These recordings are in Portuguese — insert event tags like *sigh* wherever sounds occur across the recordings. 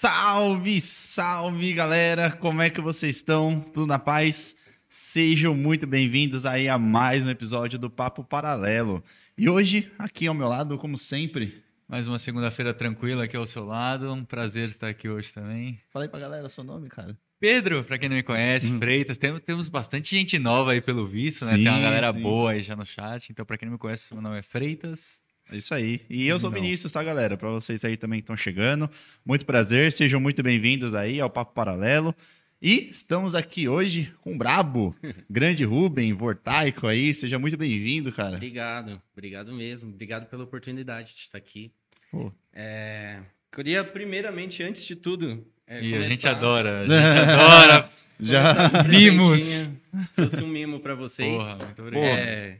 Salve, salve galera! Como é que vocês estão? Tudo na paz? Sejam muito bem-vindos aí a mais um episódio do Papo Paralelo. E hoje, aqui ao meu lado, como sempre. Mais uma segunda-feira tranquila aqui ao seu lado. Um prazer estar aqui hoje também. Fala aí pra galera seu nome, cara. Pedro, pra quem não me conhece, Hum. Freitas, temos, temos bastante gente nova aí pelo visto, né? Sim, Tem uma galera sim. boa aí já no chat. Então, pra quem não me conhece, meu nome é Freitas. É isso aí. E eu sou o. Vinícius, tá, galera? Pra vocês aí também que estão chegando. Muito prazer, sejam muito bem-vindos aí ao Papo Paralelo. E estamos aqui hoje com o Brabo, *laughs* grande Ruben, Vortaico aí. Seja muito bem-vindo, cara. Obrigado, obrigado mesmo. Obrigado pela oportunidade de estar aqui. Pô. É, queria, primeiramente, antes de tudo. é, e a gente começar- adora, a *laughs* gente adora. *laughs* Já. começar um Mimos. Trouxe um mimo para vocês. Porra, muito obrigado. É,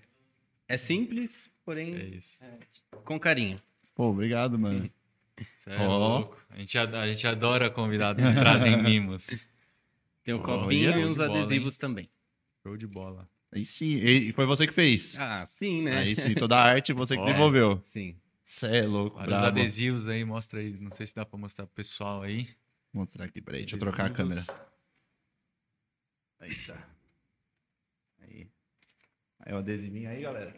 é simples, porém isso. com carinho. Pô, obrigado, mano. *laughs* Isso é Ó. louco. A gente, ad- a gente adora convidados que trazem *laughs* mimos. Tem um Oh, copinho e de uns bola, adesivos também. Show de bola. Aí sim, e foi você que fez. Ah, sim, né? Aí sim, toda a arte você que Ó. desenvolveu. Sim. Cê é louco, Vários brabo. adesivos aí, mostra aí. Não sei se dá pra mostrar pro pessoal aí. Vou mostrar aqui, peraí, deixa eu trocar a câmera. Aí tá. Aí. Aí o adesivinho aí, galera.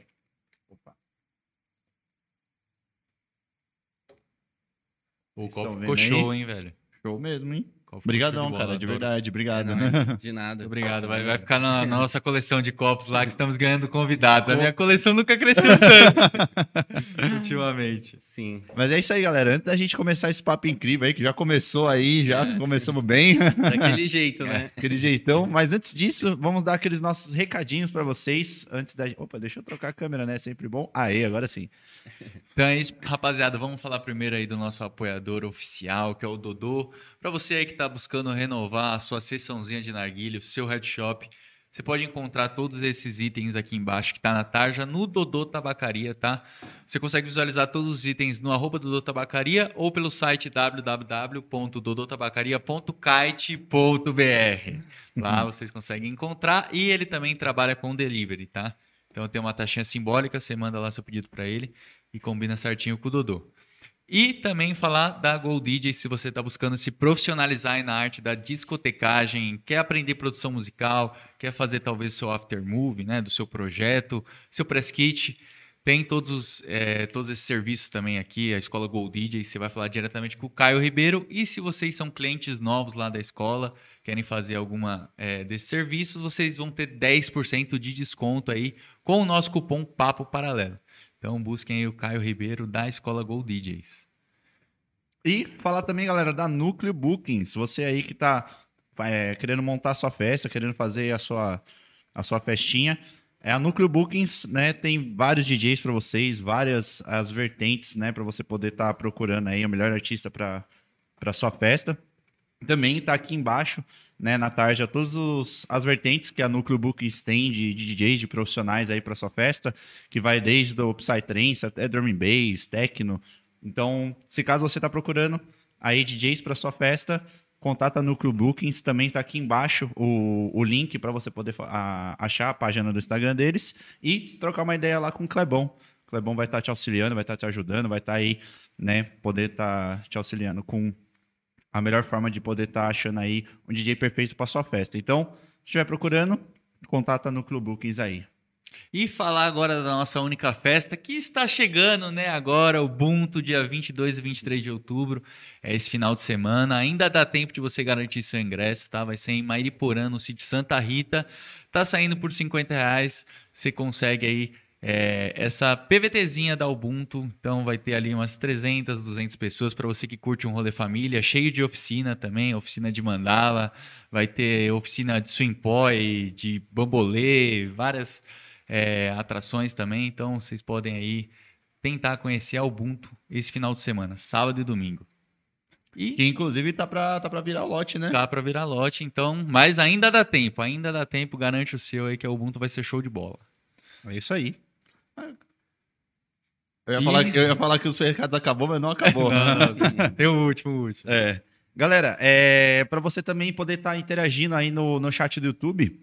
O Vocês copo ficou show, hein, velho? Show mesmo, hein? Obrigadão, cara, de verdade, obrigado. É *laughs* de nada. Obrigado. Vai, vai ficar na, na *laughs* nossa coleção de copos lá que estamos ganhando convidados. A minha coleção nunca cresceu tanto *laughs* ultimamente. Sim. Mas é isso aí, galera. Antes da gente começar esse papo incrível aí, que já começou aí, já É. começamos bem, Daquele jeito, né? aquele jeitão. Mas antes disso, vamos dar aqueles nossos recadinhos pra vocês. Antes da. Opa, deixa eu trocar a câmera, né? Sempre bom. Aê, agora sim. Então é isso, rapaziada. Vamos falar primeiro aí do nosso apoiador oficial, que é o Dodô. Para você aí que está buscando renovar a sua sessãozinha de narguilha, o seu headshop, você pode encontrar todos esses itens aqui embaixo que tá na tarja no Dodô Tabacaria, tá? Você consegue visualizar todos os itens no arroba Dodô Tabacaria ou pelo site www.dodotabacaria.kite.br. Lá vocês conseguem encontrar e ele também trabalha com delivery, tá? Então tem uma taxinha simbólica, você manda lá seu pedido para ele e combina certinho com o Dodô. E também falar da Gold DJ se você está buscando se profissionalizar na arte da discotecagem, quer aprender produção musical, quer fazer talvez seu after movie, né, do seu projeto, seu press kit. Tem todos, os, eh, todos esses serviços também aqui, a escola Gold DJ, você vai falar diretamente com o Caio Ribeiro. E se vocês são clientes novos lá da escola, querem fazer alguma eh, desses serviços, vocês vão ter 10% de desconto aí com o nosso cupom Papo Paralelo. Então busquem o Caio Ribeiro da Escola Gold DJs. E falar também, galera, da Núcleo Bookings. Você aí que tá é, querendo montar a sua festa, querendo fazer a sua, a sua festinha. É, a Núcleo Bookings, né, tem vários DJs para vocês, várias as vertentes, né, para você poder estar procurando aí o melhor artista para sua festa. Também tá aqui embaixo, né, na tarja, todas as vertentes que a Núcleo Bookings tem de, DJs, de profissionais aí para sua festa, que vai desde o Psytrance até Drum and Bass, Techno. Então, se caso você está procurando aí DJs para sua festa, contata a Núcleo Bookings, também está aqui embaixo o, o link para você poder a- achar a página do Instagram deles e trocar uma ideia lá com o Clebão. O Clebão vai estar te auxiliando, vai estar te ajudando, vai estar aí, né, poder estar te auxiliando com a melhor forma de poder estar achando aí um DJ perfeito para sua festa. Então, se estiver procurando, contata a Núcleo Bookings aí. E falar agora da nossa única festa que está chegando, né? Agora, o Ubuntu, dia 22 e 23 de outubro, é esse final de semana. Ainda dá tempo de você garantir seu ingresso, tá? Vai ser em Mairiporã, no sítio Santa Rita. Tá saindo por 50 reais. Você consegue aí é, essa PVTzinha da Ubuntu. Então, vai ter ali umas 300, 200 pessoas para você que curte um rolê família, cheio de oficina também, oficina de mandala. Vai ter oficina de swing poi, de bambolê, várias é, atrações também. Então vocês podem aí tentar conhecer a Ubuntu esse final de semana, sábado e domingo. E Que inclusive tá para tá pra virar lote, né? tá para virar lote, então, mas ainda dá tempo, ainda dá tempo, garante o seu aí que a Ubuntu vai ser show de bola. É isso aí. Eu ia, E- falar, que- eu ia falar que os recados acabou, mas não acabou. *laughs* Tem o último, o último. É. Galera, é, para você também poder estar interagindo aí no, no chat do YouTube,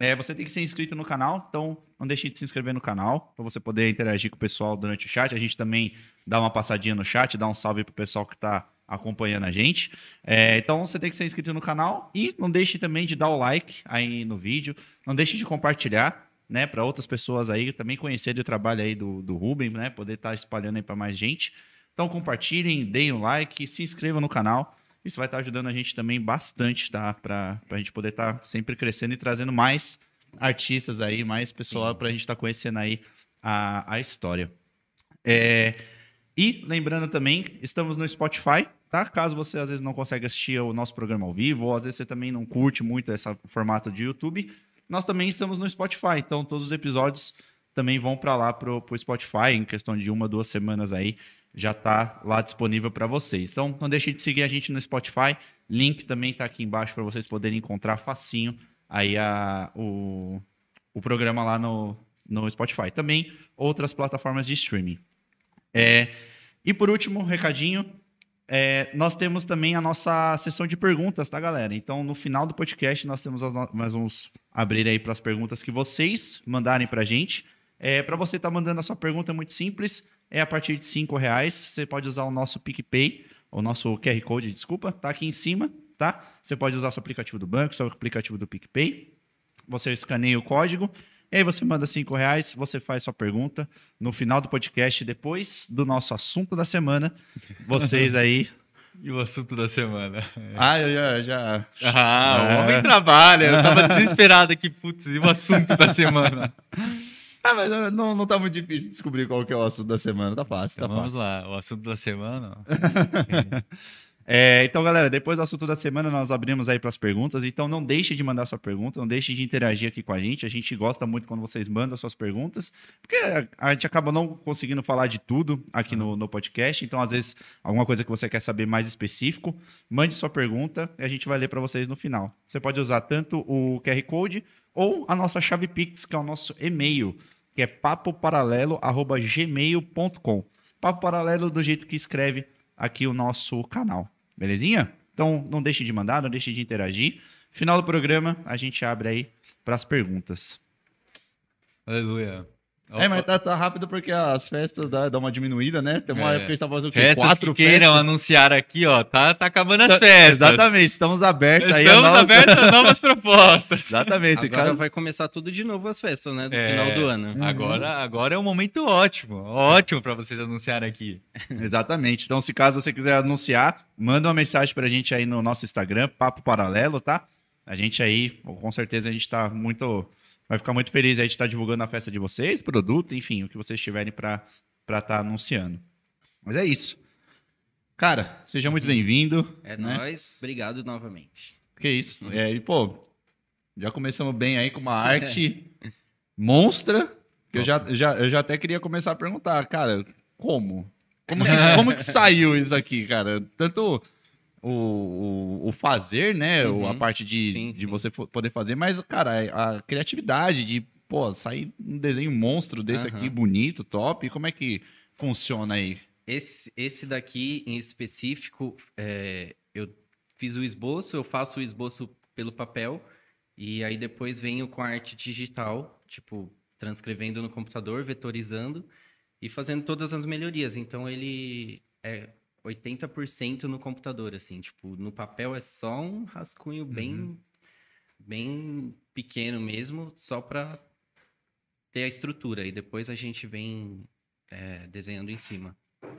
é, você tem que ser inscrito no canal, então não deixe de se inscrever no canal, para você poder interagir com o pessoal durante o chat. A gente também dá uma passadinha no chat, dá um salve pro pessoal que tá acompanhando a gente. É, então você tem que ser inscrito no canal e não deixe também de dar o like aí no vídeo. Não deixe de compartilhar, né, para outras pessoas aí também conhecerem o trabalho aí do, do Ruben, né, poder estar tá espalhando aí para mais gente. Então compartilhem, deem um like, se inscrevam no canal. Isso vai estar tá ajudando a gente também bastante, tá? Para a gente poder estar tá sempre crescendo e trazendo mais artistas aí, mais pessoal para a gente estar tá conhecendo aí a, a história. É, e lembrando também, estamos no Spotify, tá? Caso você às vezes não consegue assistir o nosso programa ao vivo, ou às vezes você também não curte muito esse formato de YouTube, nós também estamos no Spotify. Então todos os episódios também vão para lá pro, pro Spotify em questão de uma, duas semanas aí já está lá disponível para vocês. Então não deixe de seguir a gente no Spotify. Link também está aqui embaixo para vocês poderem encontrar facinho aí a, o, o programa lá no, no Spotify. Também outras plataformas de streaming. É, e por último, recadinho. É, nós temos também a nossa sessão de perguntas, tá, galera? Então, no final do podcast, nós temos no... nós vamos abrir aí para as perguntas que vocês mandarem para a gente. É, para você estar tá mandando a sua pergunta, é muito simples. É a partir de cinco reais. Você pode usar o nosso PicPay, o nosso QR Code, desculpa, tá aqui em cima, tá? Você pode usar o seu aplicativo do banco, seu aplicativo do PicPay. Você escaneia o código e aí você manda cinco reais, você faz sua pergunta. No final do podcast, depois do nosso assunto da semana, *laughs* vocês aí. E o assunto da semana? Ah, eu já. já... Ah, o homem trabalha. Eu tava *laughs* desesperado aqui, putz, e o assunto da semana? Ah, mas não, não tá muito difícil descobrir qual que é o assunto da semana. Tá fácil, então tá vamos fácil. Vamos lá, o assunto da semana. *laughs* É, então, galera, depois do assunto da semana, nós abrimos aí para as perguntas. Então, não deixe de mandar sua pergunta, não deixe de interagir aqui com a gente. A gente gosta muito quando vocês mandam suas perguntas, porque a gente acaba não conseguindo falar de tudo aqui no, no podcast. Então, às vezes, alguma coisa que você quer saber mais específico, mande sua pergunta e a gente vai ler para vocês no final. Você pode usar tanto o QR Code ou a nossa chave Pix, que é o nosso e-mail, que é papoparalelo.gmail.com. Papo Paralelo do jeito que escreve aqui o nosso canal. Belezinha? Então não deixe de mandar, não deixe de interagir. Final do programa, a gente abre aí para as perguntas. Aleluia. É, mas tá, tá, rápido porque as festas dá, dá uma diminuída, né? Tem uma é. época que a gente tá fazendo o quê? Festas Quatro que queiram festas. anunciar aqui, ó. Tá, tá acabando as tá, festas. Exatamente, estamos abertos estamos aí. Estamos abertos a novas propostas. *laughs* Exatamente. Agora caso... vai começar tudo de novo as festas, né? Do é, final do ano. Uhum. Agora, agora é um momento ótimo. Ótimo para vocês anunciarem aqui. *laughs* Exatamente. Então, se caso você quiser anunciar, manda uma mensagem pra gente aí no nosso Instagram, Papo Paralelo, tá? A gente aí, com certeza, a gente tá muito vai ficar muito feliz aí de estar divulgando a festa de vocês, produto, enfim, o que vocês tiverem para estar tá anunciando. Mas é isso. Cara, seja muito bem-vindo. É né? nóis, obrigado novamente. Que isso. É, e, pô, já começamos bem aí com uma *laughs* arte monstra. Que eu já, já, eu já até queria começar a perguntar, cara, como? Como que, como que saiu isso aqui, cara? Tanto o, o, o fazer, né? Uhum. A parte de, sim, de sim. você poder fazer, mas, cara, a criatividade de, pô, sair um desenho monstro desse uhum. aqui, bonito, top, como é que funciona aí? Esse, esse daqui em específico, é, eu fiz o esboço, eu faço o esboço pelo papel, e aí depois venho com a arte digital, tipo, transcrevendo no computador, vetorizando e fazendo todas as melhorias. Então ele é 80% no computador, assim, tipo, no papel é só um rascunho bem, uhum. bem pequeno mesmo, só para ter a estrutura. E depois a gente vem é, desenhando em cima.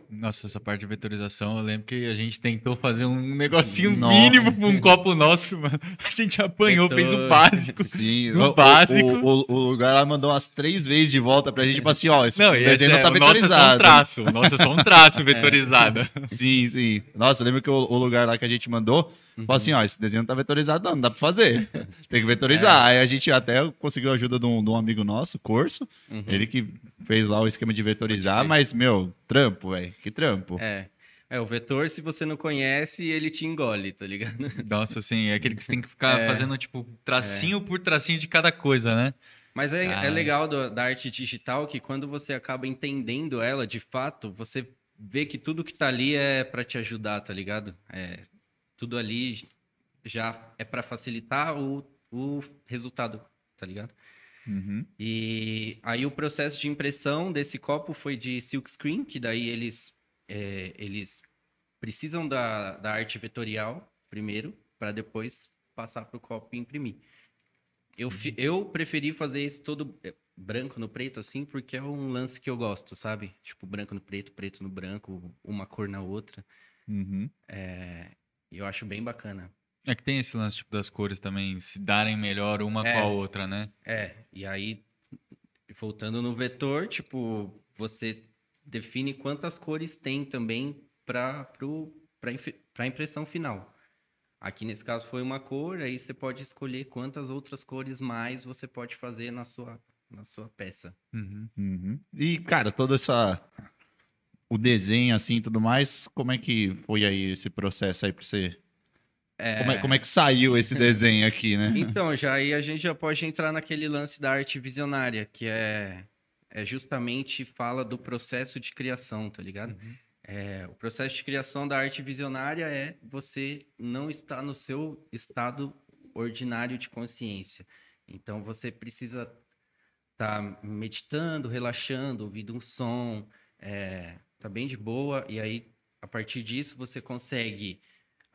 Nossa, essa parte de vetorização, eu lembro que a gente tentou fazer um negocinho Nossa. mínimo com um copo nosso, mano. A gente apanhou, Vetor. fez o básico. Sim, o, básico. O, o, o, lugar lá mandou umas três vezes de volta pra gente, tipo assim, ó, esse não, desenho não é, tá vetorizado. Nossa, é só um traço. O nosso é só um traço *laughs* *laughs* vetorizado. É. Sim, sim. Nossa, lembra que o, lugar lá que a gente mandou, Uhum. Falou assim, ó, esse desenho não tá vetorizado, não, não dá pra fazer. *laughs* Tem que vetorizar. É. Aí a gente até conseguiu a ajuda de um, de um amigo nosso, Corso. Uhum. Ele que fez lá o esquema de vetorizar, mas, meu, trampo, velho. Que trampo. É. É, o vetor, se você não conhece, ele te engole, tá ligado? *laughs* Nossa, assim, é aquele que você tem que ficar é. fazendo, tipo, tracinho é. por tracinho de cada coisa, né? Mas é, ah. é legal do, da arte digital que quando você acaba entendendo ela, de fato, você vê que tudo que tá ali é para te ajudar, tá ligado? É, tudo ali já é para facilitar o, o resultado, tá ligado? Uhum. E aí o processo de impressão desse copo foi de silkscreen, que daí eles, é, eles precisam da, da arte vetorial primeiro, para depois passar para o copo e imprimir. Eu, fi- eu preferi fazer isso todo é, branco no preto, assim, porque é um lance que eu gosto, sabe? Tipo, branco no preto, preto no branco, uma cor na outra. Uhum. E eu acho bem bacana. É que tem esse lance tipo, das cores também se darem melhor uma É. com a outra, né? É, e aí, voltando no vetor, tipo, você define quantas cores tem também para a impressão final. Aqui nesse caso foi uma cor, aí você pode escolher quantas outras cores mais você pode fazer na sua, na sua peça. Uhum. Uhum. E, cara, todo essa. O desenho, assim, e tudo mais, como é que foi aí esse processo aí pra você? Como, é, como é que saiu esse desenho aqui, né? Então, já aí a gente já pode entrar naquele lance da arte visionária, que é, é justamente fala do processo de criação, tá ligado? É, o processo de criação da arte visionária é você não estar no seu estado ordinário de consciência. Então, você precisa estar meditando, relaxando, ouvindo um som, é, tá bem de boa, e aí, a partir disso, você consegue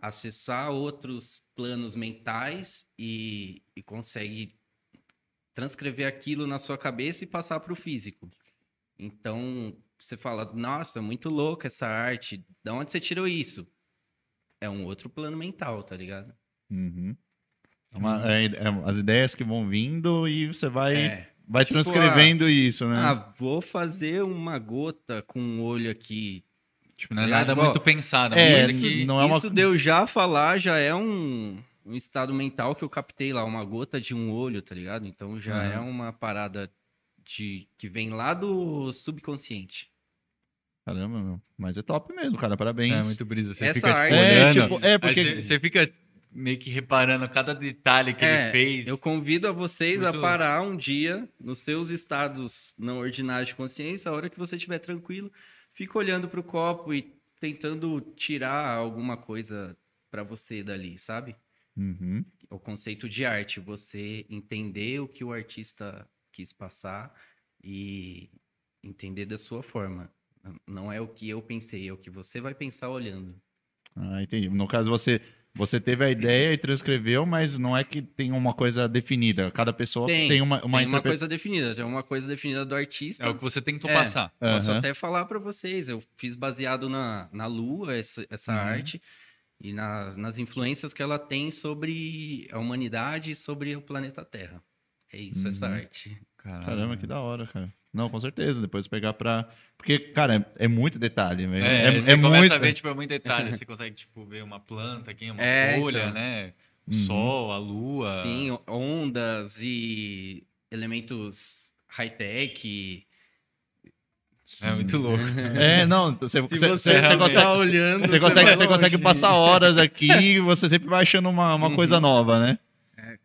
acessar outros planos mentais e, e consegue transcrever aquilo na sua cabeça e passar para o físico. Então, você fala, nossa, muito louca essa arte, da onde você tirou isso? É um outro plano mental, tá ligado? Uhum. É uma- é- é as ideias que vão vindo e você vai, É. vai Tipo, transcrevendo isso, né? Ah, vou fazer uma gota com um olho aqui. Tipo, não é Ligado? nada muito pensado. é, É, isso- que... não é uma- Isso de eu já falar já é um, um estado mental que eu captei lá, uma gota de um olho, tá ligado? Então já Aham. é uma parada de que vem lá do subconsciente. Caramba, meu. Mas é top mesmo, cara. Parabéns. É muito brisa. Você Essa fica tipo, arte- É, tipo, é, porque- você, você fica meio que reparando cada detalhe que É, ele fez. Eu convido a vocês Muito- a parar um dia nos seus estados não ordinários de consciência, a hora que você estiver tranquilo, fica olhando pro copo e tentando tirar alguma coisa pra você dali, sabe? Uhum. o conceito de arte, você entender o que o artista quis passar e entender da sua forma. Não é o que eu pensei, é o que você vai pensar olhando. Ah, entendi. No caso, você, você teve a ideia e transcreveu, mas não é que tem uma coisa definida. Cada pessoa tem, Tem, uma, uma Tem uma coisa definida, tem uma coisa definida do artista. É o que você tentou É. passar. Posso Aham. até falar para vocês, eu fiz baseado na, na Lua essa, essa Uhum. arte e nas, nas influências que ela tem sobre a humanidade e sobre o planeta Terra. É isso, essa Uhum. arte. Caramba, que da hora, cara. Não, com certeza. Depois pegar pra. Porque, cara, é, é muito detalhe. É, É, você é começa muito. a ver, tipo, é muito detalhe. Você consegue, tipo, ver uma planta aqui, uma *laughs* É, folha, então. né? O Uhum. sol, a lua. Sim, ondas e elementos high-tech. É muito louco. *laughs* É, não, você, Se você, você você realmente consegue, tá olhando, você você consegue, você consegue passar horas aqui e você sempre vai achando uma, uma Uhum. coisa nova, né?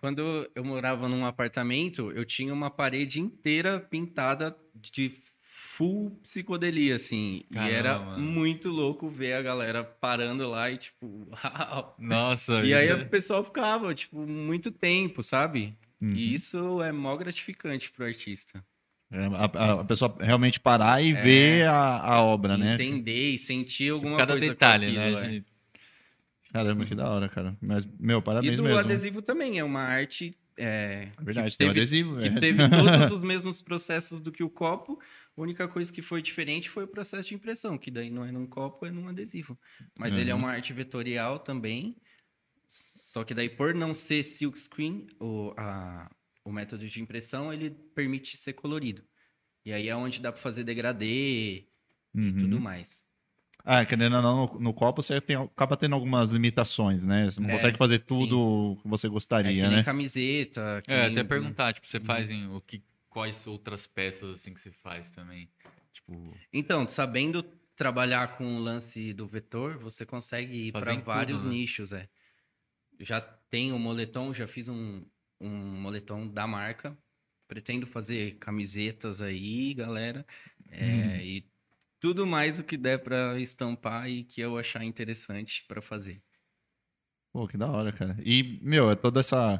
É, Quando eu morava num apartamento, eu tinha uma parede inteira pintada de full psicodelia, assim. Caramba, e era mano. muito louco ver a galera parando lá e tipo, *laughs* uau. Nossa, E aí isso o pessoal ficava, tipo, muito tempo, sabe? Uhum. E isso é mó gratificante pro artista. É, A, a- pessoa realmente parar É. e ver a, a obra, né? Entender e sentir alguma Cada coisa com detalhe, aquilo, né? É. Caramba, que da hora, cara. Mas, meu, E parabéns do mesmo. adesivo também, é uma arte é, É verdade, que tem um teve, adesivo. que é. teve *laughs* todos os mesmos processos do que o copo. A única coisa que foi diferente foi o processo de impressão, que daí não é num copo, é num adesivo. Mas ele é Uhum. uma arte vetorial também. Só que daí, por não ser silkscreen, o, a, o método de impressão, ele permite ser colorido. E aí é onde dá para fazer degradê e Uhum. tudo mais. Ah, querendo ou não, no, no copo você tem, acaba tendo algumas limitações, né? Você não É, consegue fazer tudo que você É gostaria, que nem né? camiseta. que É, nem- até perguntar, tipo, você faz em o que, quais outras peças assim que você faz também? Tipo, Então, sabendo trabalhar com o lance do vetor, você consegue ir para em tudo, vários né? nichos, é. Já tenho moletom, já fiz um, um moletom da marca. Pretendo fazer camisetas aí, galera. É, Uhum. E tudo mais o que der para estampar e que eu achar interessante para fazer. Pô, que da hora, cara. E, meu, é toda essa,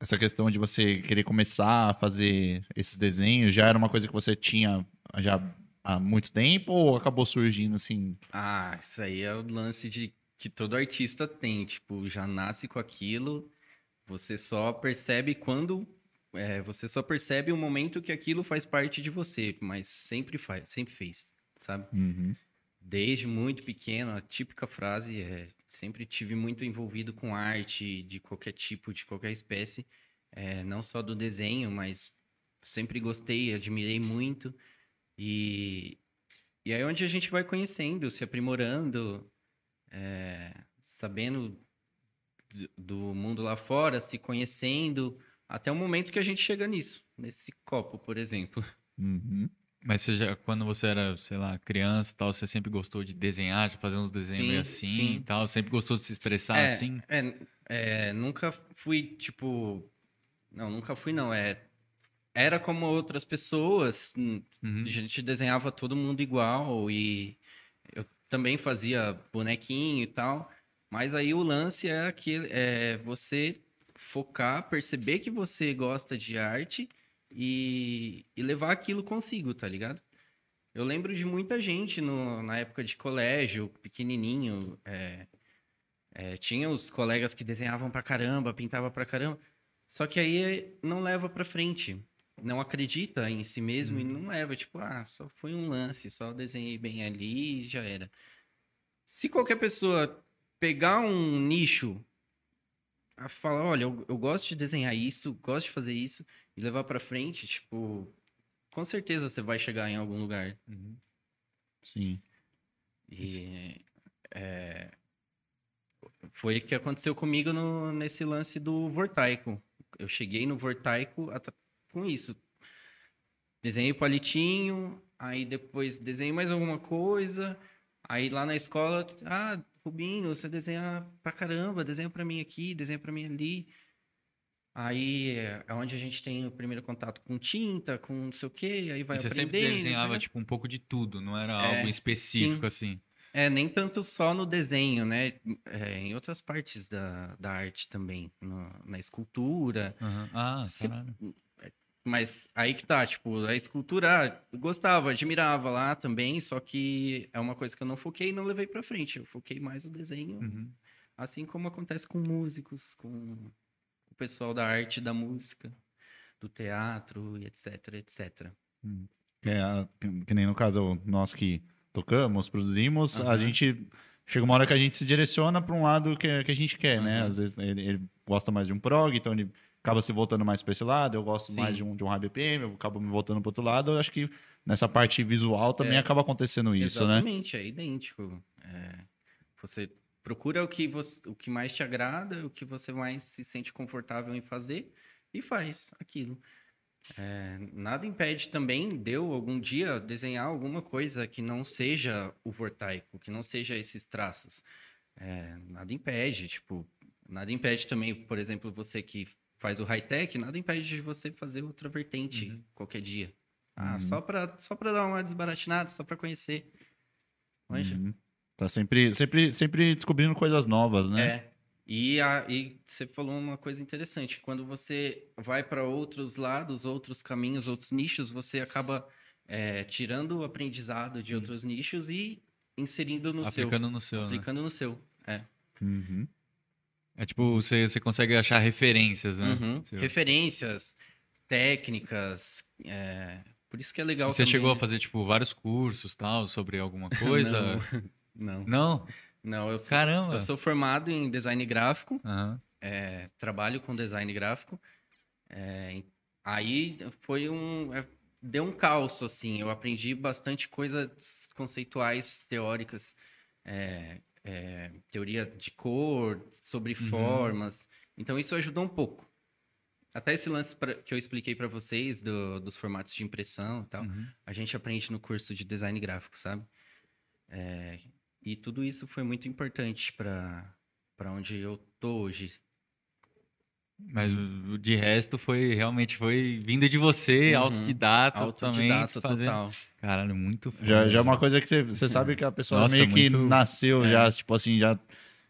essa questão de você querer começar a fazer esses desenhos, já era uma coisa que você tinha já há muito tempo ou acabou surgindo assim? Ah, isso aí é o lance de que todo artista tem. Tipo, já nasce com aquilo, você só percebe quando. é, você só percebe o momento que aquilo faz parte de você, mas sempre faz, sempre fez, sabe? Uhum. Desde muito pequeno, a típica frase é: sempre tive muito envolvido com arte de qualquer tipo, de qualquer espécie, é, não só do desenho, mas sempre gostei, admirei muito. E, e aí é onde a gente vai conhecendo, se aprimorando, é, sabendo do- do mundo lá fora, se conhecendo, até o momento que a gente chega nisso, nesse copo, por exemplo. Uhum. Mas você já, quando você era, sei lá, criança e tal, você sempre gostou de desenhar, de fazer uns desenhos Sim, assim sim. e tal? Sempre gostou de se expressar é, assim? É, é, nunca fui, tipo. Não, nunca fui, não. É, era como outras pessoas. hum, Uhum. A gente desenhava todo mundo igual e eu também fazia bonequinho e tal. Mas aí o lance é aquele, é você focar, perceber que você gosta de arte e, e levar aquilo consigo, tá ligado? Eu lembro de muita gente no- na época de colégio, pequenininho, é, é, tinha os colegas que desenhavam pra caramba, pintava pra caramba, só que aí não leva pra frente, não acredita em si mesmo e não leva, tipo, ah, só foi um lance, só desenhei bem ali e já era. Se qualquer pessoa pegar um nicho, a falar, olha, eu, eu gosto de desenhar isso, gosto de fazer isso e levar pra frente, tipo, com certeza você vai chegar em algum lugar. Uhum. Sim. E é, foi o que aconteceu comigo no- nesse lance do Vortaico. Eu cheguei no Vortaico com isso. Desenhei palitinho, aí depois desenhei mais alguma coisa. Aí lá na escola, ah, Rubinho, você desenha pra caramba, desenha pra mim aqui, desenha pra mim ali. Aí é onde a gente tem o primeiro contato com tinta, com não sei o quê, aí vai E você aprendendo. sempre não sei o desenhava, quê. tipo, um pouco de tudo, não era É, algo específico sim. assim. É, nem tanto só no desenho, né? É, em outras partes da, da arte também, no- na escultura. Aham. Ah, Se- caralho. Mas aí que tá, tipo, a escultura, ah, gostava, admirava lá também, só que é uma coisa que eu não foquei e não levei pra frente. Eu foquei mais no desenho, Uhum. assim como acontece com músicos, com o pessoal da arte da música, do teatro e etc, etc. É, a- que que nem no caso, nós que tocamos, produzimos, a Aham. gente. Chega uma hora que a gente se direciona para um lado que, que a gente quer, né? Aham. Às vezes ele, ele gosta mais de um prog, então ele acaba se voltando mais para esse lado. Eu gosto Sim. mais de um, de um high BPM, eu acabo me voltando para outro lado. Eu acho que nessa parte visual também É. acaba acontecendo isso, né? Exatamente, é idêntico. É, você procura o que, você, o que mais te agrada, o que você mais se sente confortável em fazer e faz aquilo. É, nada impede também de eu algum dia desenhar alguma coisa que não seja o vortaico, que não seja esses traços. É, nada impede, tipo, nada impede também, por exemplo, você que faz o high-tech, nada impede de você fazer outra vertente qualquer dia. Ah, Uhum. só para só pra dar uma desbaratinada, só para conhecer. Manja? Uhum. Tá sempre, sempre, sempre descobrindo coisas novas, né? É. E, a, e você falou uma coisa interessante. Quando você vai para outros lados, outros caminhos, outros nichos, você acaba é, tirando o aprendizado de outros nichos e inserindo no seu. Aplicando no seu, né? Aplicando no seu. É. Uhum. É tipo, você, você consegue achar referências, né? Uhum. Seu. Referências, técnicas. é, Por isso que é legal. E Você também, chegou a né? fazer, tipo, vários cursos, tal, sobre alguma *laughs* coisa? *laughs* Não. Não? Não, eu sou, Caramba! eu sou formado em design gráfico. Aham. é, trabalho com design gráfico. É, aí foi um. é, deu um caos, assim. Eu aprendi bastante coisas conceituais, teóricas, é, é, teoria de cor, sobre Uhum. formas. Então isso ajudou um pouco. Até esse lance pra- que eu expliquei para vocês do- dos formatos de impressão e tal, Uhum. a gente aprende no curso de design gráfico, sabe? É, e tudo isso foi muito importante para onde eu tô hoje. Mas o de resto foi realmente foi vindo de você, Uhum. autodidata, também Autodidata fazer. total. Caralho, muito foda. Já, já é uma coisa que você, você sabe que a pessoa Nossa, meio que muito- nasceu É. já, tipo assim, já,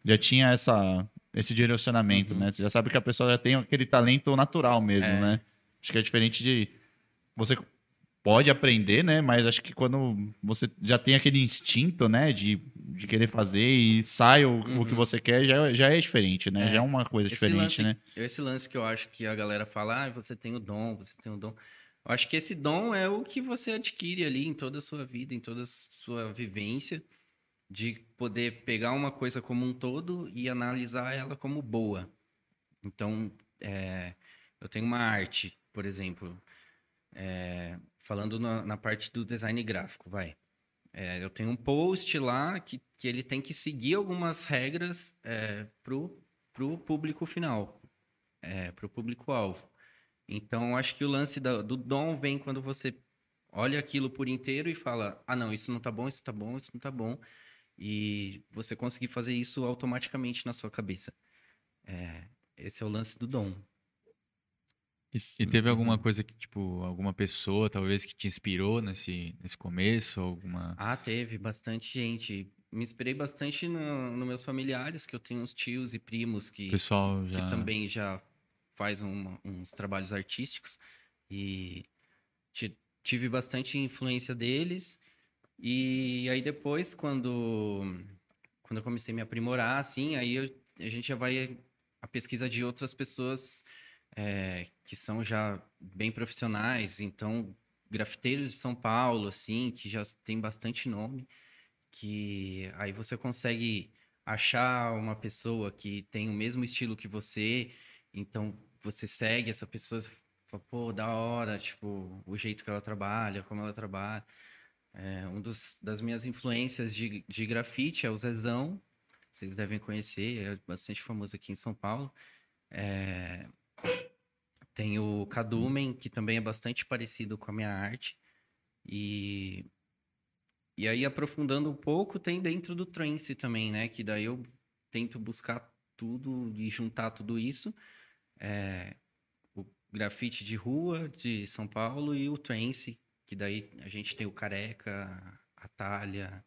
já tinha essa, esse direcionamento, Uhum. né? Você já sabe que a pessoa já tem aquele talento natural mesmo, É. né? Acho que é diferente de você pode aprender, né? Mas acho que quando você já tem aquele instinto, né, de, de querer fazer e sai o, o que Uhum. você quer, já, já é diferente, né? É. Já é uma coisa Esse diferente, lance, né? esse lance que eu acho que a galera fala, ah, você tem o dom, você tem o dom. Eu acho que esse dom é o que você adquire ali em toda a sua vida, em toda a sua vivência, de poder pegar uma coisa como um todo e analisar ela como boa. Então, é, eu tenho uma arte, por exemplo, é, falando na, na parte do design gráfico, vai. É, eu tenho um post lá que, que ele tem que seguir algumas regras é, pro, pro público final, é, pro público-alvo. Então, acho que o lance da- do dom vem quando você olha aquilo por inteiro e fala: ah, não, isso não tá bom, isso tá bom, isso não tá bom. E você conseguir fazer isso automaticamente na sua cabeça. É, esse é o lance do dom. E, e teve alguma coisa que, tipo, alguma pessoa, talvez, que te inspirou nesse, nesse começo? Alguma. Ah, teve bastante gente. Me inspirei bastante no, nos meus familiares, que eu tenho uns tios e primos que, pessoal que já. também já faz uma- uns trabalhos artísticos e ti- tive bastante influência deles e aí depois quando quando eu comecei a me aprimorar assim aí eu- a gente já vai a pesquisa de outras pessoas é, que são já bem profissionais então grafiteiros de São Paulo assim que já tem bastante nome que aí você consegue achar uma pessoa que tem o mesmo estilo que você, então você segue essa pessoa, fala, pô, da hora, tipo, o jeito que ela trabalha, como ela trabalha. É, um dos, das minhas influências de, de grafite é o Zezão, vocês devem conhecer, é bastante famoso aqui em São Paulo. É, tem o Kadumen, que também é bastante parecido com a minha arte. E e aí, aprofundando um pouco, tem dentro do trance também, né? Que daí eu tento buscar tudo e juntar tudo isso. É, o grafite de rua de São Paulo e o trance, que daí a gente tem o Careca, a Talha,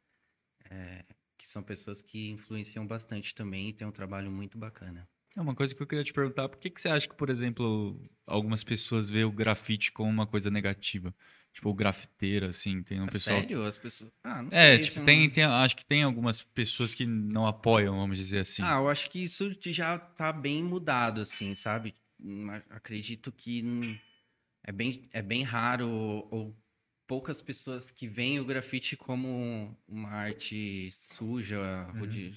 é, que são pessoas que influenciam bastante também e tem um trabalho muito bacana. É uma coisa que eu queria te perguntar. Por que, que você acha que, por exemplo, algumas pessoas veem o grafite como uma coisa negativa? Tipo, o grafiteiro, assim, tem um Ah, pessoal. Sério? As pessoas. Ah, não É, sei. tipo, são- tem, tem, acho que tem algumas pessoas que não apoiam, vamos dizer assim. Ah, eu acho que isso já tá bem mudado, assim, sabe? Hum, Acredito que é bem, é bem raro ou, ou poucas pessoas que veem o grafite como uma arte suja ou de...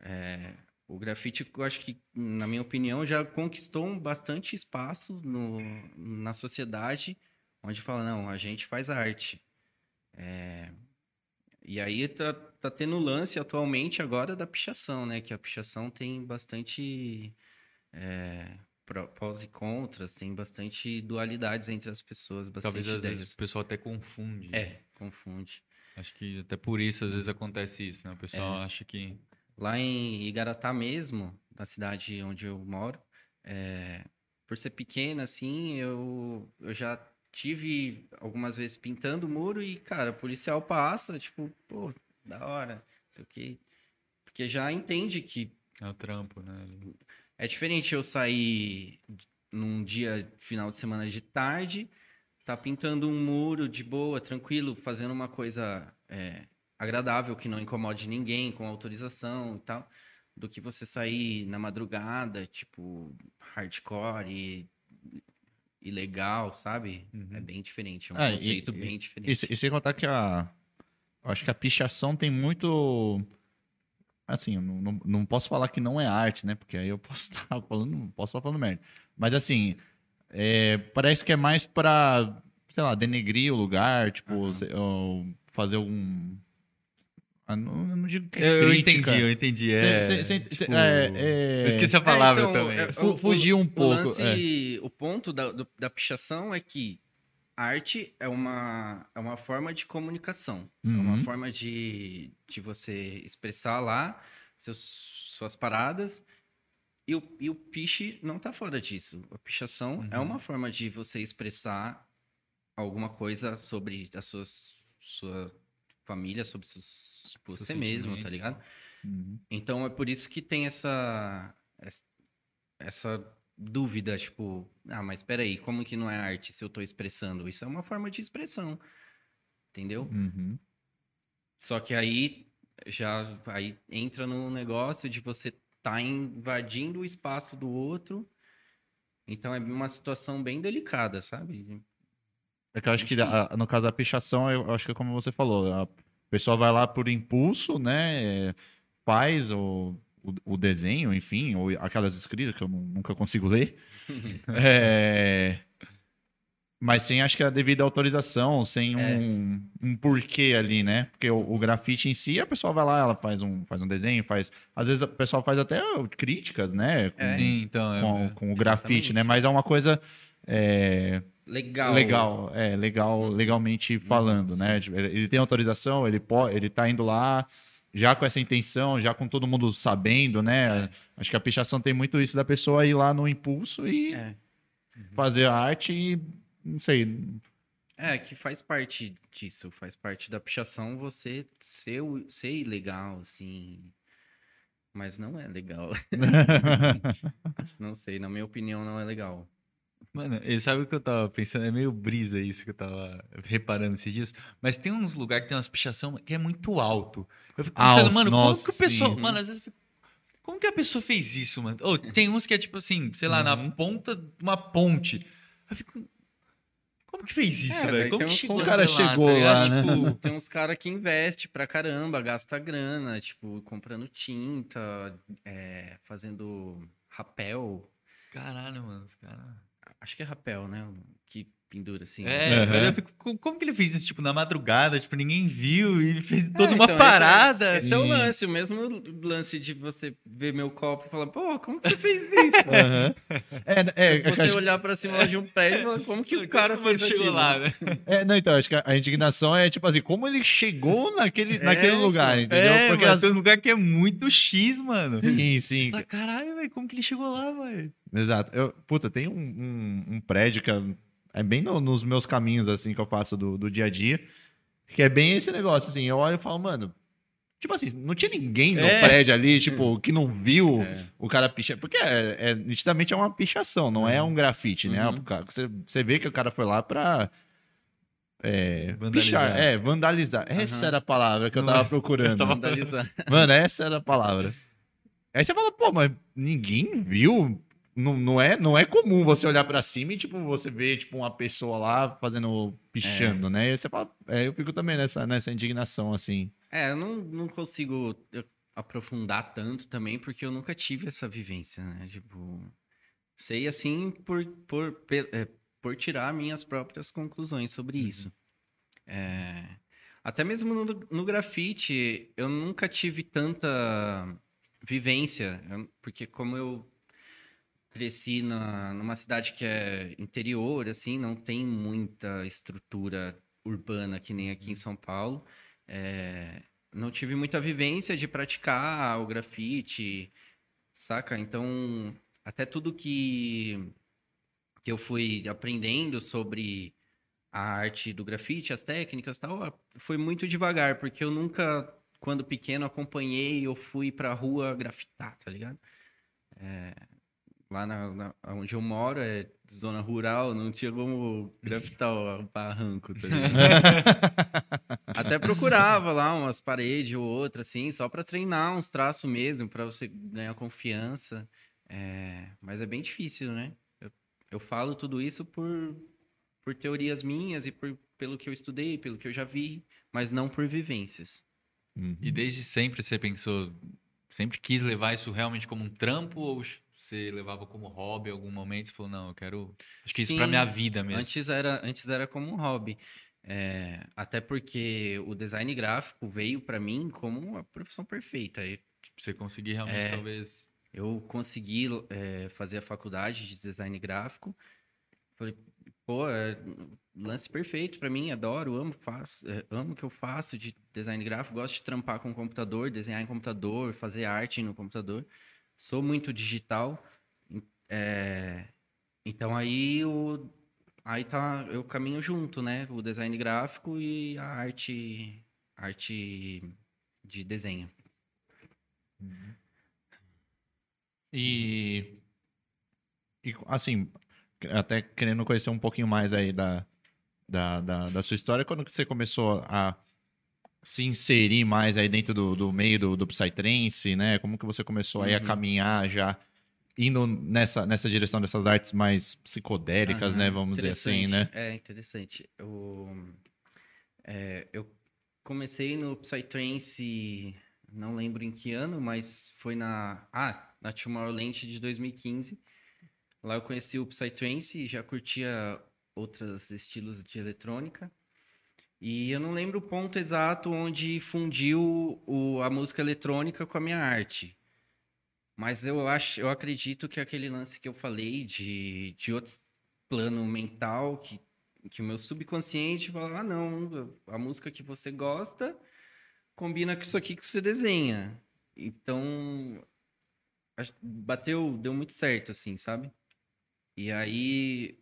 é, o grafite, eu acho que, na minha opinião, já conquistou um bastante espaço no, na sociedade, onde fala, não, a gente faz arte. É, e aí tá, tá tendo lance atualmente agora da pichação, né? Que a pichação tem bastante é, pró- prós e contras, tem bastante dualidades entre as pessoas, Talvez às ideias. vezes o pessoal até confunde. É, confunde. Acho que até por isso às vezes acontece isso, né? O pessoal É. acha que. Lá em Igaratá mesmo, na cidade onde eu moro, é, por ser pequena, assim, eu, eu já tive algumas vezes pintando o muro e, cara, o policial passa, tipo, pô, da hora, não sei o quê. Porque já entende que É o trampo, né? É diferente eu sair num dia final de semana de tarde, tá pintando um muro de boa, tranquilo, fazendo uma coisa é, agradável que não incomode ninguém, com autorização e tal, do que você sair na madrugada, tipo hardcore e ilegal, sabe? É bem diferente, é um Ah, conceito e- bem diferente. E, e sem contar que a. Acho que a pichação tem muito. Assim, eu não, não, não posso falar que não é arte, né? Porque aí eu posso *laughs* estar falando, posso estar falando merda. Mas assim, é, parece que é mais pra, sei lá, denegrir o lugar, tipo, se- ou fazer algum. Ah, eu não digo que é Eu, crítica. entendi, eu entendi. É, cê- cê- tipo, é- é- Eu esqueci a palavra É, então, também. é- Fu- o- fugir um o pouco, lance- O ponto da, do- da pichação é que arte é uma, é uma forma de comunicação. É uma Uhum. forma de, de você expressar lá seus, suas paradas. E o, e o piche não tá fora disso. A pichação é Uhum. uma forma de você expressar alguma coisa sobre a sua, sua família, sobre seus, você mesmo, tá ligado? Uhum. Então é por isso que tem essa essa- essa dúvida, tipo, ah, mas peraí, como que não é arte se eu tô expressando? Isso é uma forma de expressão, entendeu? Uhum. Só que aí já aí entra no negócio de você tá invadindo o espaço do outro. Então é uma situação bem delicada, sabe? É que eu acho que Difícil. a- no caso da pichação, eu acho que é como você falou, a pessoa vai lá por impulso, né? é, Faz o, o, o desenho, enfim, ou aquelas escritas que eu nu- nunca consigo ler. *laughs* É, mas sem, acho que a devida autorização, sem É. um, um porquê ali, né? Porque o, o grafite em si, a pessoa vai lá, ela faz um, faz um desenho, faz. Às vezes o pessoal faz até críticas, né? Com, É. Então. é- com, é. com o grafite, né? Mas é uma coisa. é, Legal. Legal, é, legal, legalmente falando, né? Tipo, Ele tem autorização, ele pode, ele tá indo lá já com essa intenção, já com todo mundo sabendo, né? Acho que a pichação tem muito isso da pessoa ir lá no impulso e É. fazer a arte e não sei. É, que faz parte disso, faz parte da pichação você ser, ser ilegal, assim. Mas não é legal. *laughs* não sei, na minha opinião, não é legal. Mano, e sabe o que eu tava pensando? É meio brisa isso que eu tava reparando esses dias. Mas tem uns lugares que tem umas pichação que é muito alto. Eu fico pensando, Alto, mano, nossa, como que o pessoal. sim. Mano, às vezes eu fico. Como que a pessoa fez isso, mano? Ou tem uns que é tipo assim, sei lá, na Uhum. ponta de uma ponte. Eu fico. Como que fez isso, É, velho? Como que chegou o cara lá, chegou tá ligado? lá, né? Tipo, tem uns caras que investem pra caramba, gasta grana, tipo, comprando tinta, é, fazendo rapel. Caralho, mano, os caras. Acho que é rapel, né? Que pendura assim. É, Aham. mas eu fico, como, como que ele fez isso, tipo, na madrugada? Tipo, ninguém viu e ele fez É, toda uma então, esse é- parada. Esse é, o Sim. lance, o mesmo lance de você ver meu copo e falar, pô, como que você fez isso? Aham. É, é, é, que Você acho- olhar pra cima de um prédio e falar, como que o cara fez chegou lá, né? é, não, então, acho que a, indignação é tipo assim, como ele chegou naquele, É, naquele então. lugar, entendeu? É, Porque mano, as- tem um lugar que é muito X, mano. Sim, sim. Fala, Caralho, velho, como que ele chegou lá, velho? Exato. Eu, puta, tem um, um, um prédio que é, é bem no- nos meus caminhos, assim, que eu faço do, do dia a dia, que é bem esse negócio, assim, eu olho e falo, mano, tipo assim, não tinha ninguém no É. prédio ali, tipo, que não viu É. o cara pichar, porque é, é- nitidamente é uma pichação, não é um grafite, né? Uhum. Você, você vê que o cara foi lá pra... É, Vandalizar. pichar, é, vandalizar. Essa Aham. era a palavra que eu tava é. *laughs* procurando. tava- Vandalizar. Mano, essa era a palavra. Aí você fala, pô, mas ninguém viu? Não, não, é, não é comum você olhar pra cima e, tipo, você ver, tipo, uma pessoa lá fazendo, pichando, né? E você fala, é, eu fico também nessa, nessa indignação, assim. É, eu não, não consigo eu, aprofundar tanto também, porque eu nunca tive essa vivência, né? Tipo, sei assim por, por, é, por tirar minhas próprias conclusões sobre isso. É, até mesmo no, no grafite, eu nunca tive tanta vivência, porque como eu cresci na, numa cidade que é interior, assim, não tem muita estrutura urbana que nem aqui em São Paulo. É, não tive muita vivência de praticar o grafite, saca? Então, até tudo que, que eu fui aprendendo sobre a arte do grafite, as técnicas tal, foi muito devagar, porque eu nunca, quando pequeno, acompanhei ou fui pra rua grafitar, tá ligado? É, lá na, na- onde eu moro, é zona rural, não tinha como grafitar o barranco, tá? *laughs* Até procurava lá umas paredes ou outra, assim, só pra treinar uns traços mesmo, pra você ganhar confiança. É, mas é bem difícil, né? Eu, eu falo tudo isso por, por teorias minhas e por, pelo que eu estudei, pelo que eu já vi, mas não por vivências. E desde sempre você pensou, sempre quis levar isso realmente como um trampo ou você levava como hobby em algum momento? Você falou, não, eu quero. Acho que isso Sim, pra minha vida mesmo. Antes era, antes era como um hobby. É, até porque o design gráfico veio pra mim como uma profissão perfeita. E Tipo, você conseguir realmente, É. talvez. Eu consegui é, fazer a faculdade de design gráfico. Falei, pô, é lance perfeito pra mim, adoro, amo, faço, é, amo o que eu faço de design gráfico, gosto de trampar com computador, desenhar em computador, fazer arte no computador. Sou muito digital. é, então aí o aí tá eu caminho junto, né? O design gráfico e a arte arte de desenho. E E, assim, até querendo conhecer um pouquinho mais aí da, da, da, da sua história, quando que você começou a se inserir mais aí dentro do, do meio do, do Psytrance, né? Como que você começou aí a Uhum. caminhar já indo nessa, nessa direção dessas artes mais psicodélicas, Aham, né? Vamos dizer assim, né? É, interessante. Eu, é, eu comecei no Psytrance, não lembro em que ano, mas foi na, ah, na Tomorrowland de 2015. Lá eu conheci o Psytrance e já curtia outros estilos de eletrônica. E eu não lembro o ponto exato onde fundiu o- a música eletrônica com a minha arte. Mas eu acho, eu acredito que aquele lance que eu falei de, de outro plano mental, que, que o meu subconsciente fala, ah, não, a música que você gosta combina com isso aqui que você desenha. Então, bateu, deu muito certo, assim, sabe? E aí,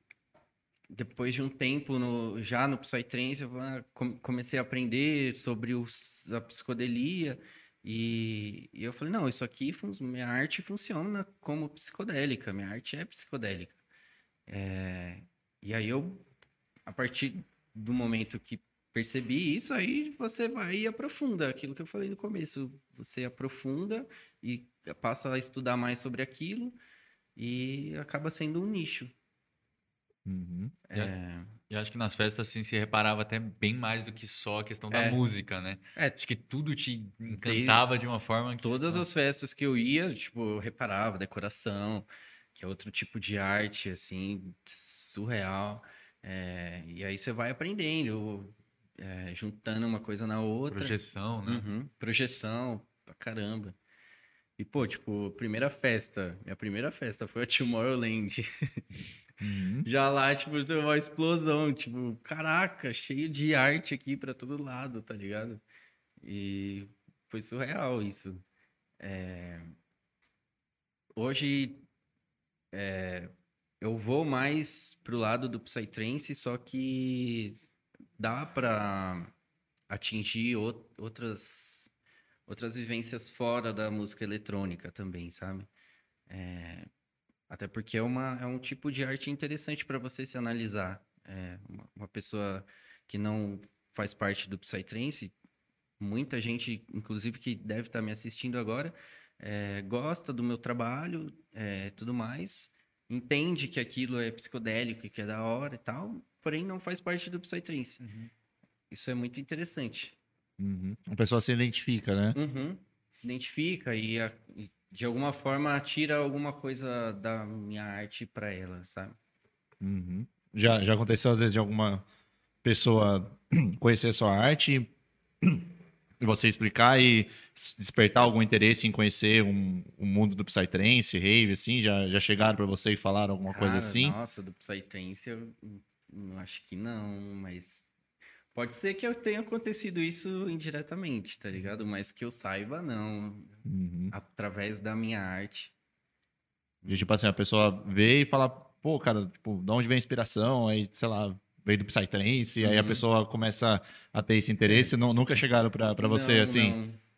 depois de um tempo no, já no Psytrance, eu ah, com- comecei a aprender sobre os, a psicodelia. E, e eu falei, não, isso aqui, minha arte funciona como psicodélica, minha arte é psicodélica. É, e aí eu, a partir do momento que percebi isso, aí você vai e aprofunda aquilo que eu falei no começo. Você aprofunda e passa a estudar mais sobre aquilo e acaba sendo um nicho. Uhum. É, E acho que nas festas, assim, se reparava até bem mais do que só a questão da É. música, né? é, Acho que tudo te encantava de uma forma que... todas as festas que eu ia, tipo, eu reparava decoração, que é outro tipo de arte, assim, surreal. É, e aí você vai aprendendo, é, juntando uma coisa na outra. Projeção, né? Uhum, projeção, pra caramba. E, pô, tipo, primeira festa, minha primeira festa foi a Tomorrowland. *laughs* Uhum. Já lá, tipo, teve uma explosão, tipo, caraca, cheio de arte aqui pra todo lado, tá ligado? E foi surreal isso. É, Hoje, é, eu vou mais pro lado do Psytrance, só que dá pra atingir ou- outras, outras vivências fora da música eletrônica também, sabe? É, até porque é, uma, é um tipo de arte interessante para você se analisar. É, uma, uma pessoa que não faz parte do Psytrance, muita gente, inclusive que deve estar me assistindo agora, é, gosta do meu trabalho, é, tudo mais, entende que aquilo é psicodélico e que é da hora e tal, porém não faz parte do Psytrance. Isso é muito interessante. Uhum. A pessoa se identifica, né? Uhum. Se identifica e, a- e, de alguma forma tira alguma coisa da minha arte para ela, sabe? Uhum. Já, já aconteceu, às vezes, de alguma pessoa *clears throat* conhecer sua arte *clears throat* e você explicar e despertar algum interesse em conhecer um, um mundo do Psytrance, rave, assim? Já, já chegaram pra você e falaram alguma coisa Cara, assim? Nossa, do Psytrance eu hum, acho que não, mas pode ser que eu tenha acontecido isso indiretamente, tá ligado? Mas que eu saiba, não. Uhum. Através da minha arte. E, tipo assim, a pessoa vê e fala, pô, cara, tipo, de onde vem a inspiração? Aí, sei lá, veio do Psytrance, e aí a Uhum. pessoa começa a ter esse interesse. Nu- Nunca chegaram pra, pra você, Não, assim?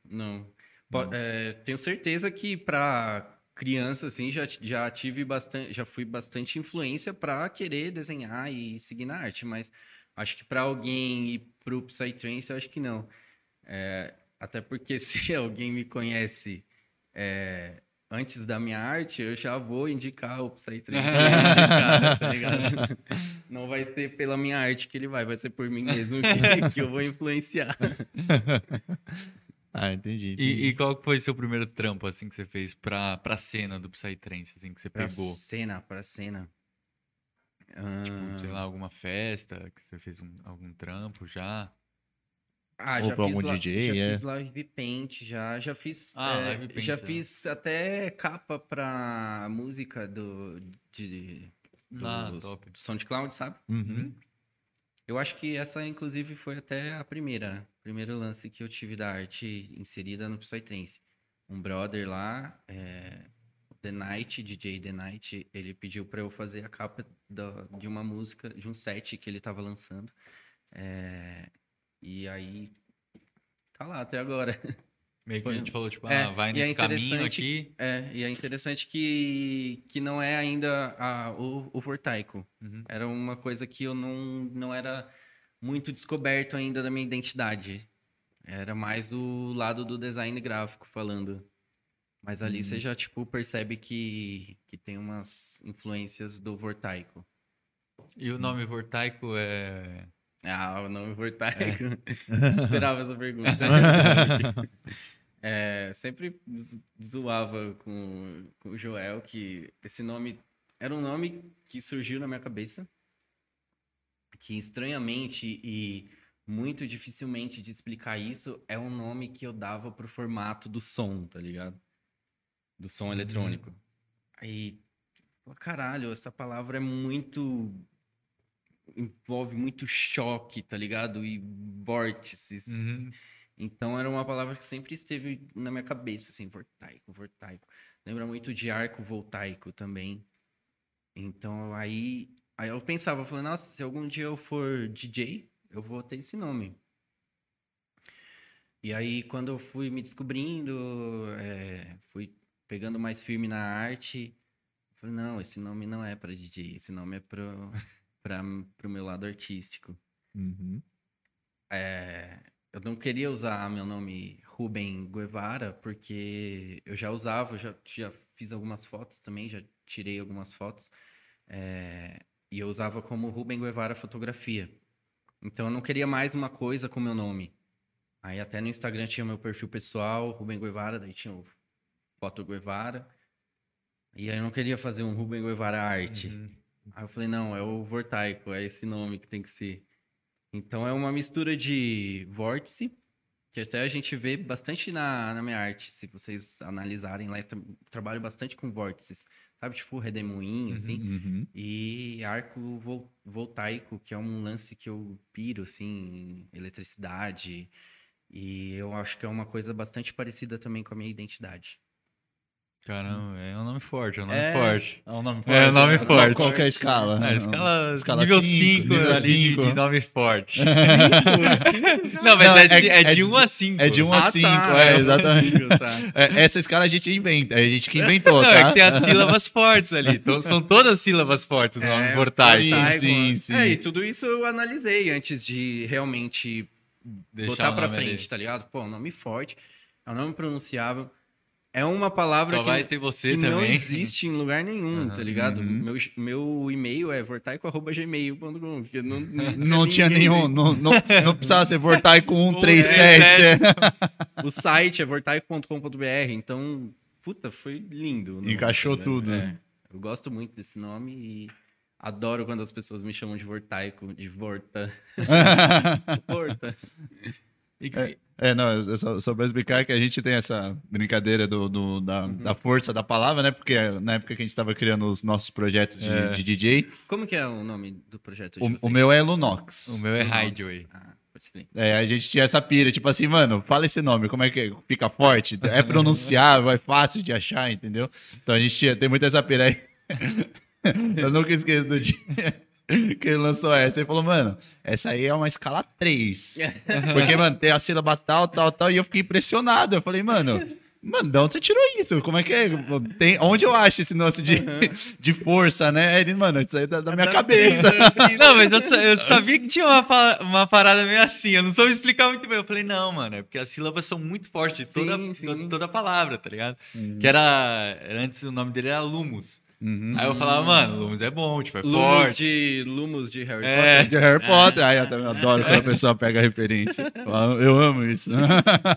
Não, não. Po- é, tenho certeza que para criança, assim, já, já tive bastante, já fui bastante influência para querer desenhar e seguir na arte, mas acho que para alguém ir pro Psytrance, eu acho que não. É, até porque *laughs* se alguém me conhece é, antes da minha arte, eu já vou indicar o Psytrance *laughs* de cara, tá ligado? Não vai ser pela minha arte que ele vai, vai ser por mim mesmo que, *laughs* que eu vou influenciar. Ah, entendi. entendi. E, e qual foi seu primeiro trampo, assim, que você fez pra, pra cena do Psytrance, assim, que você Pra pegou? cena, pra cena. Tipo, sei Ah, lá, alguma festa, que você fez um- algum trampo já? ah, ou já pra fiz, algum DJ, já é. fiz live paint, já, já fiz, Ah, é, live paint, já é. fiz até capa pra música do, de, do, Ah, top. do SoundCloud, sabe? Uhum. Eu acho que essa, inclusive, foi até a primeira, primeiro lance que eu tive da arte inserida no Psytrance. Um brother lá, é, The Night, DJ The Night, ele pediu pra eu fazer a capa da- de uma música, de um set que ele tava lançando. É, e aí, tá lá até agora. *laughs* Meio que a gente falou, tipo, É, ah, vai é nesse caminho interessante- aqui. É, e é interessante que, que não é ainda a- o, o Vortaico. Uhum. Era uma coisa que eu não, não era muito descoberto ainda da minha identidade. Era mais o lado do design gráfico falando. Mas ali você já, tipo, percebe que, que tem umas influências do Vortaico. E o nome Vortaico é. Ah, o nome Vortaico. *laughs* Esperava essa pergunta. *laughs* É, sempre zo- zoava com, com o Joel que esse nome era um nome que surgiu na minha cabeça, que estranhamente e muito dificilmente de explicar isso, é um nome que eu dava pro formato do som, tá ligado? Do som eletrônico. Aí, pô, caralho, essa palavra é muito envolve muito choque, tá ligado? E vórtices. Uhum. Então era uma palavra que sempre esteve na minha cabeça, assim, vortaico, vortaico. Lembra muito de arco voltaico também. Então aí, aí eu pensava, eu falei, nossa, se algum dia eu for DJ, eu vou ter esse nome. E aí quando eu fui me descobrindo, é, fui pegando mais firme na arte, eu falei, não, esse nome não é para DJ, esse nome é pro, pra, pro meu lado artístico. Uhum. É, eu não queria usar meu nome Ruben Guevara, porque eu já usava, eu já, já fiz algumas fotos também, já tirei algumas fotos. é, e eu usava como Ruben Guevara Fotografia. Então eu não queria mais uma coisa com meu nome. Aí até no Instagram tinha meu perfil pessoal, Ruben Guevara, daí tinha o Foto Guevara. E aí eu não queria fazer um Ruben Guevara Arte. Uhum. Aí eu falei, não, é o Vortaico, é esse nome que tem que ser. Então é uma mistura de vórtice, que até a gente vê bastante na, na minha arte, se vocês analisarem lá, eu tra- trabalho bastante com vórtices, sabe? Tipo redemoinho, assim. Uhum. E arco vol- voltaico, que é um lance que eu piro, assim, em eletricidade. E eu acho que é uma coisa bastante parecida também com a minha identidade. Caramba, é um nome forte, é um nome É. forte. É um nome É um nome Qual- forte. Qual que é a escala? É, escala, Escala nível cinco, 5 nível ali de- cinco. de nome forte. *laughs* Não, mas Não, é, é- de, é é de de- 1 a 5. É de 1 a Ah, 5, tá, é, é, exatamente. tá. *laughs* É, essa escala a gente inventa, é a gente que inventou, Não, tá? é que tem as *laughs* sílabas fortes ali. Então, são todas sílabas fortes no nome É, Vortaico. Vortaico. Vortaico, sim, é. sim. É, e tudo isso eu analisei antes de realmente Deixar botar pra frente, ali. tá ligado? Pô, um nome forte, é um nome pronunciável. É uma palavra Só que, vai ter você que não existe em lugar nenhum, tá ligado? Uhum. Meu, meu e-mail é vortaico.gmail.com. porque Não, *laughs* não, Não tinha nenhum, não, não, não precisava ser Vortaico *laughs* Um, 137. O site é vortaico.com.br, então, puta, foi lindo. nome, Encaixou tá tudo, né? É, eu gosto muito desse nome e adoro quando as pessoas me chamam de Vortaico, de Vorta. *laughs* Vorta. Que- É, não, eu só, só pra explicar que a gente tem essa brincadeira do, do- da, da força da palavra, né? Porque na época que a gente tava criando os nossos projetos de, É. de DJ, Como que é o nome do projeto de o, vocês? o meu é Lunox. o meu é. Hideaway. Ah, pode crer. É, a gente tinha essa pira, tipo assim, mano, fala esse nome, como é que é? fica forte? É pronunciável, é fácil de achar, entendeu? Então a gente tinha, tem muito essa pira aí. *laughs* Eu nunca esqueço do dia *laughs* que ele lançou essa. Ele falou, mano, essa aí é uma escala 3. *laughs* Porque, mano, tem a sílaba tal, tal, tal, e eu fiquei impressionado. Eu falei, mano. Mano, de onde você tirou isso? Como é que é? Tem, onde eu acho esse lance de, de força, né? Ele, mano, isso aí é da, da minha cabeça. Não, mas eu, eu sabia que tinha uma, uma parada meio assim. Eu não soube explicar muito bem. Eu falei, não, mano, é porque as sílabas são muito fortes. Sim, toda, sim. to- toda palavra, tá ligado? Que era. Antes o nome dele era Lumos. Uhum. Aí eu falava, mano, Lumos é bom, tipo, é Lumos forte. de, Lumos de Harry É. Potter. De Harry Potter. Ai, eu também adoro quando a pessoa pega a referência. Eu amo isso. *laughs*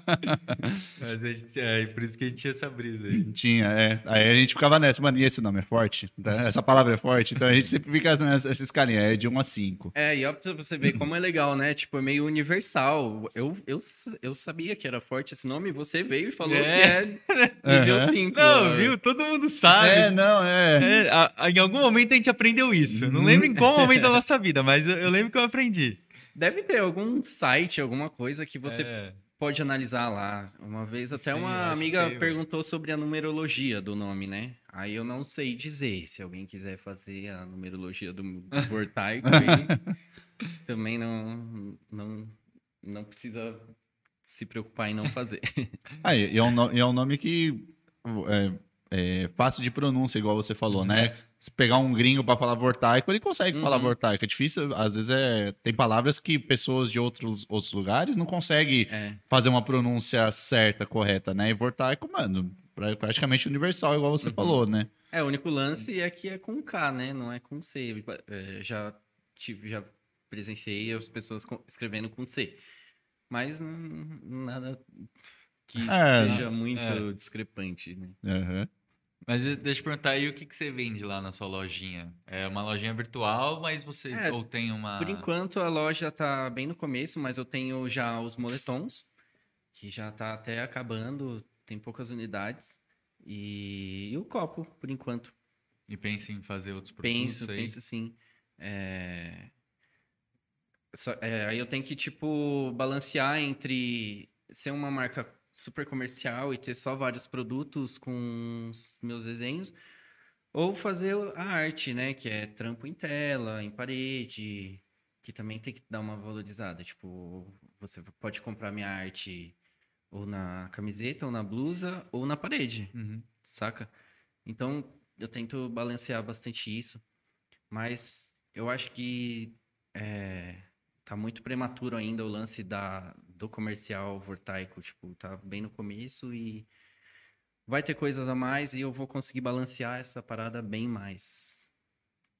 Mas a gente, é por isso que a gente tinha essa brisa aí. Tinha, é. Aí a gente ficava nessa, mano, e esse nome é forte? Tá? Essa palavra é forte? Então a gente sempre fica nessa essa escalinha, é de 1 a 5. É, e ó, pra você ver como é legal, né? Tipo, é meio universal. Eu, eu, eu sabia que era forte esse nome, você veio e falou É. que é *laughs* nível Aham. 5. Não, viu? Todo mundo sabe. É, não, é. É, a- a- em algum momento a gente aprendeu isso. Eu Não lembro em qual momento da nossa vida, mas eu, eu lembro que eu aprendi. Deve ter algum site, alguma coisa que você É. pode analisar lá. Uma vez até Sim, uma amiga tem, perguntou sobre a numerologia do nome, né? Aí eu não sei dizer. Se alguém quiser fazer a numerologia do, do *laughs* Vortaico, também não, não, não precisa se preocupar em não fazer. *laughs* Ah, e e é um, no- e é um nome que é, é fácil de pronúncia, igual você falou, né? Se pegar um gringo pra falar vortaico, ele consegue falar Uhum. vortaico. É difícil, às vezes é, tem palavras que pessoas de outros, outros lugares não conseguem É. fazer uma pronúncia certa, correta, né? E vortaico, mano, pra- praticamente universal, igual Uhum. você falou, né? É, o único lance é que é com K, né? Não é com C. É, já tive, já presenciei as pessoas escrevendo com C. Mas hum, nada que É, seja muito é. discrepante, né? Aham. Mas deixa eu perguntar aí o que, que você vende lá na sua lojinha? É uma lojinha virtual, mas você É, ou tem uma. Por enquanto a loja tá bem no começo, mas eu tenho já os moletons, que já tá até acabando, tem poucas unidades. E, e o copo, por enquanto. E pensa em fazer outros produtos Penso, aí. penso sim. É... só- é, aí eu tenho que, tipo, balancear entre ser uma marca super comercial e ter só vários produtos com os meus desenhos, ou fazer a arte, né? Que é trampo em tela, em parede, que também tem que dar uma valorizada. Tipo, você pode comprar minha arte ou na camiseta, ou na blusa, ou na parede Uhum. saca? Então, eu tento balancear bastante isso, mas eu acho que é, tá muito prematuro ainda o lance da, do comercial vortaico, tipo, tá bem no começo e vai ter coisas a mais e eu vou conseguir balancear essa parada bem mais.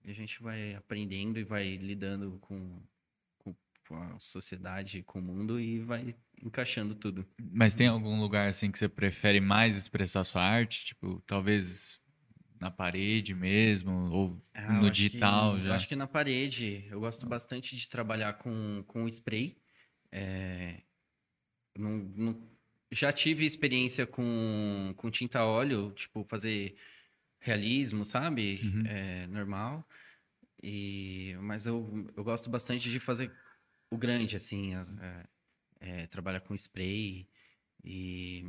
E a gente vai aprendendo e vai lidando com, com, com a sociedade, com o mundo e vai encaixando tudo. Mas tem algum lugar assim que você prefere mais expressar sua arte? Tipo, talvez na parede mesmo, ou Ah, no digital que, eu já. acho que na parede. Eu gosto bastante de trabalhar com, com spray. É, não, não- já tive experiência com, com tinta a óleo, tipo, fazer realismo, sabe? Uhum. É, normal. E, mas eu, eu gosto bastante de fazer o grande, assim. é, é, trabalhar com spray. E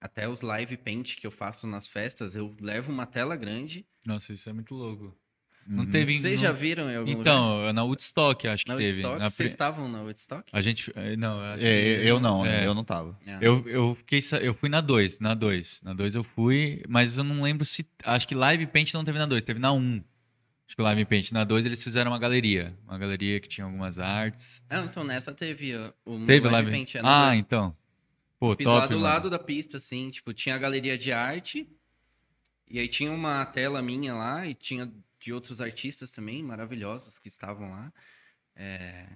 até os live paint que eu faço nas festas, eu levo uma tela grande. Nossa, isso é muito louco. Não Uhum. teve. Vocês já viram em algum lugar? Então, na Woodstock acho que Na teve. Woodstock? Na Vocês estavam na Woodstock? A gente. eh, Não, eu acho É, que- eu não, É. eu não tava. Ah. Eu, eu, fiquei, eu fui na 2, na 2. Na 2 eu fui, mas eu não lembro se. Acho que Live Paint não teve na 2, teve na 1. Um. Acho que o Live Paint na 2 eles fizeram uma galeria. Uma galeria que tinha algumas artes. Ah, então nessa teve o Teve Live Live Paint. é, Ah, dois. então. Pô, Fiz top. lá do mano. lado da pista, assim, tipo, tinha a galeria de arte, e aí tinha uma tela minha lá, e tinha de outros artistas também, maravilhosos, que estavam lá. É,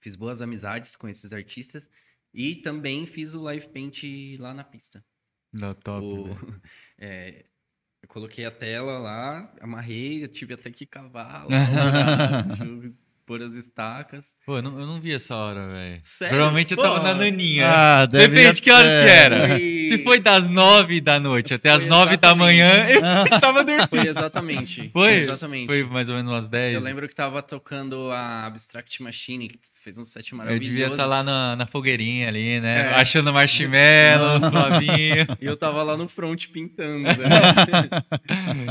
Fiz boas amizades com esses artistas, e também fiz o Live Paint lá na pista. Da top. O- velho. *laughs* é, eu coloquei a tela lá, amarrei, eu tive até que cavar lá, *laughs* pôr as estacas. Pô, eu não, eu não vi essa hora, velho. Sério? Provavelmente eu tava na naninha. Ah, deve- Depende de que horas é. que era. Foi- Se foi das 9 da noite até Foi as 9 da exatamente. manhã, eu *laughs* estava dormindo. Foi exatamente. *laughs* Foi? Exatamente. Foi mais ou menos umas 10. Eu lembro que tava tocando a Abstract Machine, que fez um set Eu maravilhoso. devia estar lá na, na fogueirinha ali, né? É. Achando marshmallow, *laughs* suavinho. E eu tava lá no front pintando. né?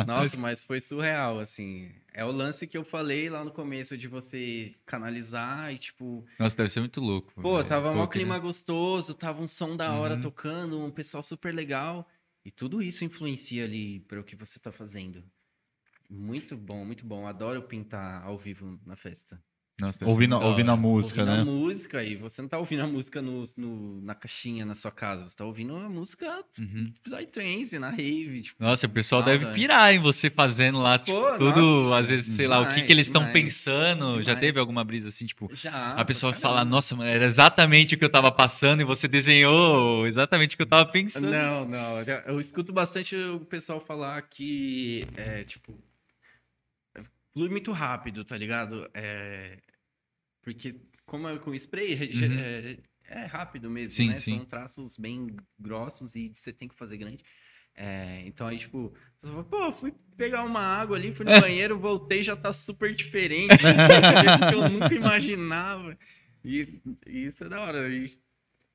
Nossa, mas foi surreal, assim. É o lance que eu falei lá no começo de você canalizar e, tipo, Nossa, deve ser muito louco. pô, velho. tava queria- clima gostoso, tava um som da hora Uhum. tocando, um pessoal super legal. E tudo isso influencia ali para o que você tá fazendo. Muito bom, muito bom. Adoro pintar ao vivo na festa. Ouvindo, ouvindo a música, ouvindo né? a música e você não tá ouvindo a música no, no- na caixinha na sua casa, você tá ouvindo a música Uhum. Psytrance, na rave, tipo, Nossa, o pessoal Ah, deve pirar em você fazendo lá, tipo, Pô, tudo, nossa, às vezes, sei lá, o que, demais, que eles estão demais, pensando. Já demais. teve alguma brisa assim, tipo, já. a pessoa fala, nossa, mano, era exatamente o que eu tava passando e você desenhou exatamente o que eu tava pensando. Não, não. Eu escuto bastante o pessoal falar que é tipo. Flui muito rápido, tá ligado? É, porque, como é com spray, Uhum. é, é rápido mesmo, Sim, né? sim. São traços bem grossos e você tem que fazer grande. É, então aí, tipo, a pessoa fala, pô, fui pegar uma água ali, fui no *laughs* banheiro, voltei, já tá super diferente. *laughs* que eu nunca imaginava. E, e isso é da hora. E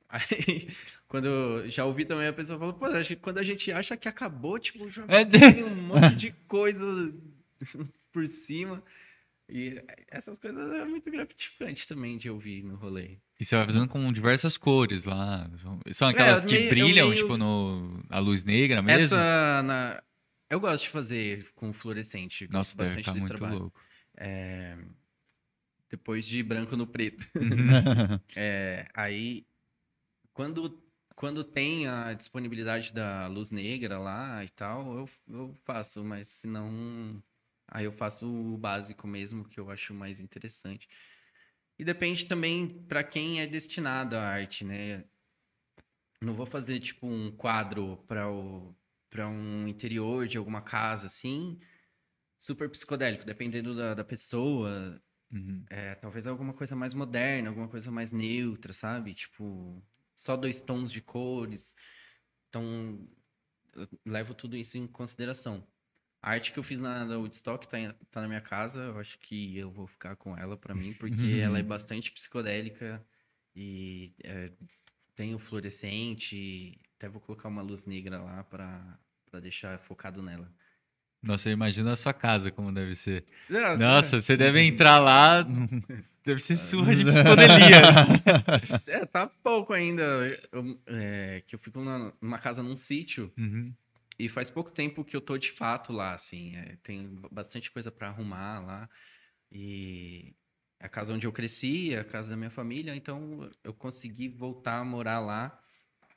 Aí, *laughs* quando eu já ouvi também a pessoa falou, pô, quando a gente acha que acabou, tipo, já É. tem um monte de coisa por cima. E essas coisas é muito gratificante também de ouvir no rolê. E você vai fazendo com diversas cores lá. São- São aquelas É, que meio- brilham, meio- tipo, no, a luz negra mesmo? Essa. Na... Eu gosto de fazer com fluorescente. gosto Nossa, deve bastante ficar desse muito trabalho. louco. É, Depois de branco no preto. *laughs* É, aí, quando, quando tem a disponibilidade da luz negra lá e tal, eu, eu faço, mas se não, aí eu faço o básico mesmo, que eu acho mais interessante. E depende também para quem é destinado a arte, né? Não vou fazer tipo um quadro para o para um interior de alguma casa assim, super psicodélico, dependendo da, da pessoa, Uhum. é, talvez alguma coisa mais moderna, alguma coisa mais neutra, sabe? Tipo, só dois tons de cores. Então, eu levo tudo isso em consideração. A arte que eu fiz na da Woodstock tá, em- tá na minha casa, eu acho que eu vou ficar com ela pra mim, porque *laughs* ela é bastante psicodélica e é, tem o fluorescente, até vou colocar uma luz negra lá pra, pra deixar focado nela. Nossa, eu imagino a sua casa como deve ser. Não, Nossa, você deve entrar lá, *laughs* deve ser surra de *laughs* psicodelia. É, tá pouco ainda. Eu, é, que eu fico na- numa casa num sítio Uhum. E faz pouco tempo que eu tô de fato lá, assim. é, tem bastante coisa pra arrumar lá. E é a casa onde eu cresci, é a casa da minha família, então eu consegui voltar a morar lá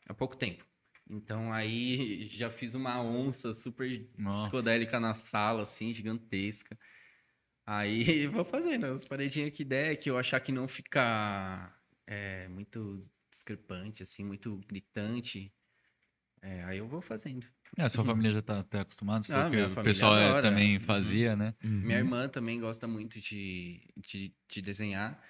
há pouco tempo. Então aí *laughs* já fiz uma onça super Nossa. psicodélica na sala, assim, gigantesca. Aí *laughs* vou fazendo as paredinhas que der, que eu achar que não fica é, muito discrepante, assim, muito gritante. É, aí eu vou fazendo. É, a sua família já tá, tá acostumada? Foi Ah, o que o família pessoal é, adora. também Uhum. fazia, né? Minha irmã também gosta muito de, de, de desenhar.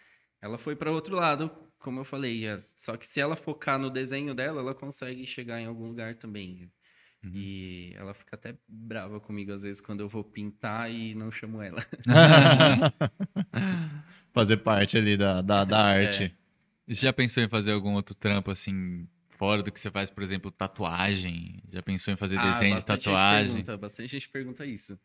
Ela foi para outro lado, como eu falei. é- Só que se ela focar no desenho dela, ela consegue chegar em algum lugar também. Uhum. E ela fica até brava comigo às vezes quando eu vou pintar e não chamo ela. *laughs* Fazer parte ali da, da, da *laughs* É. arte. E você já pensou em fazer algum outro trampo, assim, fora do que você faz, por exemplo, tatuagem? Já pensou em fazer Ah, desenho de bastante gente tatuagem? pergunta, bastante gente pergunta isso.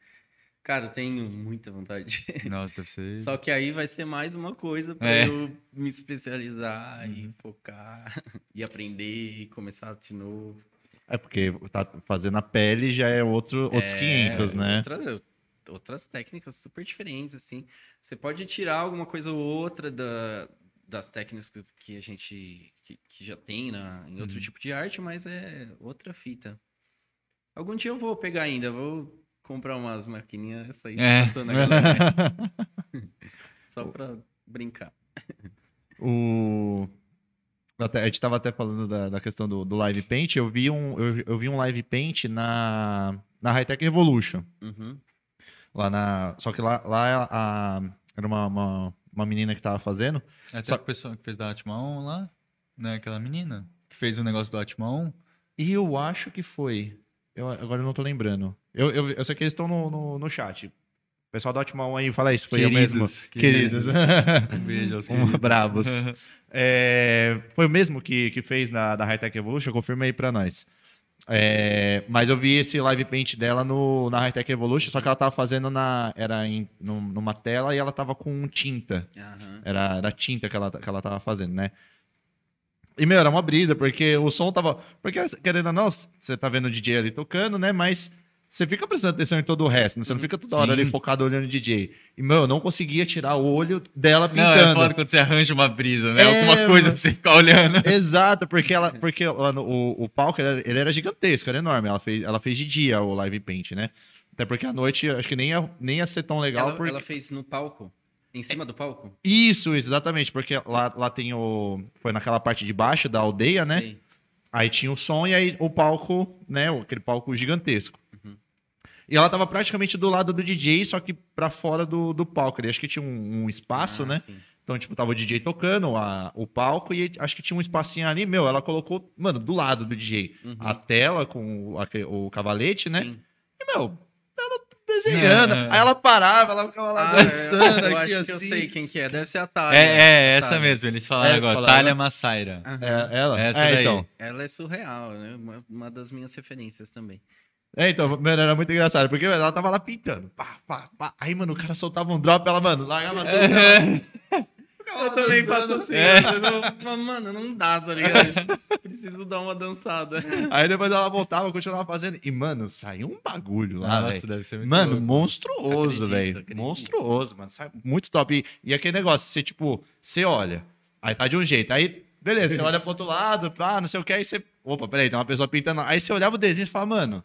Cara, eu tenho muita vontade. Nossa, deve ser... Só que aí vai ser mais uma coisa para É. eu me especializar e Uhum. focar e aprender e começar de novo. É porque tá fazendo a pele já é outro, outros É, 500, né? outra- outras técnicas super diferentes, assim. Você pode tirar alguma coisa ou outra da, das técnicas que, a gente que, que já tem na, em Uhum. outro tipo de arte, mas é outra fita. Algum dia eu vou pegar ainda, vou comprar umas maquininhas essa aí É. tatuando a galera. *laughs* Só pra brincar. O... até- a gente tava até falando da, da questão do, do live paint. Eu vi um, eu, eu vi um live paint na, na Hightech Revolution. Uhum. Lá na, só que lá, lá a, era uma, uma, uma menina que tava fazendo. Até Só- a pessoa que fez da Atma 1 lá, né? Aquela menina que fez o negócio do Atma 1. E eu acho que foi. Eu, agora eu não tô lembrando. Eu, eu, eu sei que eles estão no, no, no chat. O pessoal do Atmão aí, fala isso, foi eu mesmo. Queridos, Queridos. *laughs* Um beijo aos Um, queridos. bravos. *laughs* É, foi o mesmo que, que fez na, da Hightech Evolution, confirma aí pra nós. É, mas eu vi esse live paint dela no, na Hightech Evolution, só que ela tava fazendo na, era em, num- numa tela e ela tava com tinta. Aham. Era, era tinta que ela, que ela tava fazendo, né? E, meu, era uma brisa, porque o som tava. Porque, querendo ou não, você tá vendo o DJ ali tocando, né? Mas você fica prestando atenção em todo o resto, né? Você não fica toda hora Sim. ali focado olhando o DJ. E, meu, eu não conseguia tirar o olho dela Não, é pintando. foda quando você arranja uma brisa, né? É, Alguma coisa pra você ficar olhando. *laughs* Exato, porque ela, porque no- o, o palco ele era, ele era gigantesco, era enorme. Ela fez, ela fez de dia o live paint, né? Até porque à noite acho que nem ia, nem ia ser tão legal. Ela, porque... ela fez no palco? Em cima do palco? Isso, isso, exatamente. Porque lá, lá tem o. Foi naquela parte de baixo da aldeia, né? Sei. Aí tinha o som e aí o palco, né? Aquele palco gigantesco. E ela tava praticamente do lado do DJ, só que pra fora do, do palco. Ali. Acho que tinha um, um espaço, Ah, né? sim. Então, tipo, tava o DJ tocando a, o palco e acho que tinha um espacinho ali. Meu, ela colocou, mano, do lado do DJ. A tela com o, aque- o cavalete, né? Sim. E, meu, ela desenhando. É. Aí ela parava, ela ficava lá Ah, dançando eu aqui acho que eu assim. sei quem que é. Deve ser a Thalia. É, é, essa Thalia. mesmo, eles falaram É, agora. falaram, Thalia né? Massaira. Aham. É, ela? Essa é, daí. então. Ela é surreal, né? Uma, uma das minhas referências também. É, então, mano, era muito engraçado, porque mano, ela tava lá pintando. Pá, pá, pá. Aí, mano, o cara soltava um drop, ela, mano, largava tudo. ela- ficava Eu também faço assim. eu não- Mano, não dá, tá ligado? Preciso dar uma dançada. Aí depois ela voltava, continuava fazendo. E, mano, saiu um bagulho lá, Nossa, velho. deve ser muito Mano, louco. monstruoso, velho. Monstruoso, mano. Sai muito top. E, e aquele negócio, você, tipo, você olha, aí tá de um jeito. Aí, beleza, você olha pro outro lado, pá, não sei o que, aí você. Opa, peraí, tem uma pessoa pintando. Aí você olhava o desenho e fala, mano.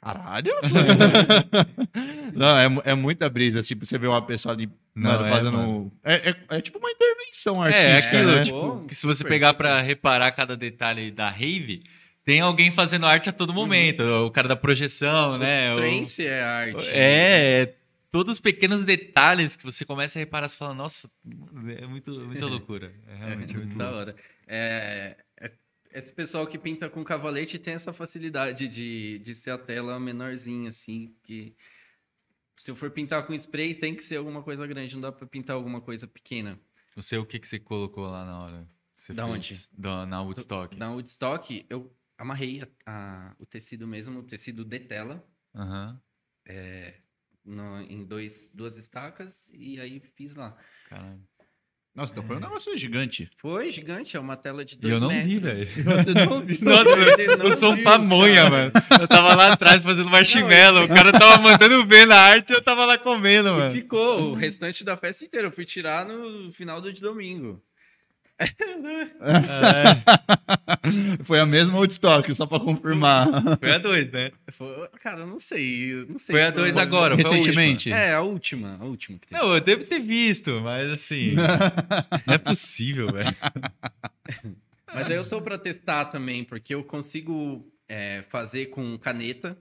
Caralho? *laughs* não, é, é muita brisa, tipo, você vê uma pessoa ali, Não, mano, é, fazendo. mano. É, é- é tipo uma intervenção É, artística, aquilo, né? tipo, que se você pegar pra reparar cada detalhe da rave, tem alguém fazendo arte a todo momento. O cara da projeção, né? O- Trance é arte. É, é, todos os pequenos detalhes que você começa a reparar, você fala, nossa, é muito, muita *laughs* loucura. É realmente É muito muito da hora. É, é- esse pessoal que pinta com cavalete tem essa facilidade de, de ser a tela menorzinha, assim, que se eu for pintar com spray, tem que ser alguma coisa grande, não dá pra pintar alguma coisa pequena. Não sei o que, que você colocou lá na hora. Você Da fez. onde? Da- na Woodstock. Na Woodstock, eu amarrei a- a- o tecido mesmo, o tecido de tela, Aham. no- em dois, duas estacas, e aí fiz lá. Caralho. Nossa, então foi um negócio gigante. Foi gigante, é uma tela de E dois eu não metros. *laughs* vi, velho. Você não? Nossa, Ele eu, não eu sou um pamonha, mano. Eu tava lá atrás fazendo marshmallow. O cara tava mandando ver na arte e eu tava lá comendo, E mano. ficou o restante da festa inteira. Eu fui tirar no final do de domingo. Foi a mesma Woodstock, só pra confirmar. Foi a dois, né? Foi- cara, eu não sei. eu Não sei Foi se a dois uma- agora, foi a Recentemente. É, a última. A última que teve. Não, eu devo ter visto, mas assim. não é possível, velho. *laughs* Mas aí eu tô pra testar também, porque eu consigo é, fazer com caneta.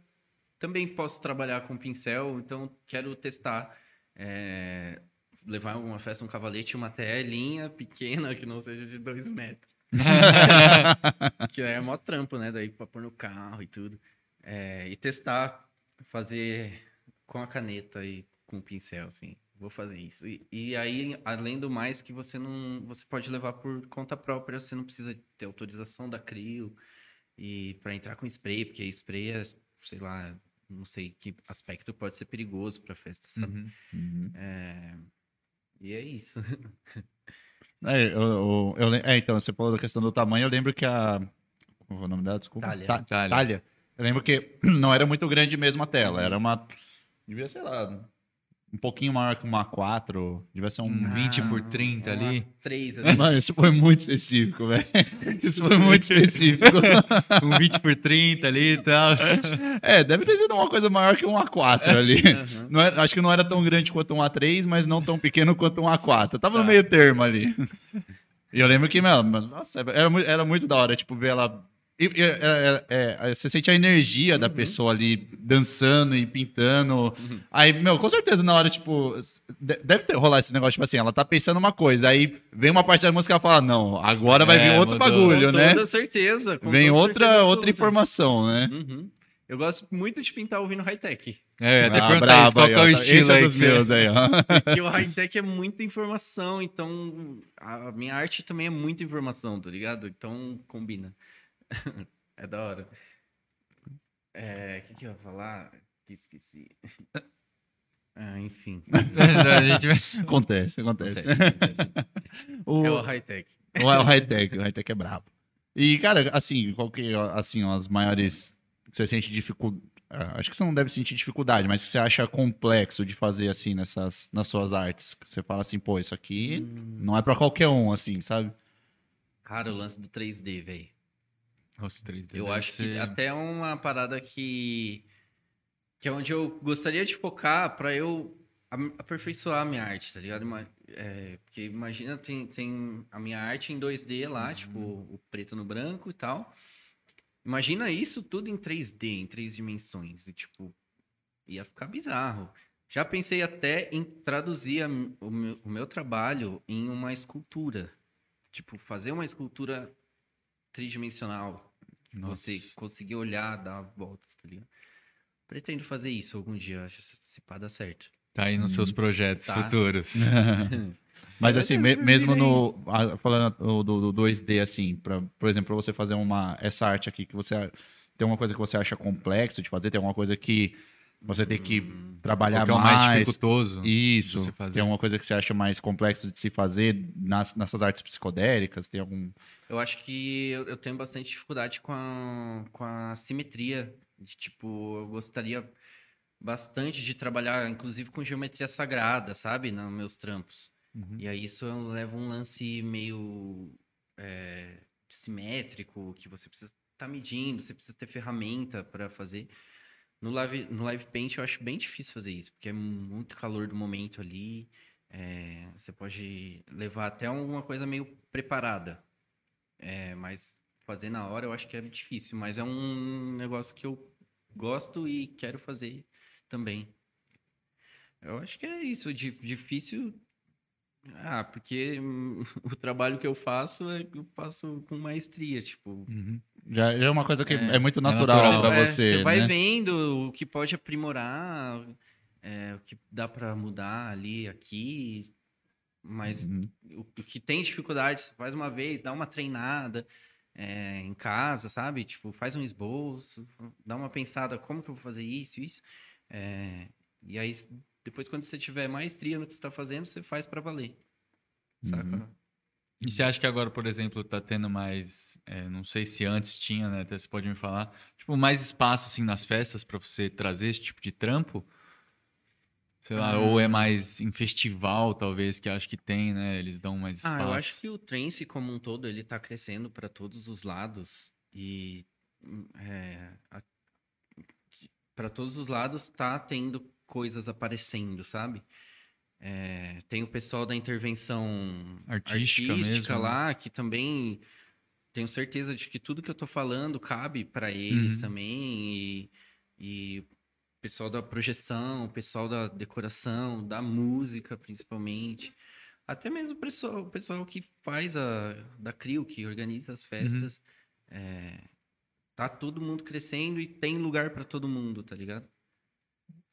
Também posso trabalhar com pincel, então quero testar. é, levar em alguma festa um cavalete e uma telinha pequena que não seja de dois metros. *laughs* que é mó trampo, né? Daí pra pôr no carro e tudo. É, e testar, fazer com a caneta e com o pincel, assim. Vou fazer isso. E, e aí, além do mais, que você não. Você pode levar por conta própria, você não precisa ter autorização da CRIO e para entrar com spray, porque spray é, sei lá, não sei que aspecto pode ser perigoso pra festa, sabe? Uhum. E é isso. É, eu, eu- eu é, então, você falou da questão do tamanho, eu lembro que a. Qual foi o nome dela? Desculpa. Talha. Ta- Talha. Talha. Eu lembro que *clears throat* não era muito grande mesmo a tela, era uma. Devia, sei lá, um pouquinho maior que uma A4, devia ser um. Um 20 por 30 ali. Três, assim. Mano, isso foi muito específico, velho. Isso foi muito específico. *laughs* Um 20 por 30 ali e tal. É, deve ter sido uma coisa maior que um A4 ali. Uhum. Não era- acho que não era tão grande quanto um A3, mas não tão pequeno quanto um A4. Tava no Tá. meio termo ali. E eu lembro que, meu, nossa, era, mu- era muito da hora, tipo, ver ela. E- e- é- é- é, você sente a energia da pessoa ali dançando e pintando. Aí, meu, com certeza na hora, tipo, de- deve ter rolar esse negócio, tipo assim, ela tá pensando uma coisa, aí vem uma parte da música e ela fala, não, agora vai É, vir outro mudou. bagulho, com né? toda certeza. com Vem toda outra, certeza outra informação, né? Uhum. Eu gosto muito de pintar ouvindo high-tech. É, até Ah, perguntar isso, qual aí, é o tá- estilo Esse é dos meus aí, ó. *laughs* Porque o *laughs* high-tech é muita informação, então a minha arte também é muita informação, tá ligado? Então combina. *laughs* é da hora. É, o que, que eu ia falar? Que esqueci. *laughs* Ah, enfim. *laughs* Gente Acontece, acontece. Acontece, acontece. O, É o high-tech. o, o high-tech, o high-tech é brabo. E, cara, assim, qual que é, assim, as maiores que você sente dificuldade? Acho que você não deve sentir dificuldade, mas que você acha complexo de fazer, assim, nessas, nas suas artes. Que você fala assim, pô, isso aqui não é pra qualquer um, assim, sabe? Cara, o lance do 3D, velho. Nossa, 3D Eu acho que ser- até é uma parada que que é onde eu gostaria de focar pra eu aperfeiçoar a minha arte, tá ligado? É, porque imagina, tem, tem a minha arte em 2D lá, tipo, o preto no branco e tal. Imagina isso tudo em 3D, em três dimensões. E, tipo, ia ficar bizarro. Já pensei até em traduzir a o, meu, o meu trabalho em uma escultura. Tipo, fazer uma escultura tridimensional. Nossa. Você conseguir olhar, dar voltas, tá ligado? Pretendo fazer isso algum dia, acho que se pá dá certo. Tá aí nos seus projetos Tá. futuros. *laughs* *laughs* Mas assim, me- mesmo no. a- Falando do, do- do 2D, assim, pra, por exemplo, pra você fazer uma. Essa arte aqui que você. Tem alguma coisa que você acha complexo de fazer? Tem alguma coisa que você tem que trabalhar Qual que é o mais mais? dificultoso. de Isso. você fazer? Tem alguma coisa que você acha mais complexo de se fazer nas, nessas artes psicodélicas? Tem algum. Eu acho que eu, eu tenho bastante dificuldade com a, com a simetria. De, tipo, eu gostaria bastante de trabalhar, inclusive, com geometria sagrada, sabe? Nos meus trampos. Uhum. E aí isso leva um lance meio é, simétrico, que você precisa estar medindo, você precisa ter ferramenta para fazer. No live, no live Paint eu acho bem difícil fazer isso, porque é muito calor do momento ali. é, você pode levar até alguma coisa meio preparada. É, mas fazer na hora eu acho que é difícil. Mas é um negócio que eu gosto e quero fazer também. Eu acho que é isso. di- Difícil. Ah, porque *laughs* o trabalho que eu faço é eu faço com maestria, tipo. Uhum. Já, é uma coisa que é, É. muito É natural, natural. pra É, você. vai né? vendo o que pode aprimorar, é, o que dá pra mudar ali, aqui. Mas Uhum. o, o que tem dificuldade, você faz uma vez, dá uma treinada é, em casa, sabe? Tipo, faz um esboço, dá uma pensada, como que eu vou fazer isso, isso. É, e aí, depois, quando você tiver maestria no que você está fazendo, você faz pra valer. Saca? Uhum. E você acha que agora, por exemplo, tá tendo mais. é, não sei se antes tinha, né? Até você pode me falar. Tipo, mais espaço assim nas festas pra você trazer esse tipo de trampo? Sei lá, ou é mais em festival, talvez, que acho que tem, né? Eles dão mais espaço. Ah, eu acho que o trance como um todo ele tá crescendo para todos os lados e é, para todos os lados tá tendo coisas aparecendo, sabe? É, tem o pessoal da intervenção Artística artística, né? lá que também tenho certeza de que tudo que eu tô falando cabe para eles Uhum. também e, o pessoal da projeção, o pessoal da decoração, da música principalmente. Até mesmo o pessoal, o pessoal que faz a da CRIO, que organiza as festas. é, tá todo mundo crescendo e tem lugar para todo mundo, tá ligado?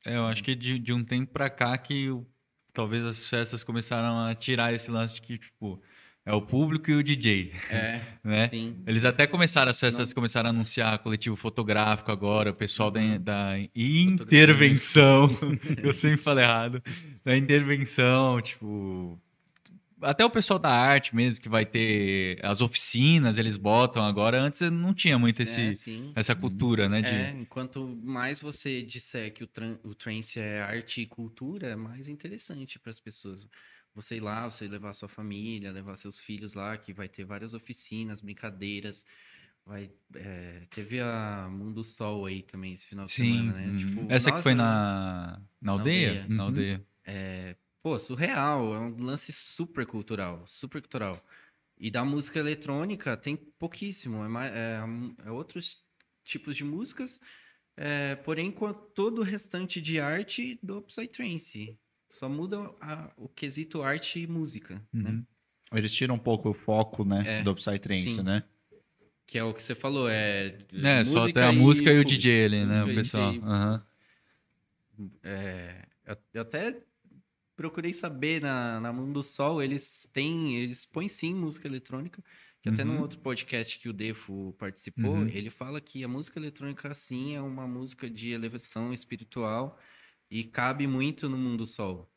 É, eu acho que de, de um tempo pra cá que o- talvez as festas começaram a tirar esse lance de que, tipo, é o público e o DJ, É, *laughs* né? sim. Eles até começaram, as festas começaram a anunciar coletivo fotográfico agora, o pessoal da, da intervenção, *laughs* eu sempre falo errado, da intervenção, tipo... Até o pessoal da arte mesmo, que vai ter as oficinas, eles botam agora. Antes não tinha muito É, esse, sim. essa cultura, né? De... É, enquanto mais você disser que o, tran o trance é arte e cultura, é mais interessante para as pessoas. Você ir lá, você levar sua família, levar seus filhos lá, que vai ter várias oficinas, brincadeiras. Vai, é, teve a Mundo Sol aí também esse final de Sim. semana, né? uhum. Tipo, Essa que nossa, foi na, na aldeia? aldeia. Na Uhum. aldeia. Pô, surreal, é um lance super cultural, super cultural. E da música eletrônica tem pouquíssimo, é, mais, é, é outros tipos de músicas, é, porém com todo o restante de arte do Psytrance. Só muda a- o quesito arte e música, né? Uhum. Eles tiram um pouco o foco, né, É, do Psytrance, sim. né? Que é o que você falou, é... É, só tem a música e o público. DJ ali, né? O e pessoal. Aham. É, eu até procurei saber na, na Mundo Sol, eles têm, eles põem sim música eletrônica, que até num Uhum. outro podcast que o Defo participou, Uhum. ele fala que a música eletrônica sim é uma música de elevação espiritual e cabe muito no Mundo Sol.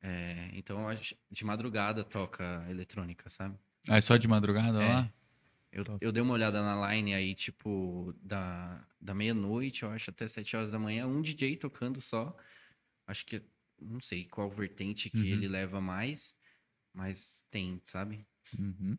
É, então, de madrugada toca eletrônica, sabe? Ah, é só de madrugada É. lá? Eu, eu dei uma olhada na line aí, tipo, da, da meia-noite, eu acho, até sete horas da manhã, um DJ tocando só. Acho que, não sei qual vertente que Uhum. ele leva mais, mas tem, sabe? Uhum.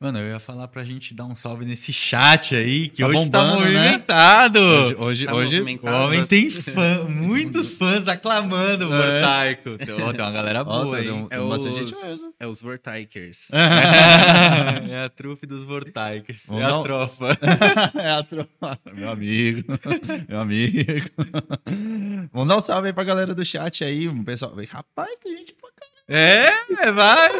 Mano, eu ia falar pra gente dar um salve nesse chat aí, que Tá hoje tá bombando, né? movimentado. Hoje, hoje, Tá hoje- O homem tem fã, *laughs* muitos fãs aclamando o É. Vortaico. Tem, ó, tem uma galera boa, tem um- É Tem bastante os, gente mesmo. é os Vortikers. *laughs* *laughs* é a trufe dos Vortaikers. Vamos É a um- trofa. é a tropa. Meu amigo. Meu amigo. Vamos dar um salve aí pra galera do chat aí. O pessoal. Rapaz, tem gente pra caramba. É, vai.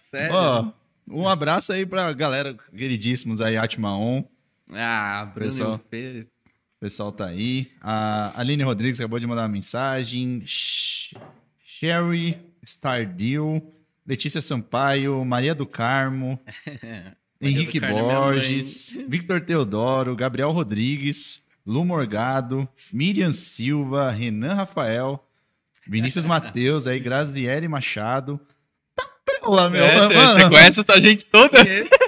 Sério? Ó, um abraço aí pra galera queridíssimos aí, Atmaon. ah, Bruno Pessoal. Pessoal tá aí. A Aline Rodrigues acabou de mandar uma mensagem. Sh- Sherry Stardew. Letícia Sampaio. Maria do Carmo. *laughs* Henrique Carne é. Borges, Victor Teodoro, Gabriel Rodrigues, Lu Morgado, Miriam Silva, Renan Rafael, Vinícius *laughs* Matheus, aí Graziele Machado. Prela, meu. É, mano. você conhece essa gente toda?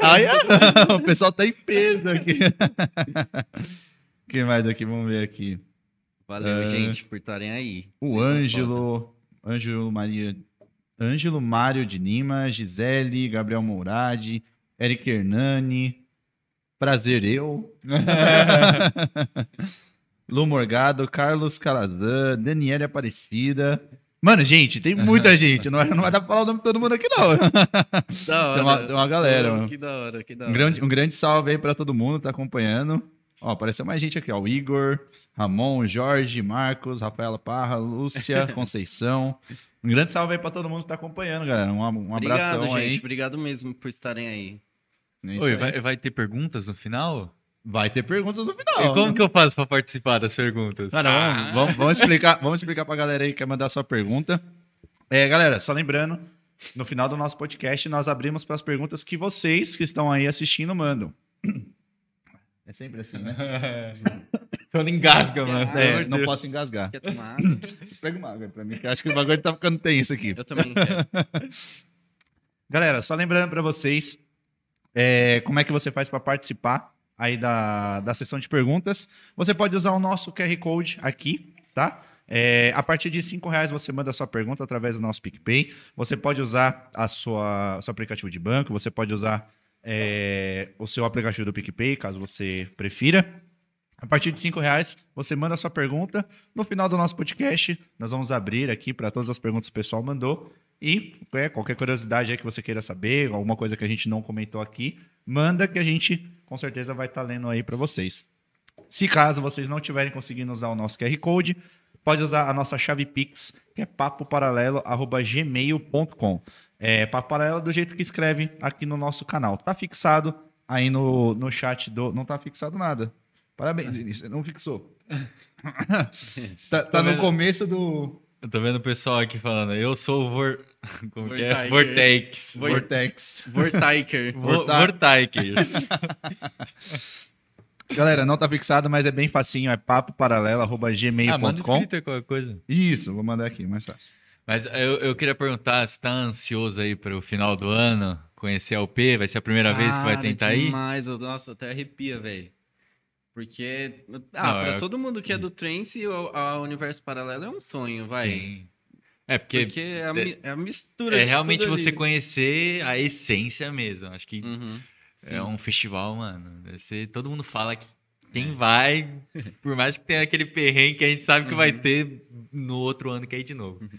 Aí, *laughs* o pessoal tá em peso aqui. *laughs* Quem mais aqui? Vamos ver aqui. Valeu, É. gente, por estarem aí. O Vocês. Ângelo, Ângelo Maria, Ângelo Mário de Lima, Gisele, Gabriel Mourade, Eric Hernani, Prazer Eu, *laughs* Lu Morgado, Carlos Calazan, Daniela Aparecida. Mano, gente, tem muita *laughs* gente. Não, vai- não vai dar pra falar o nome de todo mundo aqui, não. Da hora. *laughs* Tem uma, tem uma galera, mano. Que da hora, que da Um hora. grande, um grande salve aí pra todo mundo que tá acompanhando. Ó, apareceu mais gente aqui, ó. O Igor, Ramon, Jorge, Marcos, Rafaela Parra, Lúcia, *laughs* Conceição. Um grande salve aí pra todo mundo que tá acompanhando, galera. Um, um abração Obrigado, aí. gente. Obrigado mesmo por estarem aí. É Oi, aí. vai, vai ter perguntas no final? Vai ter perguntas no E final. como que eu faço pra participar das perguntas? Cara, vamos, vamos, vamos explicar, vamos explicar pra galera aí que quer mandar sua pergunta. É, galera, só lembrando, no final do nosso podcast, nós abrimos para as perguntas que vocês que estão aí assistindo mandam. É sempre assim, né? *laughs* Só não engasga, mano. Ah, É, não posso engasgar. Quer tomar? *coughs* Pega uma água pra mim, que eu acho que o bagulho tá ficando tenso *laughs* aqui. Eu também quero. *laughs* Galera, só lembrando pra vocês é, como é que você faz pra participar aí da, da sessão de perguntas. Você pode usar o nosso QR Code aqui, tá? É, a partir de cinco reais você manda a sua pergunta através do nosso PicPay. Você pode usar a sua, seu aplicativo de banco, você pode usar é, o seu aplicativo do PicPay, caso você prefira. A partir de cinco reais, você manda a sua pergunta. No final do nosso podcast, nós vamos abrir aqui para todas as perguntas que o pessoal mandou. E é, qualquer curiosidade aí que você queira saber, alguma coisa que a gente não comentou aqui, manda que a gente com certeza vai estar lendo aí para vocês. Se caso vocês não estiverem conseguindo usar o nosso QR Code, pode usar a nossa chave Pix, que é papoparalelo.gmail.com. É papo paralelo do jeito que escreve aqui no nosso canal. Tá fixado aí no, no chat do. Não tá fixado nada. Parabéns, Vinícius. Não fixou. *laughs* tá tá no começo do. Eu tô vendo o pessoal aqui falando, eu sou o Vor... *laughs* Como que é? Vortex. Vortex. Vortiker. *laughs* Vortikers. *laughs* Galera, não tá fixado, mas é bem facinho. É ah, manda escrito qualquer coisa. Isso, vou mandar aqui, mais fácil. Mas eu, eu queria perguntar, você tá ansioso aí para o final do ano? Conhecer a UP? Vai ser a primeira vez que vai Cara, tentar ir? demais. Eu- Nossa, até arrepia, velho. Porque, ah, Não, pra é- todo mundo que é do Trance, o a Universo Paralelo é um sonho, vai. Sim. É, porque, Porque é a, mi- é a mistura é de realmente tudo você ali. conhecer a essência mesmo. Acho que Uhum. é um festival, mano. Deve ser, todo mundo fala que quem vai, *laughs* por mais que tenha aquele perrengue que a gente sabe que vai ter no outro ano que é de novo. *laughs*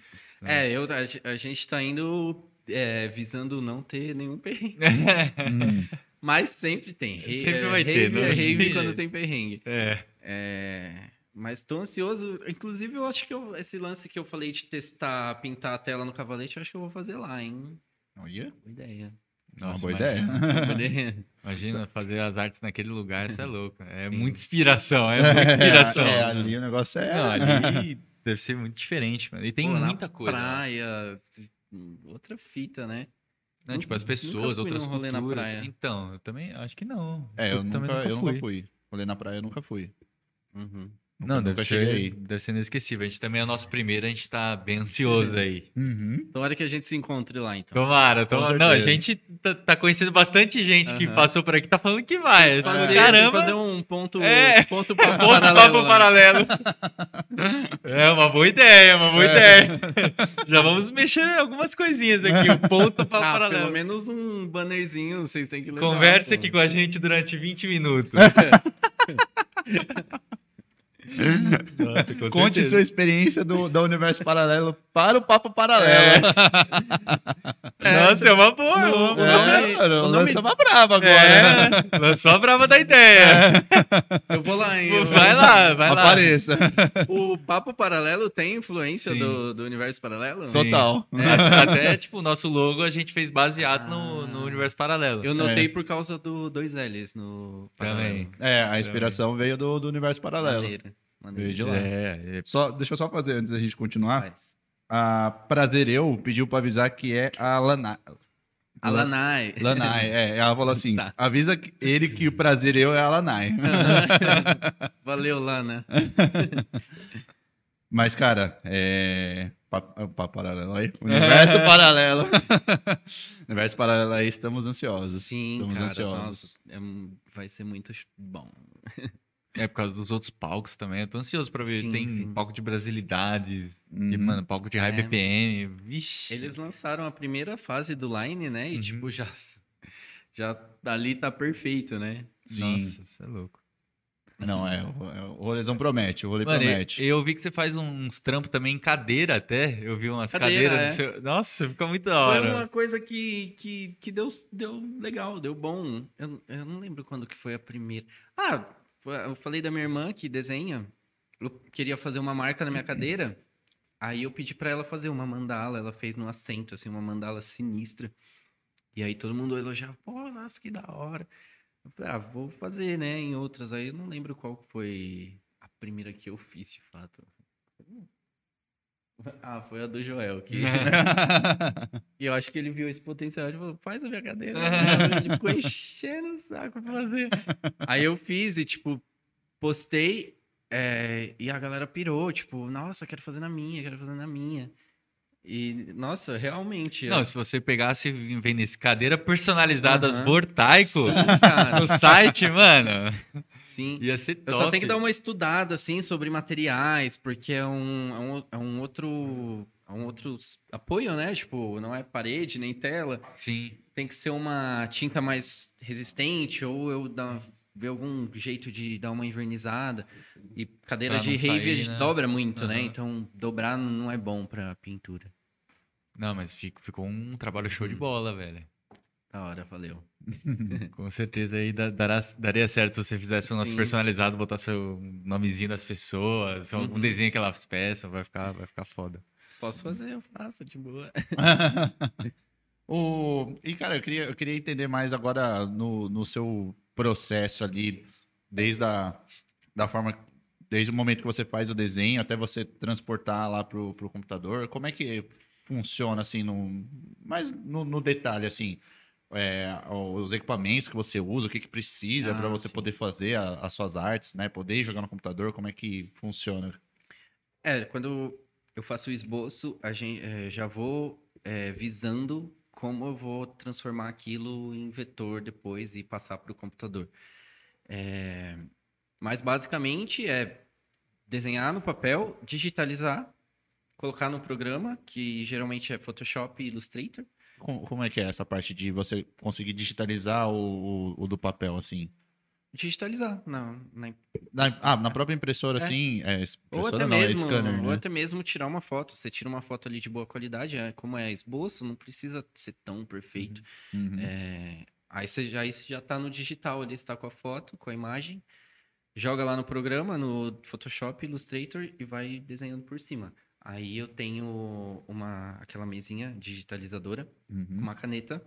É, eu, a, ge- a gente tá indo é, visando não ter nenhum perrengue. *laughs* Mas sempre tem. Re- Sempre é, vai ter, rave não é tem rave jeito. quando tem perrengue. É. É, mas tô ansioso. Inclusive, eu acho que eu- esse lance que eu falei de testar, pintar a tela no cavalete, eu acho que eu vou fazer lá, hein? Olha, Boa ideia. uma Nossa, boa imagina, ideia. Boa ideia. Imagina *laughs* fazer as artes naquele lugar, isso é louco. É Sim. muita inspiração, é muita *laughs* inspiração. É, ali o negócio é. Não, ali deve ser muito diferente, mano. E tem Pô, na muita coisa. Praia, outra fita, né? Não, tipo, as Nunca pessoas, fui outras culturas. praia. Então, eu também acho que não. É, eu, também nunca, eu nunca fui. Rolê na praia eu nunca fui. Uhum. Não, deve nunca ser, aí. deve ser inesquecível. A gente também é o nosso primeiro, a gente tá bem ansioso aí. Uhum. Tomara que a gente se encontre lá, então. Tomara, tomara. Não, a gente tá, tá conhecendo bastante gente que Aham. passou por aqui, tá falando que vai. Fazer, tem que Caramba! fazer um ponto, É, ponto ponto papo papo paralelo. lá. paralelo. *laughs* É uma boa ideia, uma boa ideia. Já vamos mexer em algumas coisinhas aqui. O ponto *laughs* papo Ah, paralelo. pelo menos um bannerzinho, vocês têm que levar. Converse aqui com a gente durante 20 minutos. *laughs* Nossa, com Conte certeza. sua experiência do, do universo paralelo para o Papo Paralelo. *laughs* Nossa, é uma boa. é uma boa. É, mano, o nome- lança uma brava agora. né? É, lançou a brava da ideia. Eu vou lá, hein? eu- Vai lá, vai lá. Apareça. O Papo Paralelo tem influência do, do universo paralelo? Sim. Total. É, até, tipo, o nosso logo a gente fez baseado no, no universo paralelo. Eu notei por causa do dois L's no Também. É, a inspiração veio do, do universo paralelo. Maneira. Maneira. lá. É, é. Só, deixa eu só fazer antes da gente continuar. Faz. A Prazer Eu pediu pra avisar que é a Lana... A Lanai. Lanai, é. Ela falou *laughs* assim: Tá. avisa ele que o prazer eu é a Lanai. *laughs* Valeu, Lana. *laughs* Mas, cara, é. Pa, pa, paralelo aí. Universo paralelo. Universo paralelo aí, estamos ansiosos. Sim, estamos cara. ansiosos. Nossa, é vai ser muito bom. É por causa dos outros palcos também. Eu tô ansioso pra ver. Sim, Tem sim. palco de brasilidades, Uhum. mano, palco de high É. BPM. Vixe. Eles lançaram a primeira fase do Line, né? E, Uhum. tipo, já, já ali tá perfeito, né? Sim. Nossa, isso é louco. Não, é. O, é, rolezão promete, o rolê Mano, eu, promete. eu vi que você faz uns trampos também em cadeira até. Eu vi umas Cadeira, cadeiras. é. seu- Nossa, ficou muito da Foi hora. uma coisa que, que, que deu, deu legal, deu bom. Eu, eu não lembro quando que foi a primeira. Ah, foi- eu falei da minha irmã que desenha. Eu queria fazer uma marca na minha cadeira. Aí eu pedi pra ela fazer uma mandala. Ela fez no assento, assim, uma mandala sinistra. E aí todo mundo elogiava. Pô, nossa, que da hora. Eu falei, ah, vou fazer, né? Em outras. Aí eu não lembro qual foi a primeira que eu fiz, de fato. *laughs* Ah, foi a do Joel, que... *laughs* E eu acho que ele viu esse potencial e falou, faz a minha cadeira. *laughs* ele ficou enchendo o saco pra fazer. Aí eu fiz e, tipo, postei é, e a galera pirou, tipo, nossa, quero fazer na minha, quero fazer na minha. E, nossa, realmente. Não, se você pegasse e vendesse cadeira personalizadas Aham. Bortaico Sim, no site, mano, Sim. ia ser top. Eu só tenho que dar uma estudada, assim, sobre materiais, porque é um, é um, é um outro... É um outro apoio, né? Tipo, não é parede nem tela. Sim. tem que ser uma tinta mais resistente ou eu dar, ver algum jeito de dar uma invernizada. E cadeira de rave né? dobra muito, né? Aham. Então dobrar não é bom pra pintura. Não, mas fico- ficou um trabalho show Uhum. de bola, velho. Da hora, valeu. *laughs* Com certeza aí da- dará- daria certo se você fizesse um nosso Sim. personalizado, botasse o nomezinho das pessoas, ou algum Uhum. desenho que elas peçam, vai ficar, vai ficar foda. Posso fazer, eu faço, de boa. *laughs* o, e, cara, eu queria, eu queria entender mais agora no, no seu processo ali, desde a da forma, desde o momento que você faz o desenho até você transportar lá pro, pro computador. Como é que funciona, assim, no, mais no, no detalhe, assim, é, os equipamentos que você usa, o que, que precisa Ah, para você sim. poder fazer a- as suas artes, né? Poder jogar no computador, como é que funciona? É, quando eu faço o esboço, a gente, é, já vou é, visando como eu vou transformar aquilo em vetor depois e passar para o computador. É, mas basicamente é desenhar no papel, digitalizar, colocar no programa, que geralmente é Photoshop e Illustrator. Com- Como é que é essa parte de você conseguir digitalizar o, o- o do papel, assim? Digitalizar na, na Na, ah, na própria impressora, É. assim, é, Ou até, não, é mesmo, scanner, ou né? até mesmo tirar uma foto. Você tira uma foto ali de boa qualidade, é, como é esboço, não precisa ser tão perfeito. Uhum. É, aí você já, aí você já tá no digital ali, você tá com a foto, com a imagem, joga lá no programa, no Photoshop, Illustrator e vai desenhando por cima. Aí eu tenho uma aquela mesinha digitalizadora Uhum. com uma caneta,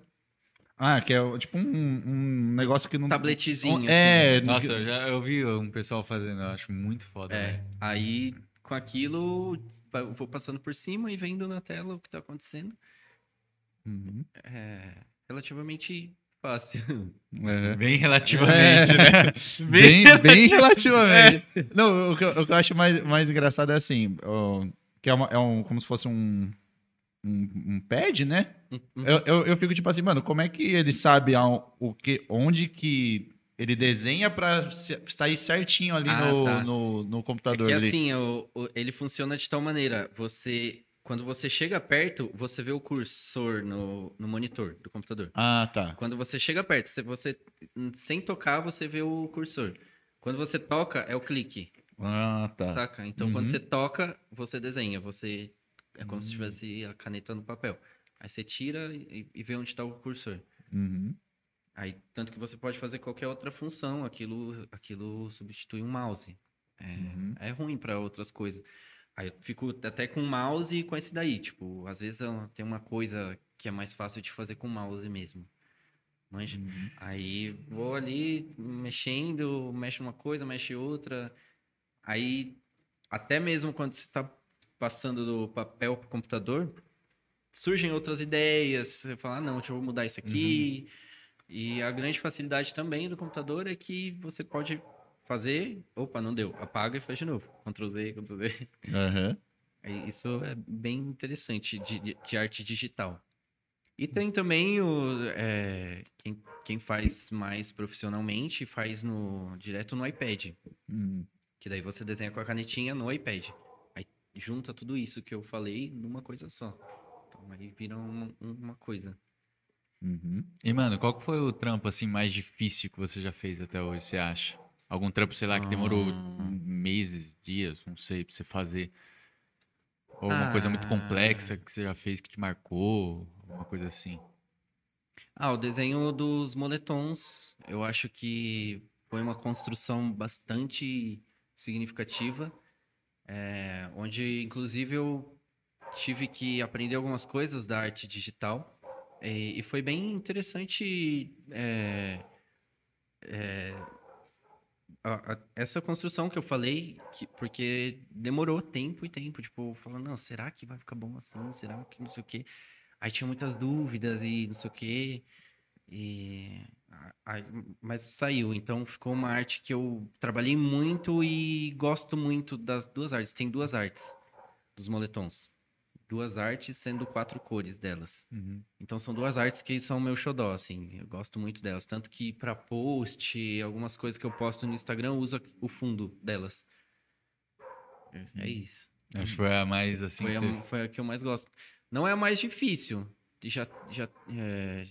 Ah, que é tipo um, um negócio que não... tabletezinho É, assim. Nossa, eu já eu vi um pessoal fazendo, eu acho muito foda, É, velho. aí com aquilo eu vou passando por cima e vendo na tela o que tá acontecendo. Uhum. É relativamente fácil. É. Bem relativamente, É. né? *laughs* Bem, bem relativamente. Não, o que, eu, o que eu acho mais, mais engraçado é assim, ó, que é, uma- é um, como se fosse um, um, um pad, né? Eu, eu, eu fico tipo assim, mano, como é que ele sabe ao- o que, onde que ele desenha pra se- sair certinho ali Ah, no, tá. no, no É computador? que ali? assim, o- o- ele funciona de tal maneira, você quando você chega perto, você vê o cursor no, no monitor do computador. Ah, tá. Quando você chega perto, se você sem tocar, você vê o cursor. Quando você toca, é o clique, Ah, tá. saca? Então Uhum. quando você toca, você desenha, você é como Hum. se tivesse a caneta no papel. Aí você tira e, e vê onde está o cursor. Uhum. Aí, tanto que você pode fazer qualquer outra função, aquilo, aquilo substitui um mouse. É, Uhum. é ruim para outras coisas. Aí eu fico até com o mouse e com esse daí. Tipo, às vezes tem uma coisa que é mais fácil de fazer com o mouse mesmo. Manja? Uhum. Aí vou ali mexendo, mexe uma coisa, mexe outra. Aí, até mesmo quando você está passando do papel para o computador, surgem outras ideias, você fala, ah, não, deixa eu mudar isso aqui. Uhum. E a grande facilidade também do computador é que você pode fazer, opa, não deu, apaga e faz de novo. Ctrl Z, Ctrl Z. *laughs* Aí Isso é bem interessante de, de- arte digital. E tem também o, é, quem, quem faz mais profissionalmente faz no direto no iPad. Hum. Que daí você desenha com a canetinha no iPad. Junta tudo isso que eu falei numa coisa só. Então aí vira uma, uma coisa. Uhum. E, mano, qual que foi o trampo, assim, mais difícil que você já fez até hoje, você acha? Algum trampo, sei lá, que demorou Ah. meses, dias, não sei, pra você fazer? Ou uma coisa muito Ah. complexa que você já fez que te marcou, alguma coisa assim. Ah, o desenho dos moletons, eu acho que foi uma construção bastante significativa, é, onde inclusive eu tive que aprender algumas coisas da arte digital e, e foi bem interessante é, é, a- a- essa construção que eu falei, que- porque demorou tempo e tempo, tipo, falando, não, será que vai ficar bom assim? Será que não sei o quê? Aí tinha muitas dúvidas e não sei o quê. E... mas saiu, então ficou uma arte que eu trabalhei muito e gosto muito das duas artes. Tem duas artes dos moletons. Duas artes sendo quatro cores delas. Então são duas artes que são meu xodó, assim. Eu gosto muito delas. Tanto que pra post, algumas coisas que eu posto no Instagram, eu uso o fundo delas. É- É isso. Acho que foi a mais, assim, Foi que a, foi a que eu mais gosto. Não é a mais difícil. Já, já, é,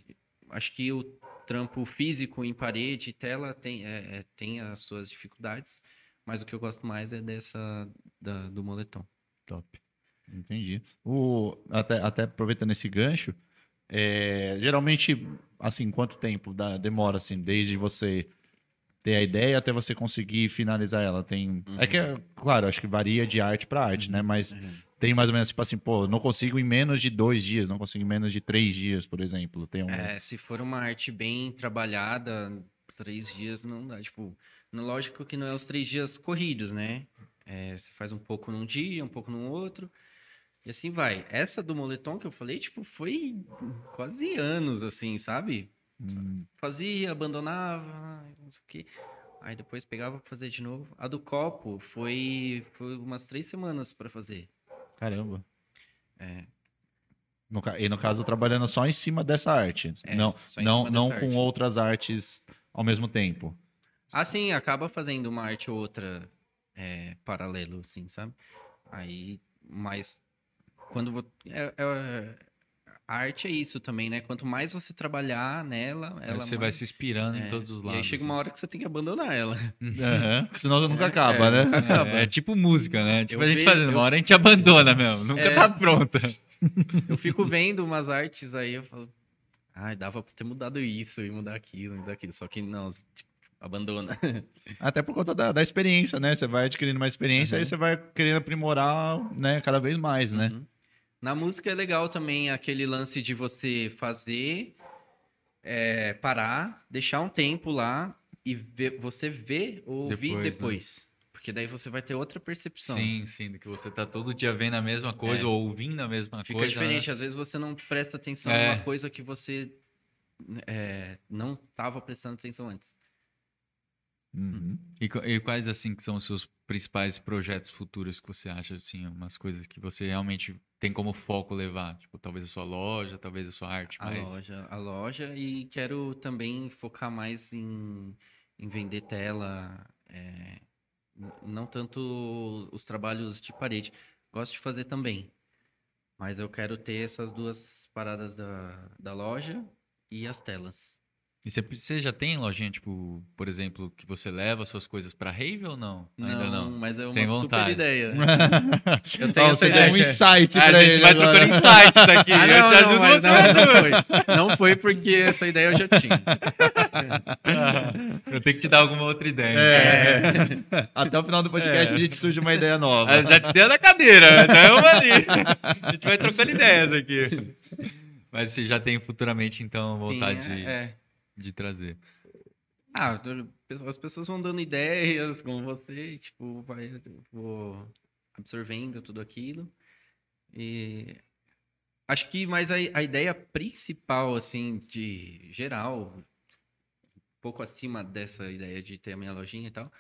acho que o trampo físico em parede e tela tem, é, é, tem as suas dificuldades, mas o que eu gosto mais é dessa da- do moletom. Top. Entendi. O, até, até aproveitando esse gancho, é, geralmente, assim, quanto tempo dá- demora, assim, desde você ter a ideia até você conseguir finalizar ela? Tem, É que, é, claro, acho que varia de arte para arte, né? Mas tem mais ou menos, tipo assim, pô, não consigo em menos de dois dias, não consigo em menos de três dias, por exemplo. Tem um... É, se for uma arte bem trabalhada, três dias não dá. Tipo, no- lógico que não é os três dias corridos, né? É, você faz um pouco num dia, um pouco num outro. E assim vai. Essa do moletom que eu falei, tipo, foi quase anos, assim, sabe? Fazia, abandonava, não sei o quê. Aí depois pegava pra fazer de novo. A do copo foi, foi umas três semanas pra fazer. Caramba. É. No, e no caso, trabalhando só em cima dessa arte. É, não não, não com arte. outras artes ao mesmo tempo. Ah, sim, acaba fazendo uma arte ou outra é, paralelo, assim, sabe? Aí, mas quando é, é- a arte é isso também, né? Quanto mais você trabalhar nela, ela você vai mais- se inspirando é, em todos os E lados. aí chega assim. uma hora que você tem que abandonar ela. Aham, Senão nunca *laughs* acaba, é, né? nunca acaba. É, é tipo música, né? Tipo Eu a gente ve- fazendo, uma eu- hora a gente abandona *laughs* mesmo. Nunca É. tá pronta. *laughs* Eu fico vendo umas artes aí, eu falo, ai, dava pra ter mudado isso e mudar aquilo, mudar aquilo. Só que não, tipo, abandona. Até por conta da, da experiência, né? Você vai adquirindo uma experiência, Uhum. aí você vai querendo aprimorar, né? Cada vez mais, né? Uhum. Na música é legal também aquele lance de você fazer, é, parar, deixar um tempo lá e ver, você ver ou ouvir Depois, né? depois. Porque daí você vai ter outra percepção. Sim, sim, do que você tá todo dia vendo a mesma coisa É. ou ouvindo a mesma Fica coisa. diferente. né? Às vezes você não presta atenção É. numa coisa que você é, não estava prestando atenção antes. Uhum. E, qu- e quais, assim, que são os seus principais projetos futuros que você acha, assim, umas coisas que você realmente tem como foco levar? Tipo, talvez a sua loja, talvez a sua arte A loja, a loja e quero também focar mais em, em vender tela, é, não tanto os trabalhos de parede. Gosto de fazer também, mas eu quero ter essas duas paradas da, da loja e as telas. E você, você já tem lojinha, tipo, por exemplo, que você leva suas coisas pra rave ou não? Ainda não. mas é uma Tem super vontade. ideia. *laughs* Eu tenho essa você ideia. deu um insight Ah, pra a gente vai agora. trocando insights aqui. *laughs* Ah, eu não, te não, ajudo mas você. não, não foi. Não foi porque essa ideia eu já tinha. Eu tenho que te dar alguma outra ideia. É. Até o final do podcast a gente surge uma ideia nova. Ah, Já te dei a da cadeira, já é uma ali. A gente vai trocando *laughs* ideias aqui. Mas você já tem futuramente, então, vontade Sim, de, é. De trazer. Ah, as pessoas vão dando ideias com você, tipo, vai, vou absorvendo tudo aquilo. E Acho que, mas a, a ideia principal, assim, de geral, um pouco acima dessa ideia de ter a minha lojinha e tal,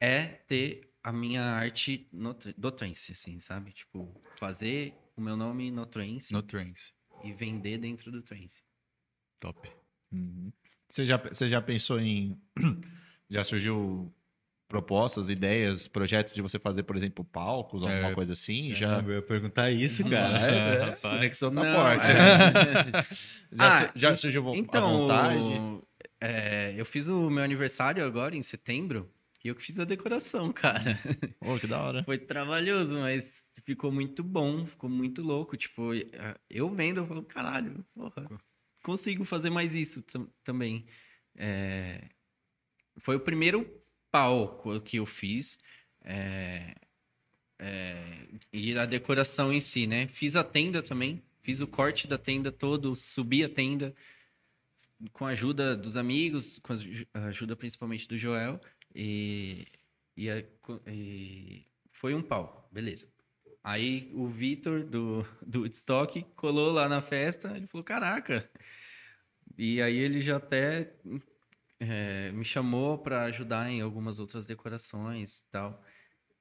é ter a minha arte no, tr- do trance, assim, sabe? Tipo, fazer o meu nome no trance No Trance. e vender dentro do trance. Top. Uhum. Você, já, você já pensou em. *clears throat* Já surgiu propostas, ideias, projetos de você fazer, por exemplo, palcos, alguma É, coisa assim? já. eu ia perguntar isso, cara. É, *laughs* é, Rapaz. conexão tá Não, forte. é. *laughs* já, Ah, já surgiu vo- a Então, vontade? é, eu fiz o meu aniversário agora, em setembro, e eu que fiz a decoração, *laughs* cara. Ô, que da hora. Foi trabalhoso, mas ficou muito bom, ficou muito louco. Tipo, eu vendo, eu falo, caralho, porra, consigo fazer mais isso tam- também. É, Foi o primeiro palco que eu fiz. é, é, E a decoração em si, né? Fiz a tenda também, fiz o corte da tenda todo, subi a tenda com a ajuda dos amigos, com a aju- a ajuda principalmente do Joel. E, e, a- e foi um palco, beleza. Aí o Vitor do, do Woodstock colou lá na festa, ele falou, caraca. E aí ele já até é, me chamou para ajudar em algumas outras decorações e tal.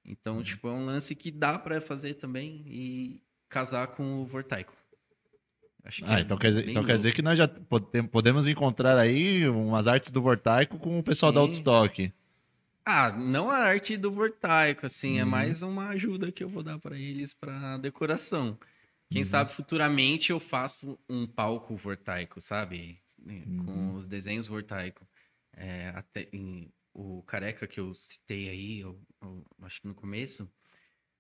Então, tipo, é um lance que dá para fazer também e casar com o Vortaico. Ah, é então quer, dizer, então quer dizer que nós já pode- podemos encontrar aí umas artes do Vortaico com o pessoal da Sim. Outstock. Ah, não a arte do Vortaico, assim, é Uhum. mais uma ajuda que eu vou dar para eles para decoração. Quem Uhum. sabe futuramente eu faço um palco Vortaico, sabe? Uhum. Com os desenhos Vortaico. É, até em- o careca que eu citei aí, eu, eu acho que no começo,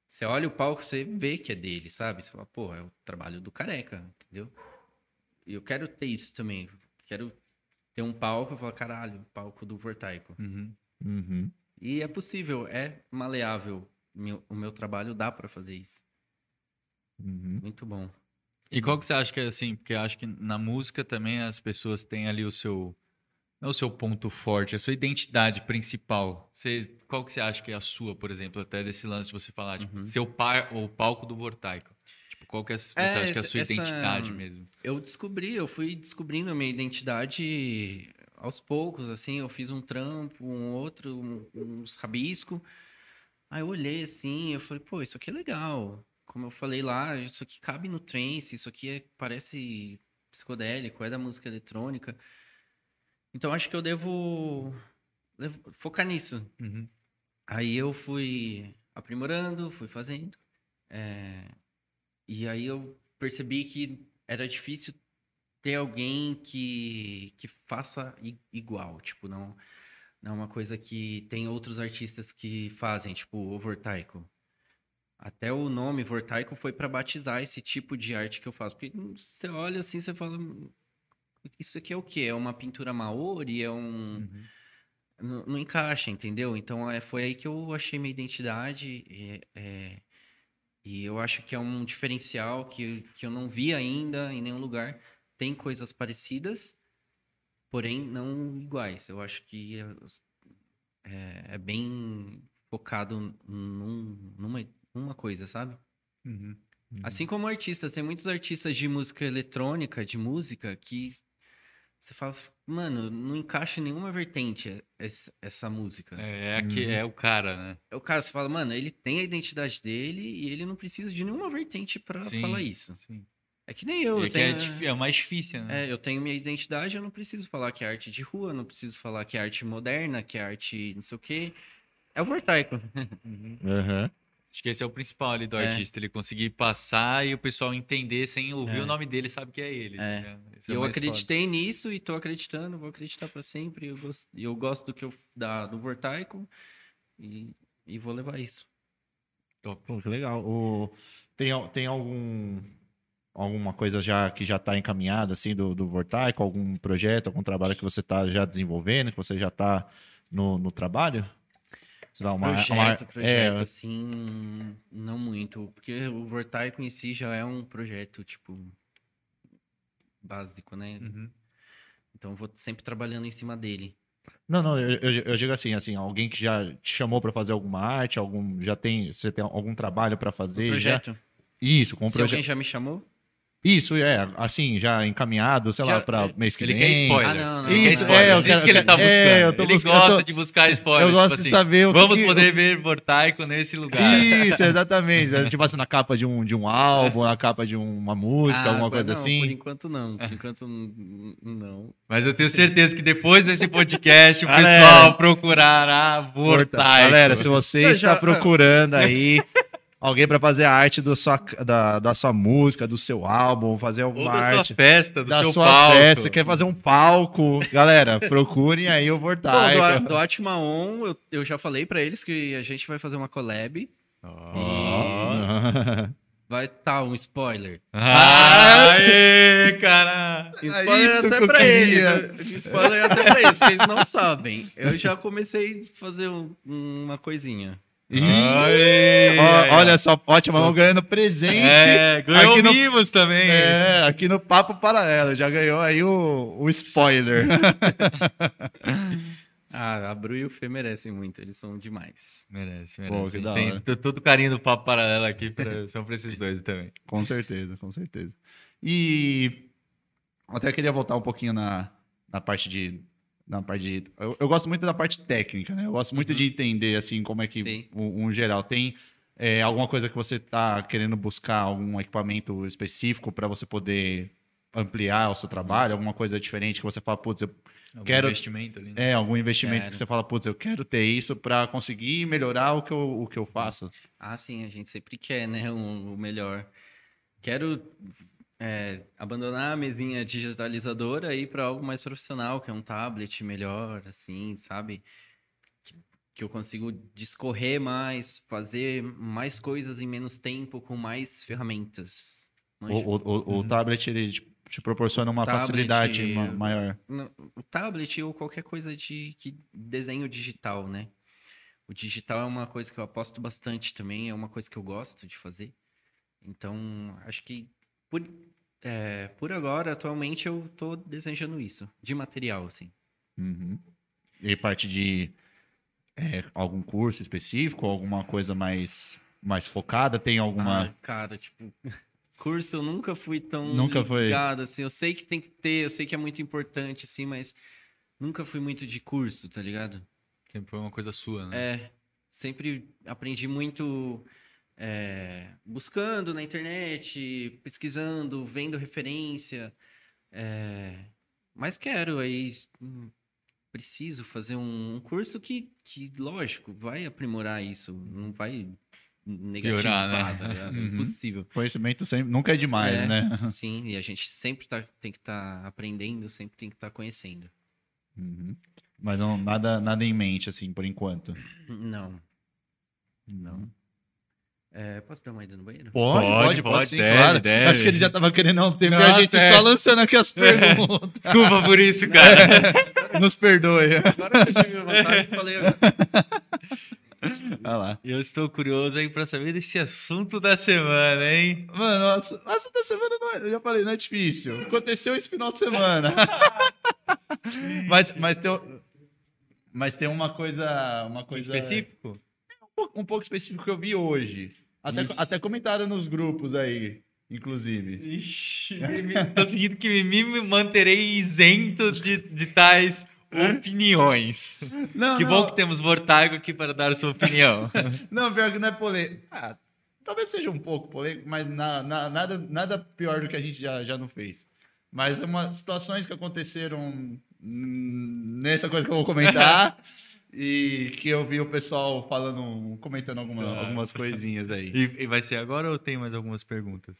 você olha o palco, você vê que é dele, sabe? Você fala, pô, é o trabalho do careca, entendeu? E eu quero ter isso também. Quero ter um palco, eu falo, caralho, palco do Vortaico. Uhum. Uhum. E é possível, é maleável. Meu- o meu trabalho dá pra fazer isso. Uhum. Muito bom. E qual que você acha que é assim? Porque eu acho que na música também as pessoas têm ali o seu. Não o seu ponto forte, a sua identidade principal. Você, qual que você acha que é a sua, por exemplo, até desse lance de você falar, tipo, Uhum. seu par, o palco do Vortaico? Tipo, qual que é, você É, acha que é a essa- sua essa- identidade mesmo? Eu descobri, eu fui descobrindo a minha identidade aos poucos, assim, eu fiz um trampo, um outro, um- uns rabisco. Aí eu olhei assim, eu falei, pô, isso aqui é legal. Como eu falei lá, isso aqui cabe no trance, isso aqui é- parece psicodélico, é da música eletrônica. Então acho que eu devo, devo focar nisso. Uhum. Aí eu fui aprimorando, fui fazendo. é, E aí eu percebi que era difícil ter alguém que, que faça igual. Tipo, não, não é uma coisa que tem outros artistas que fazem, tipo o Vortaico. Até o nome Vortaico foi para batizar esse tipo de arte que eu faço. Porque hum, você olha assim, você fala. "Hum, Isso aqui é o quê? É uma pintura maori? É um Uhum. não, não encaixa, entendeu? Então é, foi aí que eu achei minha identidade e, é, e eu acho que é um diferencial que, que eu não vi ainda em nenhum lugar. Tem coisas parecidas, porém não iguais. Eu acho que é, é- é bem focado num- numa, numa coisa, sabe? Uhum. Assim como artistas, tem muitos artistas de música eletrônica, de música, que você fala, assim, mano, não encaixa em nenhuma vertente essa, essa música. É, é, que, Uhum. é o cara, né? É O cara, você fala, mano, ele tem a identidade dele e ele não precisa de nenhuma vertente pra Sim, falar isso. Sim. É que nem eu, eu é que é, tenho... é o mais difícil, né? É, eu tenho minha identidade, eu não preciso falar que é arte de rua, não preciso falar que é arte moderna, que é arte não sei o quê. É o Vortaico. *laughs* Uhum. Uhum. Acho que esse é o principal ali do É. artista, ele conseguir passar e o pessoal entender sem ouvir É. o nome dele, sabe que é ele. É. é o eu mais foda. acreditei nisso e tô acreditando, vou acreditar pra sempre. Eu gosto, eu gosto do que eu da, do Vortaico e, e vou levar isso. Pô, que legal. O... Tem, tem algum alguma coisa já que já está encaminhada assim do, do Vortaico, algum projeto, algum trabalho que você está já desenvolvendo, que você já está no, no trabalho? Sei lá, uma, projeto, uma- projeto, é, assim, não muito. Porque o Vortaico em si já é um projeto, tipo, básico, né? Uhum. Então eu vou sempre trabalhando em cima dele. Não, não, eu, eu, eu digo assim, assim, alguém que já te chamou para fazer alguma arte, algum já tem, você tem algum trabalho para fazer já? projeto. Isso, com o Se alguém já me chamou, Isso, é, assim, já encaminhado, sei lá, Já- pra mês que Ele vem. quer spoilers. Ah, não, não. Ele quer Isso, spoilers. é, eu Isso quero- que ele tá é, buscando. eu tô ele buscando- gosta eu tô- de buscar spoilers. eu gosto tipo de assim, saber o que Vamos que- poder ver Vortaico nesse lugar. Isso, exatamente. É, Tipo assim, na capa de um, de um álbum, na capa de uma música, Ah, alguma coisa não, assim. Por enquanto não. Por enquanto não. Mas eu tenho certeza que depois desse podcast o pessoal procurará Vortaico. Galera, se você Eu está já- procurando aí *laughs* alguém pra fazer a arte do sua, da, da sua música, do seu álbum, fazer Ou alguma da sua arte festa, do da seu sua palco. festa, quer fazer um palco, galera, *laughs* procurem aí o Bom, Vortaico. do, do Atma On, eu, eu já falei pra eles que a gente vai fazer uma collab. Vai estar um spoiler. Aê, cara! Spoiler isso que até pra queria. eles. Spoiler até pra eles, que eles não sabem. Eu já comecei a fazer um- uma coisinha. Aê, ó, olha só, ótimo, vamos ganhando presente. É, ganhou aqui no- mimos também. É, aqui no Papo Paralelo, já ganhou aí o, o spoiler. *laughs* Ah, a Bru e o Fê merecem muito, eles são demais. Merece, merece. Pô, tem todo o carinho do papo paralelo aqui pra, *laughs* são pra esses dois também. com certeza, com certeza. E até queria voltar um pouquinho na, na parte de. Na parte de eu, eu gosto muito da parte técnica, né? Eu gosto muito de entender, assim, como é que um, um geral. Tem é, alguma coisa que você tá querendo buscar, algum equipamento específico para você poder ampliar o seu trabalho, alguma coisa diferente que você fala, putz, eu Algum Quero- investimento ali, né? É, algum investimento Quero. que você fala, putz, eu quero ter isso para conseguir melhorar o que eu, o que eu faço. Ah, sim, a gente sempre quer, né, um- o melhor. Quero é, abandonar a mesinha digitalizadora e ir para algo mais profissional, que é um tablet melhor, assim, sabe? Que, que eu consigo discorrer mais, fazer mais coisas em menos tempo, com mais ferramentas. O, o, o- o tablet, ele te, te proporciona uma Tablet, facilidade ma- maior. O tablet ou qualquer coisa de que desenho digital, né? O digital é uma coisa que eu aposto bastante também, é uma coisa que eu gosto de fazer. Então, acho que por, é, por agora, atualmente, eu tô desejando isso, de material, assim. Uhum. E parte de é, algum curso específico, alguma coisa mais, mais focada? Tem alguma. Ah, cara, tipo, *laughs* curso eu nunca fui tão Nunca foi. ligado, assim. Eu sei que tem que ter, eu sei que é muito importante, assim, mas nunca fui muito de curso, tá ligado? Sempre foi uma coisa sua, né? É, sempre aprendi muito é, buscando na internet, pesquisando, vendo referência. é, mas quero aí, hum, preciso fazer um, curso que, que, lógico, vai aprimorar isso, não vai negativar, Piorar, né? tá? É Uhum. impossível. Conhecimento sempre, nunca é demais, É, né? Sim, e a gente sempre tá, tem que estar aprendendo, sempre tem que estar conhecendo. Uhum. Mas não, nada, nada em mente, assim, por enquanto. Não, não. É, posso dar uma ida no banheiro? Pode, Pode, pode, pode, sim, deve, claro. deve. Acho que ele já tava querendo há um tempo e a gente é. só lançando aqui as *laughs* perguntas. Desculpa por isso, cara. Nos perdoe. Agora que eu tive vontade, falei. Olha lá. Eu estou curioso aí pra saber desse assunto da semana, hein? Mano, nossa, essa da semana não é, eu já falei, não é difícil. Aconteceu esse final de semana. *laughs* mas, mas tem, o- mas tem uma coisa, uma coisa Específico? Um pouco, específico que eu vi hoje. Até, Ixi. até comentaram nos grupos aí, inclusive. Ixi, tô seguindo que me, me manterei isento de, de tais opiniões. Não, que não, bom que temos Vortago aqui para dar sua opinião. *laughs* não, pior que não é polêmico. Ah, talvez seja um pouco polêmico, mas na- na- nada, nada pior do que a gente já, já não fez. Mas é uma situações que aconteceram nessa coisa que eu vou comentar *laughs* e que eu vi o pessoal falando, comentando alguma- Ah. algumas coisinhas aí. E, e vai ser agora ou tem mais algumas perguntas?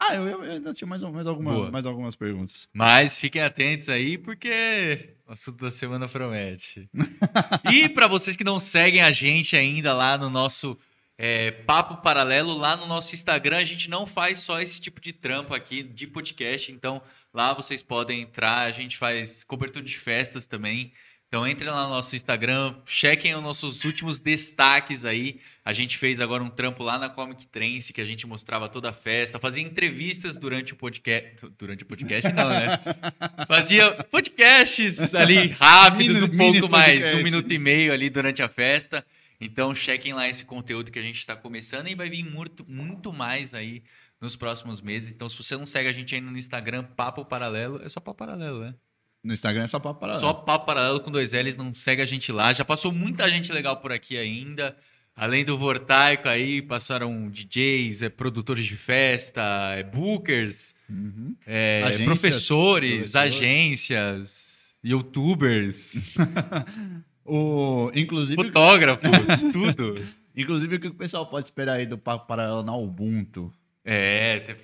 Ah, eu, eu ainda tinha mais, mais, alguma- Boa. mais algumas perguntas. Mas fiquem atentos aí, porque o assunto da semana promete. *laughs* e para vocês que não seguem a gente ainda lá no nosso é, Papo Paralelo, lá no nosso Instagram, a gente não faz só esse tipo de trampo aqui de podcast. Então lá vocês podem entrar, a gente faz cobertura de festas também. Então entrem lá no nosso Instagram, chequem os nossos últimos destaques aí. A gente fez agora um trampo lá na Comic Trance, que a gente mostrava toda a festa, fazia entrevistas durante o podcast. Durante o podcast, não, né? *laughs* Fazia podcasts ali rápidos, um pouco mais, um minuto e meio ali durante a festa. Então chequem lá esse conteúdo que a gente está começando e vai vir muito, muito mais aí nos próximos meses. Então, se você não segue a gente ainda no Instagram, Papo Paralelo, é só Papo Paralelo, né? No Instagram é só papo paralelo. Só Papo Paralelo com dois L's, não segue a gente lá. Já passou muita gente legal por aqui ainda. Além do Vortaico aí, passaram DJs, é, produtores de festa, é, bookers, Uhum. é, Agências, professores, professores. agências, youtubers, *laughs* O, inclusive, fotógrafos, *laughs* tudo. inclusive, o que o pessoal pode esperar aí do Papo Paralelo na Ubuntu? É,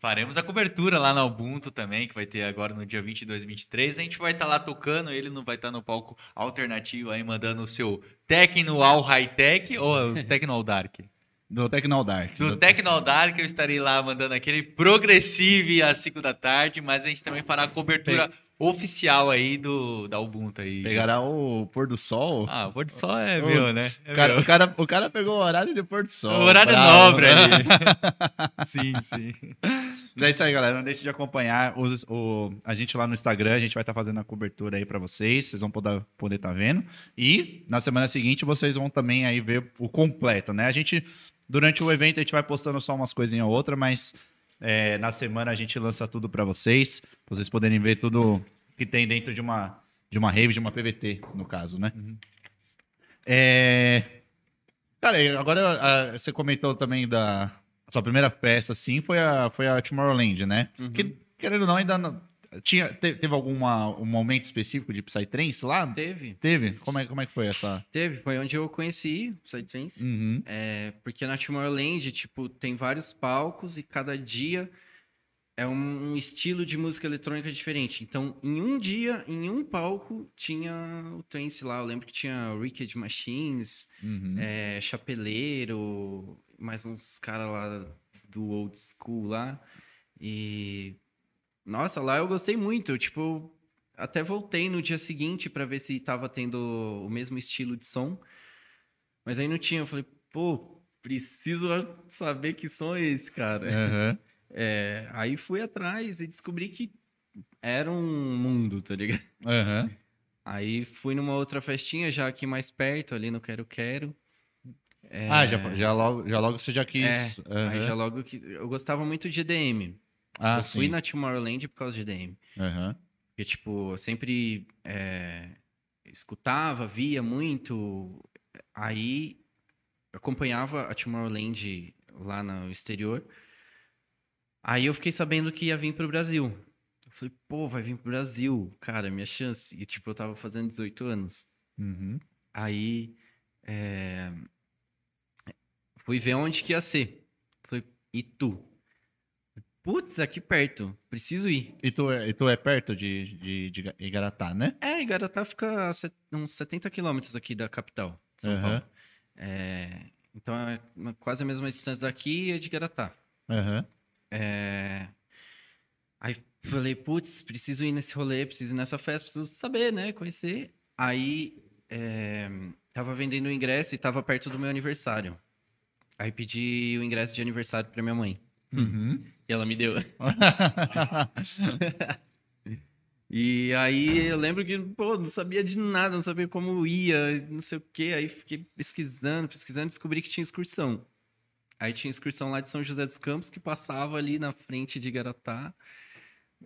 faremos a cobertura lá na Ubuntu também, que vai ter agora no dia 22 e 23. A gente vai estar lá tocando, ele não vai estar no palco alternativo aí, mandando o seu Tecno ao High-Tech ou o *laughs* Tecno ao Dark? Do Tecno Dark. No Tecno ao Dark eu estarei lá mandando aquele Progressive às 5 da tarde, mas a gente também fará a cobertura oficial aí do, da Ubuntu aí. Pegará o pôr do sol. Ah, o pôr do sol é Ô, meu, né? É o, cara, meu. o, cara, o cara pegou o horário de pôr do O sol. horário bravo. nobre ali. *laughs* sim, sim. Mas é isso aí, galera. Não deixe de acompanhar os- o, a gente lá no Instagram. A gente vai estar fazendo a cobertura aí pra vocês. Vocês vão poder estar poder tá vendo. E na semana seguinte vocês vão também aí ver o completo, né? A gente, durante o evento, a gente vai postando só umas coisinhas ou outra, mas é, na semana a gente lança tudo pra vocês. Pra vocês poderem ver tudo que tem dentro de uma, de uma rave, de uma PVT, no caso, né? É... Cara, agora ah, você comentou também da sua primeira festa, assim, foi a, foi a Tomorrowland, né? Que, querendo ou não, ainda não, tinha, te- teve algum um momento específico de Psytrance lá? Teve. Teve? Como é, como é que foi essa? Teve, foi onde eu conheci Psytrance. Uhum. É, porque na Tomorrowland, tipo, tem vários palcos e cada dia é um, um estilo de música eletrônica diferente. Então, em um dia, em um palco, tinha o trance lá. Eu lembro que tinha Wicked Machines, Uhum. é, Chapeleiro, mais uns caras lá do old school lá. E. Nossa, lá eu gostei muito. Eu, tipo, até voltei no dia seguinte pra ver se tava tendo o mesmo estilo de som. Mas aí não tinha. Eu falei, pô, preciso saber que som é esse, cara. Aham. *laughs* É, aí fui atrás e descobri que era um mundo, tá ligado? Aham. Aí fui numa outra festinha, já aqui mais perto, ali no Quero Quero. É, Ah, já, já, logo, já logo você já quis. É, Aí Aham. já logo que. Eu gostava muito de EDM. Ah, eu fui sim. na Tomorrowland por causa de EDM. Aham. Porque, tipo, eu sempre é, escutava, via muito. Aí acompanhava a Tomorrowland lá no exterior. Aí eu fiquei sabendo que ia vir pro Brasil. Eu falei, pô, vai vir pro Brasil. Cara, minha chance. E, tipo, eu tava fazendo 18 anos. Uhum. Aí é, fui ver onde que ia ser. Falei, e tu? Putz, aqui perto, preciso ir. E, tu é, e tu é perto de, de, de Ga- Igaratá, né? É, Igaratá fica a set- uns 70 quilômetros aqui da capital, São Aham. Paulo. É, então é quase a mesma distância daqui e de Igaratá. Aham. É, Aí falei, putz, preciso ir nesse rolê, preciso ir nessa festa, preciso saber, né? Conhecer. Aí é, tava vendendo o ingresso e tava perto do meu aniversário. Aí pedi o ingresso de aniversário pra minha mãe. Uhum. E ela me deu. *laughs* E aí eu lembro que, pô, não sabia de nada, não sabia como ia, não sei o quê. Aí fiquei pesquisando, pesquisando, descobri que tinha excursão. Aí tinha excursão lá de São José dos Campos, que passava ali na frente de Garatá.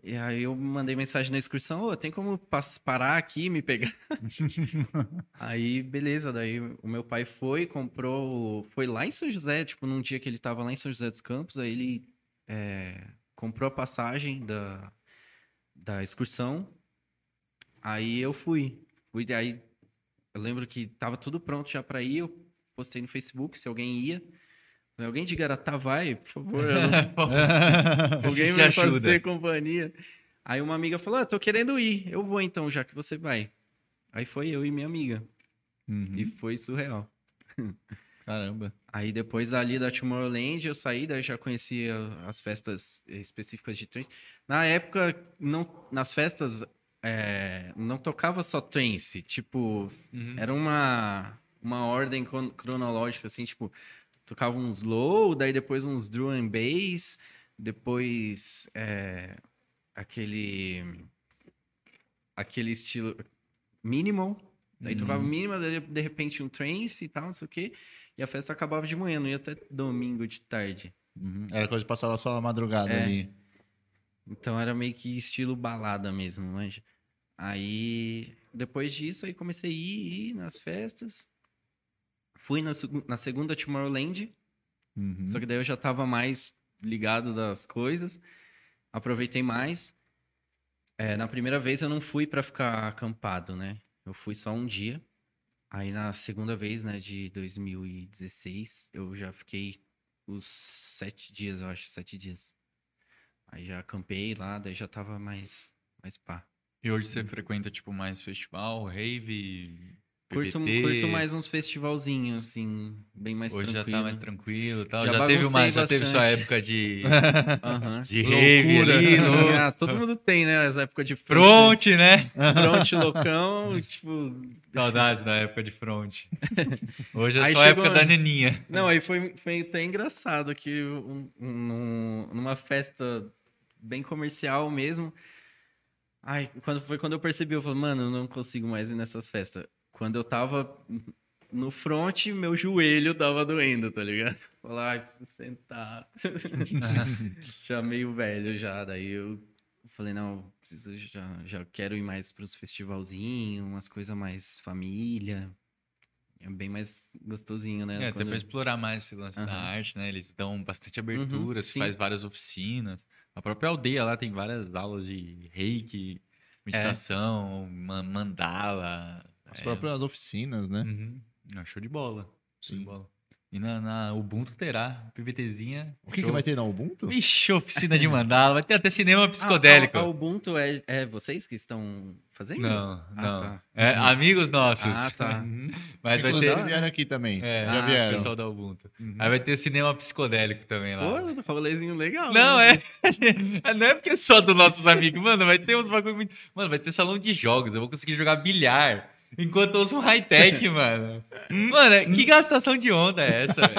E aí eu mandei mensagem na excursão, ô, tem como parar aqui e me pegar? *laughs* aí, beleza, daí o meu pai foi, comprou, foi lá em São José, tipo, num dia que ele tava lá em São José dos Campos, aí ele é, comprou a passagem da, da excursão. Aí eu fui. Fui daí. Eu lembro que tava tudo pronto já pra ir. Eu postei no Facebook se alguém ia. Falei, Alguém de Garatá vai, por favor. *laughs* não- Alguém vai fazer companhia. Aí uma amiga falou: ah, tô querendo ir. Eu vou então, já que você vai. Aí foi eu e minha amiga. Uhum. E foi surreal. Caramba. Aí depois ali da Tomorrowland eu saí, daí já conhecia as festas específicas de trance. Na época, não, nas festas é, não tocava só trance, tipo, Uhum. era uma, uma ordem cron- cronológica, assim, tipo, tocava uns low, daí depois uns drum and bass, depois é, aquele aquele estilo minimal, daí tocava minimal, daí de repente um trance e tal, não sei o quê, e a festa acabava de manhã, não ia até domingo de tarde. Uhum. Era coisa de passar lá só a madrugada É. ali. Então era meio que estilo balada mesmo, manja. Aí, depois disso, aí comecei a ir, ir nas festas. Fui na, na segunda Tomorrowland, Uhum. só que daí eu já tava mais ligado das coisas. Aproveitei mais. É, na primeira vez eu não fui pra ficar acampado, né? Eu fui só um dia. Aí na segunda vez, né, de 2016, eu já fiquei os sete dias, eu acho, sete dias. Aí já acampei lá, daí já tava mais, mais pá. E hoje você frequenta, tipo, mais festival, rave, Curto, curto mais uns festivalzinhos, assim, bem mais Hoje tranquilo. já tá mais tranquilo e tal. Já Já, teve, uma, já teve sua época de, *laughs* Aham. de rave ali, *laughs* louco. Ah, todo mundo tem, né? As épocas de Front, né? front loucão, tipo... Saudades da época de front. *laughs* Hoje é Aí só a época da neninha. Não, aí foi, foi até engraçado que um- um- numa festa bem comercial mesmo. Ai, quando foi quando eu percebi, eu falei, mano, eu não consigo mais ir nessas festas. Quando eu tava no front, meu joelho tava doendo, tá ligado? *laughs* Falei, ai, preciso sentar. *laughs* já meio velho já, daí eu falei, não, preciso já, já quero ir mais pros festivalzinhos, umas coisas mais família. É bem mais gostosinho, né? É, até Quando- pra explorar mais esse lance da Aham. arte, né? Eles dão bastante abertura, Uhum, se faz várias oficinas. A própria aldeia lá tem várias aulas de reiki, meditação, ma- mandala. As é, próprias oficinas, né? Uhum. Ah, show de bola. Show de Sim. bola. E na, na Ubuntu terá, PVTzinha. O que, que vai ter na Ubuntu? Vixe, oficina de mandala. Vai ter até cinema *laughs* psicodélico. Ah, a, a Ubuntu é, é vocês que estão fazendo? Não, Ah, não. tá. É, amigos nossos. Ah, tá. *laughs* Mas vai ter. vieram aqui também. É, Já ah, vieram. pessoal da Ubuntu. Uhum. Aí vai ter cinema psicodélico também lá. Pô, rolezinho legal. Não, né? é. *laughs* Não é porque é só dos nossos amigos. Mano, vai ter uns bagulho muito. Mano, vai ter salão de jogos. Eu vou conseguir jogar bilhar. Enquanto eu uso um high-tech, *laughs* mano. Mano, que gastação de onda é essa, velho?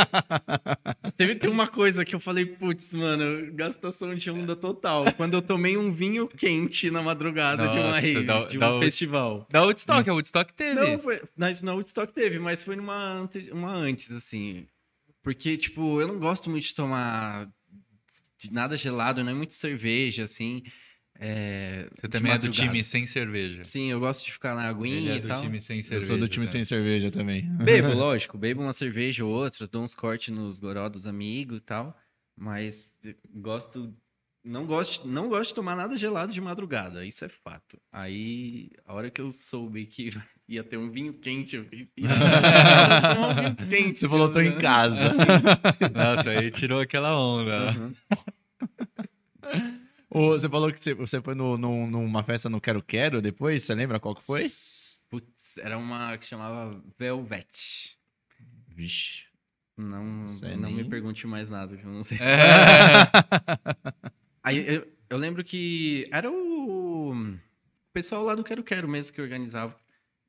*laughs* Teve uma coisa que eu falei, putz, mano, gastação de onda total. Quando eu tomei um vinho quente na madrugada de uma Nossa, rave, dá- de um festival. Da Woodstock, a Woodstock teve. Não, foi, na, na Woodstock teve, mas foi numa ante- uma antes, assim. Porque, tipo, eu não gosto muito de tomar de nada gelado, não é muito cerveja, assim. É, Você também é do time sem cerveja. Sim, eu gosto de ficar na Ele aguinha é e do tal. time sem Eu cerveja. sou do time né? sem cerveja também. Bebo, *laughs* lógico, bebo uma cerveja ou outra, dou uns cortes nos goró dos amigos e tal, mas gosto não gosto, não gosto de tomar nada gelado de madrugada, isso é fato. Aí, a hora que eu soube que *laughs* ia ter um vinho quente, eu fiquei um vinho quente. Você falou, tô em casa. Nossa, aí tirou aquela onda. Uhum. Você falou que você, você foi no, no- numa festa no Quero Quero depois, você lembra qual que foi? Putz, era uma que chamava Velvet. Vixe. Não, Sei não me pergunte mais nada, que eu não sei. É. *laughs* Aí eu, eu lembro que era o pessoal lá do Quero Quero mesmo que organizava.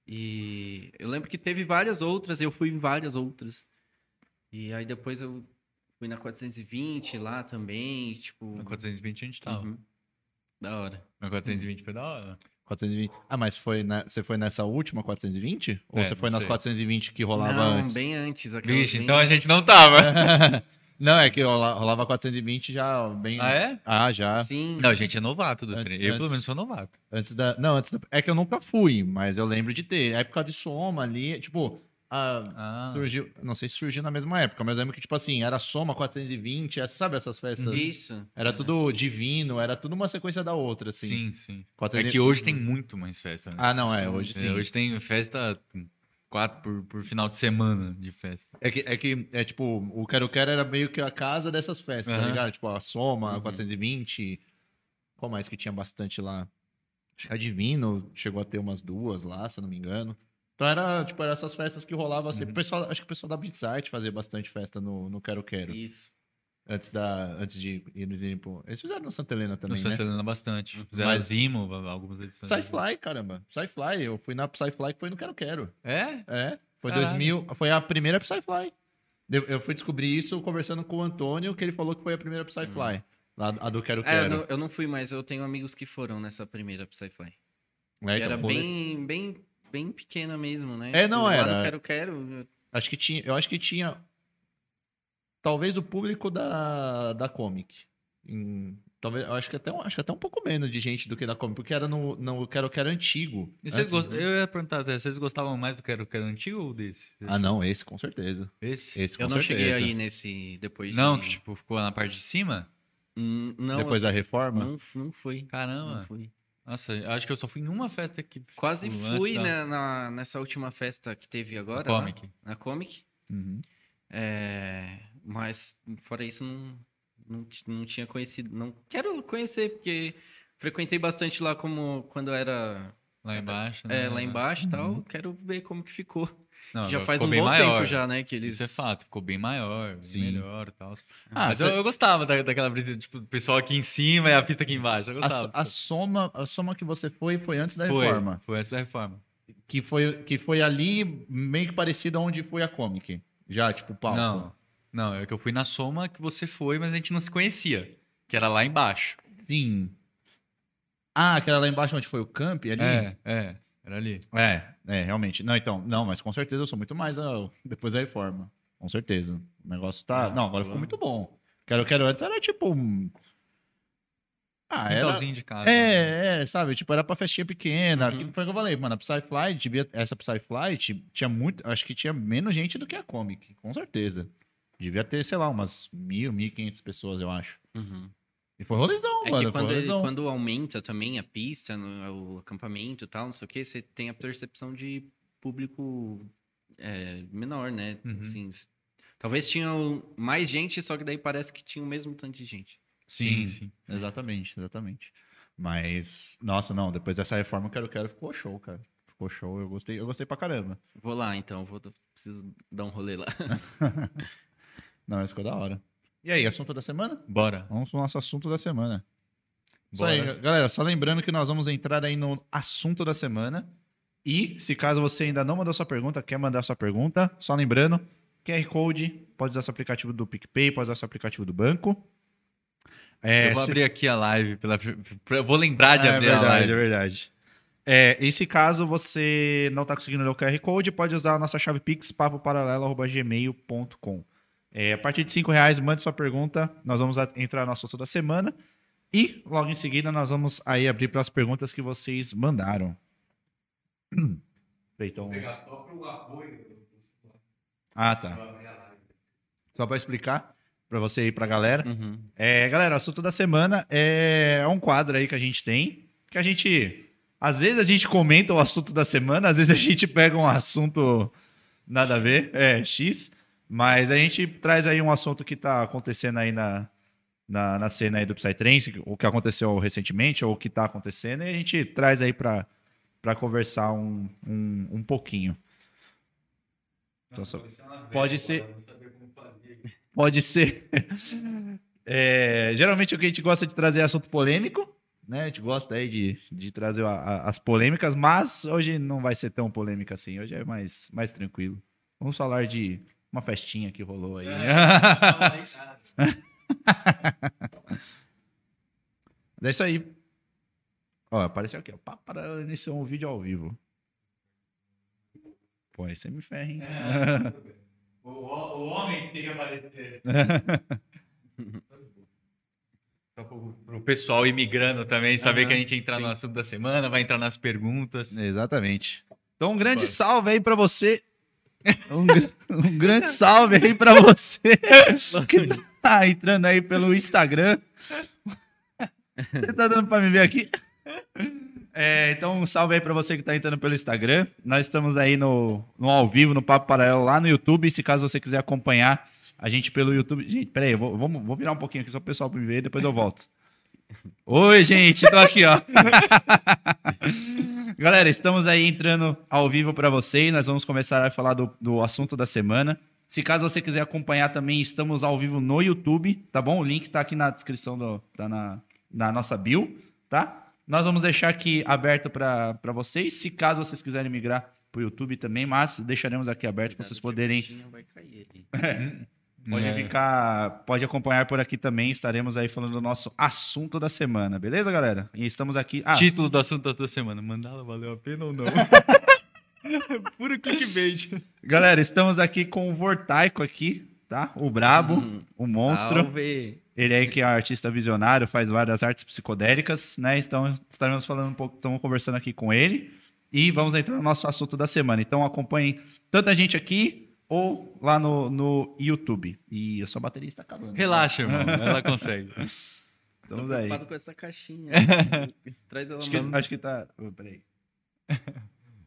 E eu lembro que teve várias outras, eu fui em várias outras. E aí depois eu fui na 420 lá também, tipo. Na 420 a gente tava. Uhum. Da hora. Na 420 foi da hora. 420. Ah, mas foi na- você foi nessa última 420? Ou É, você foi nas sei. 420 que rolava não, antes? bem antes. Vixe, bem- então a gente não tava. *laughs* Não, é que rola- rolava 420 já bem. ah, é? Ah, já. Sim. Não, a gente é novato do Antes- trem. Eu, pelo menos, sou novato. Antes da. Não, antes da... É que eu nunca fui, mas eu lembro de ter. A época de Soma ali, tipo. Ah. Surgiu. Não sei se surgiu na mesma época, mas eu lembro que, tipo assim, era Soma 420, essa- sabe essas festas? Isso. Era tudo divino, era tudo uma sequência da outra, assim. Sim, sim. 420 É que hoje tem muito mais festa, né? Ah, não, é, hoje sim. É, hoje tem festa quatro por, por final de semana de festa. É que, é que, é tipo, o Quero Quero era meio que a casa dessas festas, tá ligado? Tipo, a Soma, Uhum. 420. Qual mais que tinha bastante lá? Acho que a Divino chegou a ter umas duas lá, se eu não me engano. Então era, tipo, era essas festas que rolavam assim. Uhum. O pessoal, acho que o pessoal da Beatsite fazia bastante festa no, no Quero Quero. Isso. Antes, da, antes de eles irem pro... Eles fizeram no Santa Helena No também, Santa né? Helena bastante. Fizeram Mas- Zimo, algumas edições. Psyfly, caramba. Psyfly. Eu fui na Psyfly que foi no Quero Quero. É? É, foi Caralho. 2000, foi a primeira Psyfly. Eu, eu fui descobrir isso conversando com o Antônio, que ele falou que foi a primeira Psyfly. Lá, a do Quero É, eu Quero. não, eu não fui, mas eu tenho amigos que foram nessa primeira Psyfly. É, Que então, era bem, bem, bem pequena mesmo, né? É, não lá era. no Quero Quero. Acho que tinha, eu acho que tinha talvez o público da, da Comic. Em- talvez, eu acho que, até, um- acho que até um pouco menos de gente do que da Comic, porque era no, no Quero Quero antigo. E vocês gost- né? Eu ia perguntar até, vocês gostavam mais do Quero Quero antigo ou desse? Ah, não, esse com certeza. Esse? Esse com Eu não cheguei certeza. aí nesse depois Não, de... que tipo, ficou na parte de cima? Hum, Não, Depois da assim, reforma? Não, não fui. Caramba. Não fui. Nossa, acho que eu só fui em uma festa que. Quase fui da- né, na, nessa última festa que teve agora. Na lá, Comic. na Comic. Uhum. É, mas fora isso, não, não, não tinha conhecido. Não quero conhecer, porque frequentei bastante lá como quando era Lá embaixo. é, né? lá embaixo e tal. Quero ver como que ficou. Não, já faz um bom maior. tempo já, né? Que eles. Isso é fato, ficou bem maior, bem Sim. melhor e tal. Ah, Mas cê- eu, eu gostava da, daquela brisa, tipo, o pessoal aqui em cima e a pista aqui embaixo. Eu A, gostava. a soma, a soma que você foi foi antes da foi, reforma. Foi essa da reforma. Que foi, que foi ali meio que parecido onde foi a Comic. Já, tipo, palco. Não, não, é que eu fui na soma que você foi, mas a gente não se conhecia. Que era lá embaixo. Sim. Ah, aquela lá embaixo onde foi o camp ali? É, é, era ali. É, é, realmente. Não, então, não, mas com certeza eu sou muito mais ah, *laughs* depois da reforma. Com certeza. O negócio tá. Ah, não, agora ficou muito bom. Quero, quero antes era tipo. um- Ah, era. De casa. né? É, é, sabe? Tipo, era pra festinha pequena. Uhum. Que Foi o que eu falei, mano. A Psyflight, devia, essa Psyflight tinha muito. Acho que tinha menos gente do que a Comic, com certeza. Devia ter, sei lá, umas mil, mil e quinhentas pessoas, eu acho. Uhum. E foi rolezão, É mano. que quando, foi ele- rolezão. quando aumenta também a pista, no- o acampamento e tal, não sei o que, você tem a percepção de público é, menor, né? Uhum. Assim, talvez tinham mais gente, só que daí parece que tinha o mesmo tanto de gente. Sim, Sim, sim. Exatamente, exatamente. Mas, nossa, não, depois dessa reforma, o Quero Quero ficou show, cara. Ficou show, eu gostei, eu gostei pra caramba. Vou lá então, vou, preciso dar um rolê lá. *laughs* Não, isso ficou da hora. E aí, assunto da semana? Bora. Vamos pro nosso assunto da semana. Isso Bora. aí, galera. Só lembrando que nós vamos entrar aí no assunto da semana. E, se caso você ainda não mandou sua pergunta, quer mandar sua pergunta, só lembrando, QR Code, pode usar seu aplicativo do PicPay, pode usar seu aplicativo do banco. É, eu vou se- abrir aqui a live. Pela... Eu vou lembrar de é abrir a verdade, live. é verdade. É, e se caso você não está conseguindo ler o QR Code, pode usar a nossa chave Pix, papoparalelo.gmail.com. É, a partir de 5 reais, mande sua pergunta. Nós vamos entrar no assunto da semana. E logo em seguida nós vamos aí abrir para as perguntas que vocês mandaram. *clears throat* Então... Ah, tá. Só para explicar para você e para a galera. Uhum. É, galera, o assunto da semana é um quadro aí que a gente tem, que a gente às vezes a gente comenta o assunto da semana, às vezes a gente pega um assunto nada a ver, é X, mas a gente traz aí um assunto que tá acontecendo aí na, na, na cena aí do Psytrance, o que aconteceu recentemente ou o que tá acontecendo, e a gente traz aí para para conversar um, um, um pouquinho. Então, só- pode ser pode ser. *laughs* É, geralmente o que a gente gosta de trazer é assunto polêmico, né? A gente gosta aí de, de trazer a- a- as polêmicas, mas hoje não vai ser tão polêmica assim. Hoje é mais, mais tranquilo. Vamos falar de uma festinha que rolou aí. é isso aí. Ó, apareceu aqui, ó. Para iniciar um vídeo ao vivo. Pô, aí você me ferra, hein? O, o homem tem que aparecer. Só pro, pro pessoal imigrando também, saber Aham, que a gente entrar no assunto da semana, vai entrar nas perguntas. Exatamente. Então, um grande Bora. salve aí pra você. Um, um grande salve aí pra você *laughs* que tá entrando aí pelo Instagram. Você tá dando pra me ver aqui? É, então, um salve aí pra você que tá entrando pelo Instagram. Nós estamos aí no, no ao vivo, no Papo Paralelo, lá no YouTube. Se caso você quiser acompanhar a gente pelo YouTube. Gente, peraí, vou, vamos- vou virar um pouquinho aqui só pro pessoal me ver, depois eu volto. Oi, gente, tô aqui, ó. *laughs* Galera, estamos aí entrando ao vivo para vocês. Nós vamos começar a falar do, do assunto da semana. Se caso você quiser acompanhar também, estamos ao vivo no YouTube, tá bom? O link tá aqui na descrição, do, tá na, na nossa bio, tá? Nós vamos deixar aqui aberto para vocês, se caso vocês quiserem migrar pro YouTube também, mas deixaremos aqui aberto para vocês poderem Vai cair ali. *laughs* Pode É. ficar, pode acompanhar por aqui também. Estaremos aí falando do nosso assunto da semana, beleza, galera? E estamos aqui. Ah, Título do assunto da semana. Mandala valeu a pena ou não? *laughs* Puro clickbait. galera, estamos aqui com o Vortaico aqui, tá? O Brabo, o monstro. Salve. Ele aí que é artista visionário, faz várias artes psicodélicas, né? Então estaremos falando um pouco, estamos conversando aqui com ele e vamos entrar no nosso assunto da semana. Então acompanhem tanta gente aqui ou lá no, no YouTube. E a sua bateria está acabando. Relaxa, irmão. *laughs* Ela consegue. Tô Estamos aí. preocupado com essa caixinha. *laughs* Traz ela Acho que, mais. acho que tá. oh, peraí.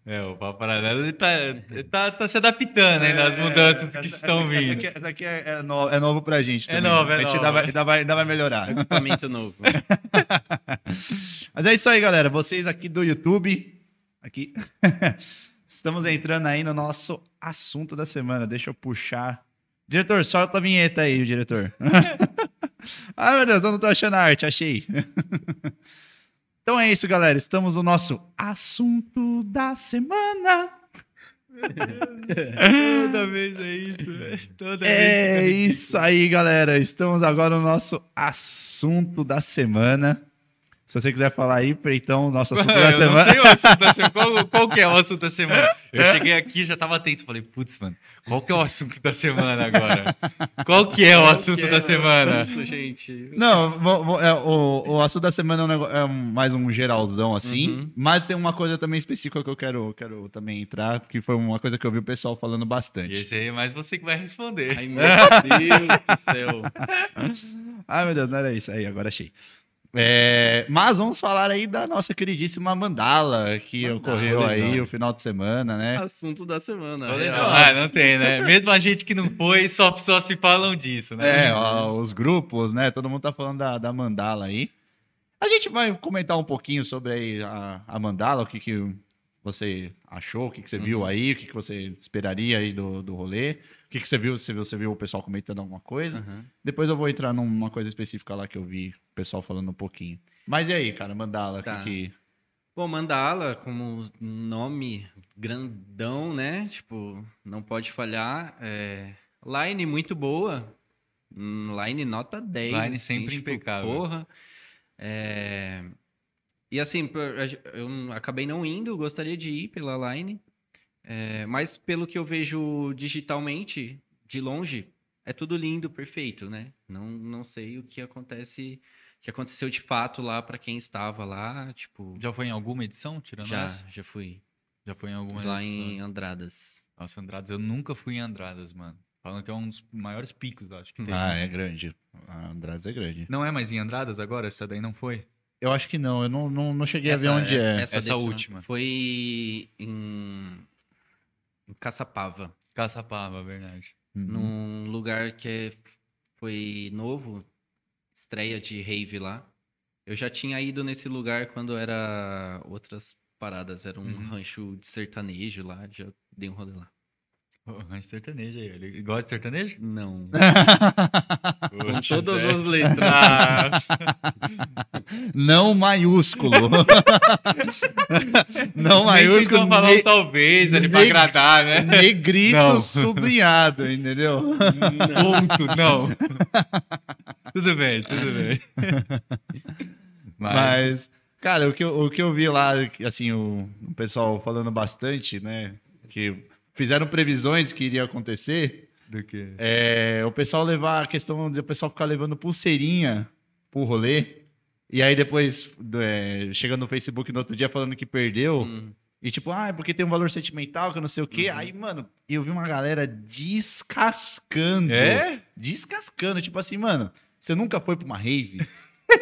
É, o Papo Paralelo ele tá, ele tá, tá se adaptando aí nas mudanças que Essa- estão essa- vindo. Essa aqui, essa aqui é, é no- é novo pra gente. É também. novo, é A gente novo. ainda vai, ainda vai, ainda vai, melhorar. Equipamento novo. *laughs* Mas é isso aí, galera. Vocês aqui do YouTube, aqui, estamos entrando aí no nosso assunto da semana. Deixa eu puxar. Diretor, solta a vinheta aí, diretor. *laughs* Ai, meu Deus, eu não tô achando a arte, achei. *laughs* então é isso, galera. Estamos no nosso assunto da semana. Toda vez é isso, velho. Toda É vez. isso aí, galera. Estamos agora no nosso assunto da semana. Se você quiser falar aí, então, nosso assunto *laughs* da Eu não semana. sei o assunto da semana. Qual, qual que é o assunto da *laughs* semana? Eu cheguei aqui já tava tenso. Falei, putz, mano, qual que é o assunto da semana agora? Qual que é o assunto da semana? Assunto, gente. Não, é, o, o assunto da semana é, um nego- é mais um geralzão assim, Uhum. mas tem uma coisa também específica que eu quero, quero também entrar, que foi uma coisa que eu vi o pessoal falando bastante. E esse aí é mais você que vai responder. Ai, meu Deus do céu. *laughs* Ai, meu Deus, não era isso aí, agora achei. É, mas vamos falar aí da nossa queridíssima Mandala, que Mandala, ocorreu aí legal. o final de semana, né? Assunto da semana. Não, real. ah, não tem, né? Mesmo a gente que não foi, só, só se falam disso, né? É, ó, os grupos, né? Todo mundo tá falando da, da Mandala aí. A gente vai comentar um pouquinho sobre aí a, a Mandala, o que, que você achou, o que, que você viu aí, o que, que você esperaria aí do, do rolê. O que, que você viu? Você viu, você viu o pessoal comentando alguma coisa? Uhum. Depois eu vou entrar numa coisa específica lá que eu vi o pessoal falando um pouquinho. Mas e aí, cara, Mandala, Tá. que, que... Bom, Mandala, como nome grandão, né? Tipo, não pode falhar. É... Line muito boa. Hum, Line nota 10. Line assim, sempre tipo, impecável. Porra. É... E assim, eu acabei não indo, gostaria de ir pela Line. É, mas pelo que eu vejo digitalmente, de longe, é tudo lindo, perfeito, né? Não, não sei o que acontece, que aconteceu de fato lá para quem estava lá, tipo, Já foi em alguma edição, tirando já, essa? já fui. Já foi em alguma lá edição? em Andradas. Nossa, Andradas, eu nunca fui em Andradas, mano. Falam que é um dos maiores picos, eu acho que tem. Ah, é grande. A Andrades é grande. Não é mais em Andradas agora? Essa daí não foi? Eu acho que não, eu não, não, não cheguei a ver Essa- onde essa- é. Essa, Essa última. Foi em Caçapava, Caçapava, verdade. Uhum. num lugar que é- foi novo, estreia de rave lá. Eu já tinha ido nesse lugar quando era outras paradas, era um Uhum. rancho de sertanejo lá, já dei um rolê lá. Rancho sertanejo aí. Ele gosta de sertanejo? Não. *laughs* Com todas as letras. *laughs* Não maiúsculo. *laughs* não Nem maiúsculo. tentou falar ne- talvez ali pra neg- agradar, né? Negrito Não. sublinhado, entendeu? Ponto, não. tudo bem, tudo bem. Mas, Mas, cara, o que, eu, o que eu vi lá, assim, o, o pessoal falando bastante, né? Que fizeram previsões que iria acontecer. do que? É, o pessoal levar a questão de o pessoal ficar levando pulseirinha pro rolê. E aí depois, é, chegando no Facebook no outro dia falando que perdeu. Hum. E tipo, ah, é porque tem um valor sentimental, que eu não sei o quê. Aí, mano, eu vi uma galera descascando. É? Descascando. Tipo assim, mano, você nunca foi pra uma rave?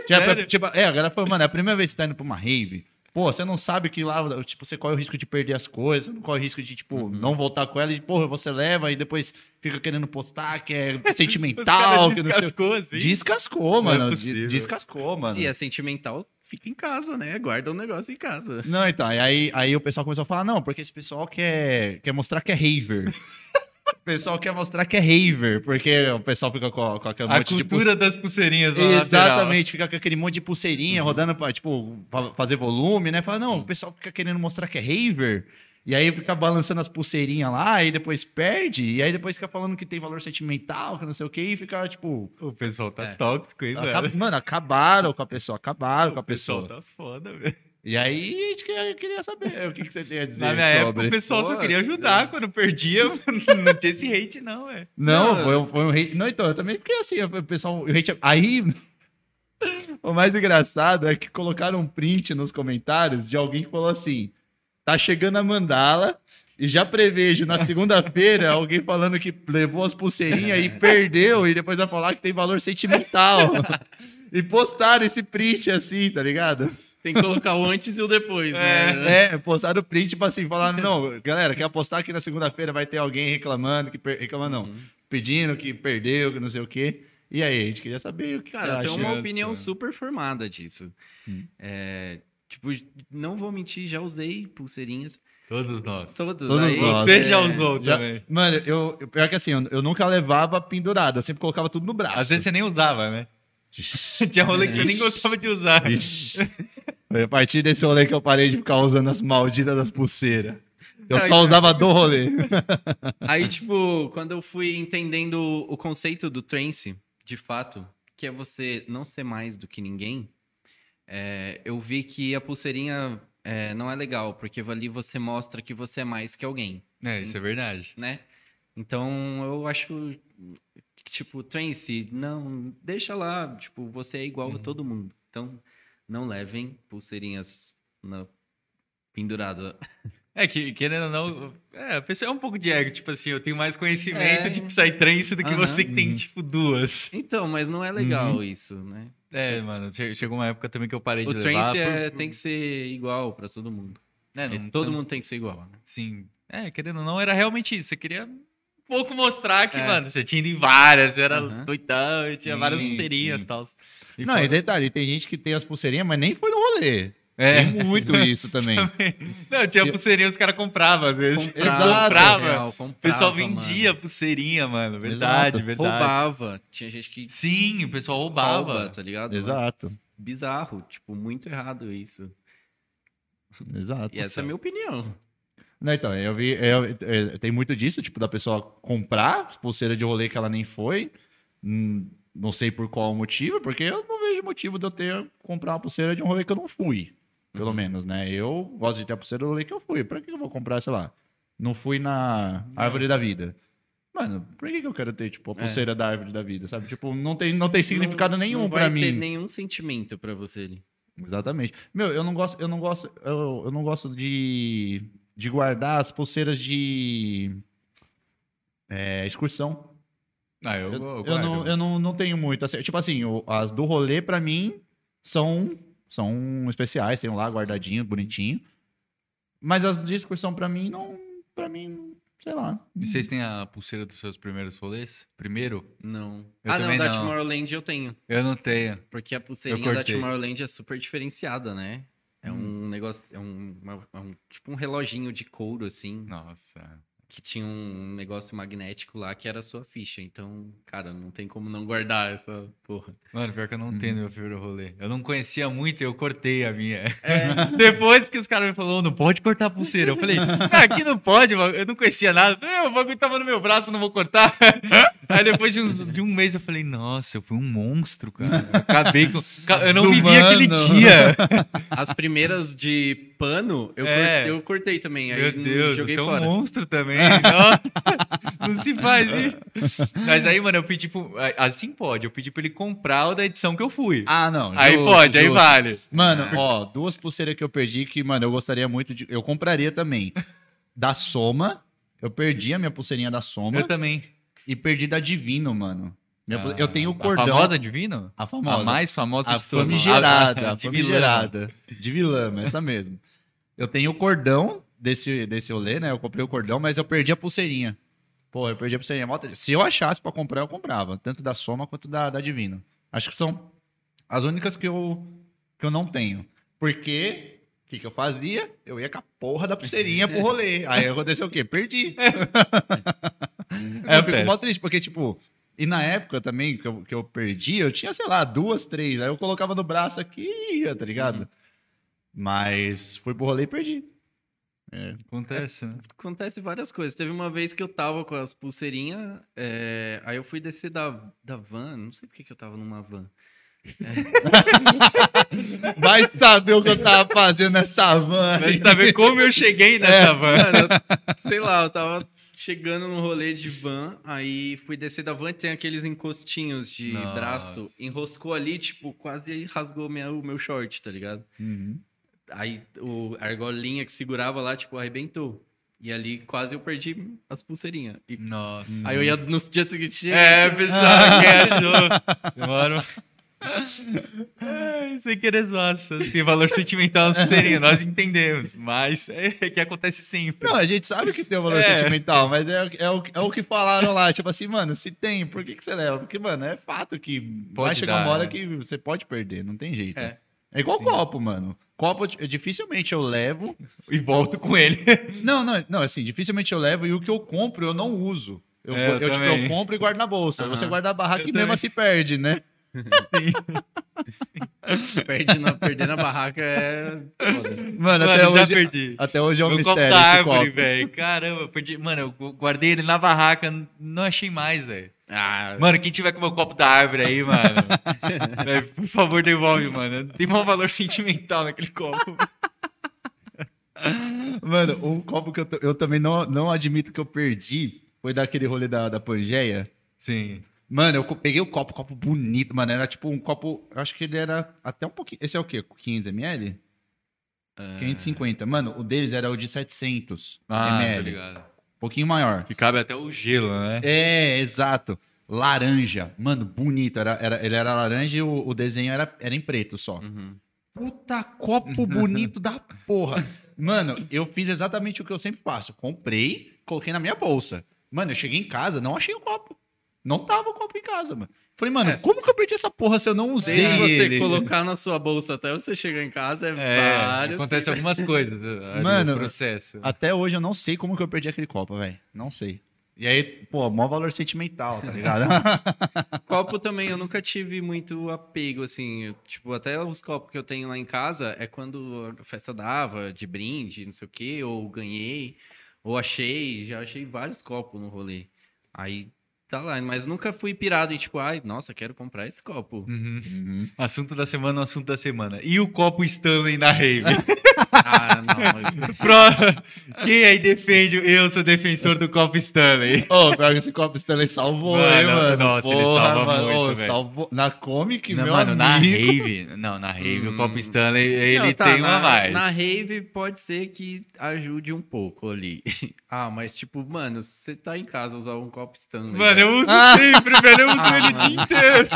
Que *laughs* é, tipo, é, a galera falou, mano, é a primeira vez que você tá indo pra uma rave. Pô, você não sabe que lá, tipo, você corre o risco de perder as coisas, não corre o risco de, tipo, Uhum. não voltar com ela e, porra, você leva e depois fica querendo postar que é *laughs* sentimental, que não sei. descascou assim. Descascou, Não é mano. possível. Descascou, mano. Se é sentimental, fica em casa, né? Guarda o negócio em casa. Não, então, e aí, aí o pessoal começou a falar, não, porque esse pessoal quer, quer mostrar que é raver. *laughs* o pessoal quer mostrar que é raver, porque o pessoal fica com, com aquele A monte de cultura das pulseirinhas lá. Exatamente, fica com aquele monte de pulseirinha rodando pra, tipo, pra fazer volume, né? Fala, não, o pessoal fica querendo mostrar que é raver. E aí fica balançando as pulseirinhas lá, e depois perde, e aí depois fica falando que tem valor sentimental, que não sei o quê, e fica, tipo. O pessoal tá É. tóxico, hein, velho? Mano, acabaram com a pessoa, acabaram com a O pessoal pessoa. tá foda, velho. E aí a gente queria, saber o que, que você tem a dizer Na minha época, sobre. o pessoal só Pô, queria ajudar. Quando perdia, *laughs* não tinha esse hate, não, é. Não, Não, foi, um- foi um hate. Não, então, eu também fiquei assim, o pessoal. O hate, aí. *laughs* O mais engraçado é que colocaram um print nos comentários de alguém que falou assim: tá chegando a mandala e já prevejo na segunda-feira *laughs* alguém falando que levou as pulseirinhas e perdeu e depois vai falar que tem valor sentimental. e postaram esse print assim, tá ligado? Tem que colocar o antes e o depois, né? É, postaram o print, tipo assim, falando, não, galera, quer apostar que na segunda-feira vai ter alguém reclamando, que per... reclamando não, pedindo que perdeu, que não sei o quê. E aí, a gente queria saber o que Cara, você eu acha. tenho uma opinião super formada disso. Hum. É, tipo, não vou mentir, já usei pulseirinhas. Todos nós. Todos, Todos aí, nós. Você é, já usou Já- também. Mano, eu, eu- pior que assim, eu, eu nunca levava pendurado, eu sempre colocava tudo no braço. Às vezes você nem usava, né? Tinha rolê que você nem gostava de usar. Ixi. Foi a partir desse rolê que eu parei de ficar usando as malditas das pulseiras. Eu só usava do rolê. *laughs* Aí, tipo, quando eu fui entendendo o conceito do trance, de fato, que é você não ser mais do que ninguém, é, eu vi que a pulseirinha é, não é legal, porque ali você mostra que você é mais que alguém, É, isso é verdade. né? Então, eu acho que, tipo, trance, não, deixa lá, tipo, você é igual a todo mundo. Então, não levem pulseirinhas na pendurada. É que, querendo ou não, é, a pessoa é um pouco de ego, tipo assim, eu tenho mais conhecimento É. de Psytrance do que Aham. você que tem, tipo, duas. Então, mas não é legal isso, né? É, mano, che- chegou uma época também que eu parei O de levar. trance é- por- tem que ser igual pra todo mundo. É, É, não- todo não- mundo tem que ser igual. né? Sim. É, querendo ou não, era realmente isso. Você queria pouco mostrar que, É. mano, você tinha ido em várias, você era Aham. doidão, e tinha Sim, várias pulseirinhas e tal. E Não, fora- e detalhe, tem gente que tem as pulseirinhas, mas nem foi no rolê. É. Tem muito isso também. *laughs* Não, tinha Eu- pulseirinha, os caras compravam às vezes. Exato. comprava. real, O comprava, pessoal vendia mano. pulseirinha, mano. Verdade, Exato. verdade. Roubava. Tinha gente que Sim, o pessoal roubava. rouba, tá ligado? Exato. Bizarro. Tipo, muito errado isso. Exato. E essa é a minha opinião. Não, então, eu vi. eu- é, tem muito disso, tipo, da pessoa comprar pulseira de rolê que ela nem foi. Hum, não sei por qual motivo, porque eu não vejo motivo de eu ter comprar uma pulseira de um rolê que eu não fui. Pelo menos, né? Eu gosto de ter a pulseira do rolê que eu fui. Pra que eu vou comprar, sei lá? Não fui na Árvore da Vida. Mano, por que, que eu quero ter, tipo, a É. pulseira da Árvore da Vida, sabe? Tipo, não tem, não tem significado Não- nenhum não pra vai ter mim. nenhum sentimento pra você ali. Exatamente. Meu, eu não gosto, eu não gosto, eu, eu não gosto de, de guardar as pulseiras de é, excursão. Ah, eu, Eu, eu, eu guardo. não, eu não, não tenho muito. assim, tipo assim, o- as do rolê, pra mim, são, são especiais, tem lá guardadinho, bonitinho. Mas as de excursão, pra mim, não. Pra mim, sei lá. E vocês têm a pulseira dos seus primeiros rolês? Primeiro? Não. Eu ah, não, da não. Tomorrowland eu tenho. Eu não tenho. Porque a pulseirinha da. Tomorrowland é super diferenciada, né? É Hum. um negócio, é um, uma- é um- tipo um reloginho de couro, assim, Nossa. Que tinha um negócio magnético lá que era a sua ficha. Então, cara, não tem como não guardar essa porra. Mano, pior que eu não Uhum. tenho meu primeiro rolê. Eu não conhecia muito e eu cortei a minha. É. *laughs* Depois que os caras me falaram, não pode cortar a pulseira. Eu falei, ah, aqui não pode, eu não conhecia nada. Eu falei, "Ah, o bagulho tava no meu braço, não vou cortar. *laughs* Aí depois de, uns- de um mês eu falei, nossa, eu fui um monstro, cara. Eu acabei com. Eu não vivi aquele dia. *laughs* As primeiras de pano, eu, É. cortei, eu cortei também. Aí Meu Deus, joguei você é um monstro também. Não, não se faz isso. Mas aí, mano, eu pedi pro. Assim pode, eu pedi pra ele comprar o da edição que eu fui. Ah, não. aí justo, pode, aí justo. vale. Mano, ó, duas pulseiras que eu perdi que, mano, eu gostaria muito de. Eu compraria também. Da Soma. Eu perdi a minha pulseirinha da Soma. Eu também. E perdi da Divino, mano. Ah, eu tenho o cordão. A famosa Divino? A famosa. A mais famosa A famigerada, *laughs* A- famigerada. De vilã, essa mesmo. Eu tenho o cordão desse, desse rolê, né? Eu comprei o cordão, mas eu perdi a pulseirinha. Pô, eu perdi a pulseirinha. Se eu achasse pra comprar, eu comprava. Tanto da Soma quanto da, da Divino. Acho que são as únicas que eu, que eu não tenho. Porque, o que, que eu fazia? Eu ia com a porra da pulseirinha pro rolê. Aí aconteceu o quê? Perdi. *laughs* Aí eu fico mó triste, porque, tipo... E na época também que eu, que eu perdi, eu tinha, sei lá, duas, três. Aí eu colocava no braço aqui e ia, tá ligado? Mas fui pro rolê e perdi. É. Acontece, né? Acontece várias coisas. Teve uma vez que eu tava com as pulseirinhas, é, aí eu fui descer da, da van, não sei porque que eu tava numa van. *laughs* Vai saber o que eu tava fazendo nessa van. Vai saber como eu cheguei nessa van. Mano, eu- sei lá, eu tava chegando no rolê de van, aí fui descer da van e tem aqueles encostinhos de Nossa. braço. Enroscou ali, tipo, quase rasgou minha, o meu short, tá ligado? Uhum. Aí o, a argolinha que segurava lá, tipo, arrebentou. E ali quase eu perdi as pulseirinhas. E- Nossa. Aí eu ia no dia seguinte. É, pessoal, *laughs* quem achou? Demora. Ai, sem querer zoar, as pessoas tem valor sentimental nas pulseirinhas, nós entendemos, mas é que acontece sempre. Não, a gente sabe que tem um valor É. sentimental, mas é, é, o, é o que falaram lá. Tipo assim, mano, se tem, por que, que você leva? Porque, mano, é fato que vai Pode chegar dar, uma hora né? que você pode perder, não tem jeito. É. É, igual Sim. copo, mano. Copo, eu- dificilmente eu levo. E volto com ele. *laughs* Não, não, não, assim, dificilmente eu levo e o que eu compro eu não uso. Eu, É, eu eu, tipo, eu compro e guardo na bolsa. Aham. Você guarda a barraca Eu e mesmo também. assim perde, né? Perde na, perder na barraca é. Mano, Mano, até, hoje, perdi. até hoje é um copo mistério da esse árvore, copo. velho. Caramba, eu perdi. Mano, eu guardei ele na barraca, não achei mais, velho. Ah, Mano, quem tiver com o meu copo da árvore aí, mano, *laughs* por favor, devolve, mano. Tem um valor sentimental naquele copo. Mano, um copo que eu, eu também não, não admito que eu perdi foi daquele rolê da, da Pangeia. Sim. Mano, eu peguei o copo, copo bonito, mano. Era tipo um copo. Eu acho que ele era até um pouquinho. Esse é o quê? 500ml? É. 550. Mano, o deles era o de 700 Ah, ml. ligado. Um pouquinho maior. Que cabe até o gelo, né? É, exato. Laranja. Mano, bonito. Era, era, ele era laranja e o, o desenho era, era em preto só. Uhum. Puta copo bonito da porra. Mano, eu fiz exatamente o que eu sempre faço. Comprei, coloquei na minha bolsa. Mano, eu cheguei em casa, não achei o copo. Não tava o copo em casa, mano. Falei, mano, como que eu perdi essa porra se eu não usei Desde você ele? colocar na sua bolsa até você chegar em casa é, É, vários. acontece *laughs* algumas coisas Mano, no processo. Até hoje eu não sei como que eu perdi aquele copo, velho. Não sei. E aí, pô, maior valor sentimental, tá ligado? *laughs* Copo também, eu nunca tive muito apego, assim. eu, tipo, até os copos que eu tenho lá em casa é quando a festa dava, de brinde, não sei o quê, ou ganhei, ou achei, já achei vários copos no rolê. Aí tá lá, mas nunca fui pirado em tipo, ai, nossa, quero comprar esse copo. Uhum. Assunto da semana, assunto da semana. E o copo Stanley na rave? *laughs* ah, não, mas... Pro- Quem aí defende? o Eu sou defensor do copo Stanley. Ô, pior que esse copo Stanley salvou, Mano, hein, mano? nossa, ele salva muito, Ô, velho. salvou. Na Comic, Não, meu mano, na amigo. rave. Não, na rave, o Hum. copo Stanley, ele Não, tá, tem na, uma a mais. Na rave pode ser que ajude um pouco ali. *laughs* ah, mas tipo, mano, você tá em casa usar um copo Stanley. Mano, velho, eu uso sempre, velho. Eu uso Ah, ele o mano. dia inteiro.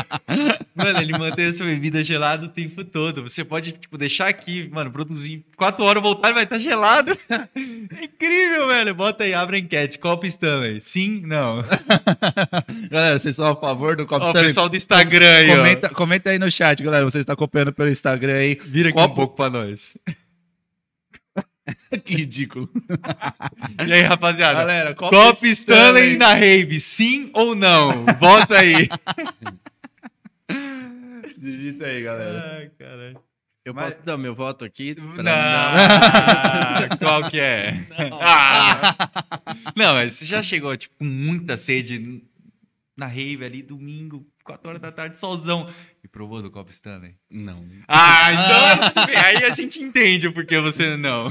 Mano, ele mantém essa bebida gelada o tempo todo. Você pode, tipo, deixar aqui, mano, produzir quatro horas, voltar e vai estar gelado. É incrível, velho. Bota aí, abre a enquete. Copo Stanley. Sim? Não. *laughs* Galera, vocês são a favor do copo Ó, o Stanley? pessoal do Instagram aí, ó. Comenta, comenta aí no chat, galera. Você está acompanhando pelo Instagram aí. Vira aqui um Copo- pouco pra nós. *laughs* que ridículo. E aí, rapaziada? Galera, Copo, Stanley, na rave, sim ou não? Bota aí. *laughs* Digita aí, galera. Ai, caralho. Eu Mas- posso dar meu voto aqui? Não. Ah, *laughs* Qual que é? Ah. Não, mas você já chegou, tipo, com muita sede na rave ali, domingo, 4 horas da tarde, solzão. Provou do copo Stanley? Não. Ah, então *laughs* aí a gente entende o porquê você não.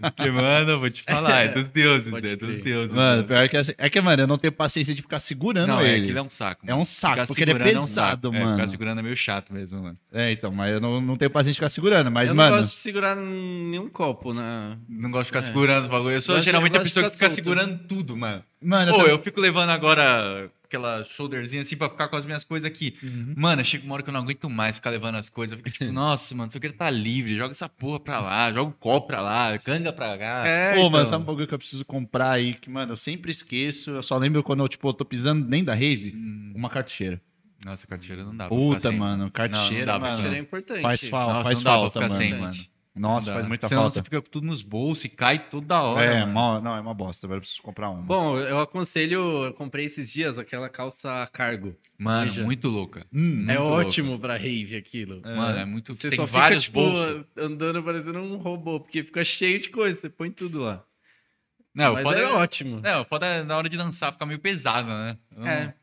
Porque, mano, eu vou te falar, é dos deuses, Pode é dos deuses. Mano, pior que assim, é que, mano, eu não tenho paciência de ficar segurando não, é, ele. aquilo é um saco. É um saco, Ficar porque ele é um pesado. É, mano. ficar segurando é meio chato mesmo, mano. É, então, mas eu não, não tenho paciência de ficar segurando. Mas, eu mano, não gosto de segurar nenhum copo na. Não gosto de ficar É. segurando os bagulho. Eu sou Gosto- geralmente a pessoa que fica solto. segurando tudo, mano. mano, eu Pô, tô- eu fico levando agora aquela shoulderzinha assim pra ficar com as minhas coisas aqui. Uhum. Mano, chega uma hora que eu não aguento mais ficar levando as coisas. Eu fico tipo, *laughs* nossa, mano, se eu quero estar livre, joga essa porra pra lá, joga o copo pra lá, canga pra cá. É, Pô, mano, então. sabe um bagulho que eu preciso comprar aí? Que, mano, eu sempre esqueço. Eu só lembro quando eu, tipo, eu tô pisando nem da rave, uma cartucheira. Nossa, carteira não dá. pra ficar Puta, sem. mano, Não, cartucheira, não dá pra mano. Cheiro é importante. Faz, falta, Nossa, faz não dá pra falta, ficar mano. sem, mano. Nossa, faz muita Senão falta. você fica com tudo nos bolsos e cai toda hora. É, mano. mó- não, é uma bosta, velho. Eu preciso comprar uma. Bom, eu aconselho, eu comprei esses dias aquela calça cargo. Mano, Veja. muito louca. Hum, é Muito ótimo pra rave aquilo. Mano, é muito. Você tem só vários fica, tipo, bolsos. andando parecendo um robô, porque fica cheio de coisa, você põe tudo lá. Não, Mas pode é ótimo. Não, pode na hora de dançar ficar meio pesado, né? Eu não- É.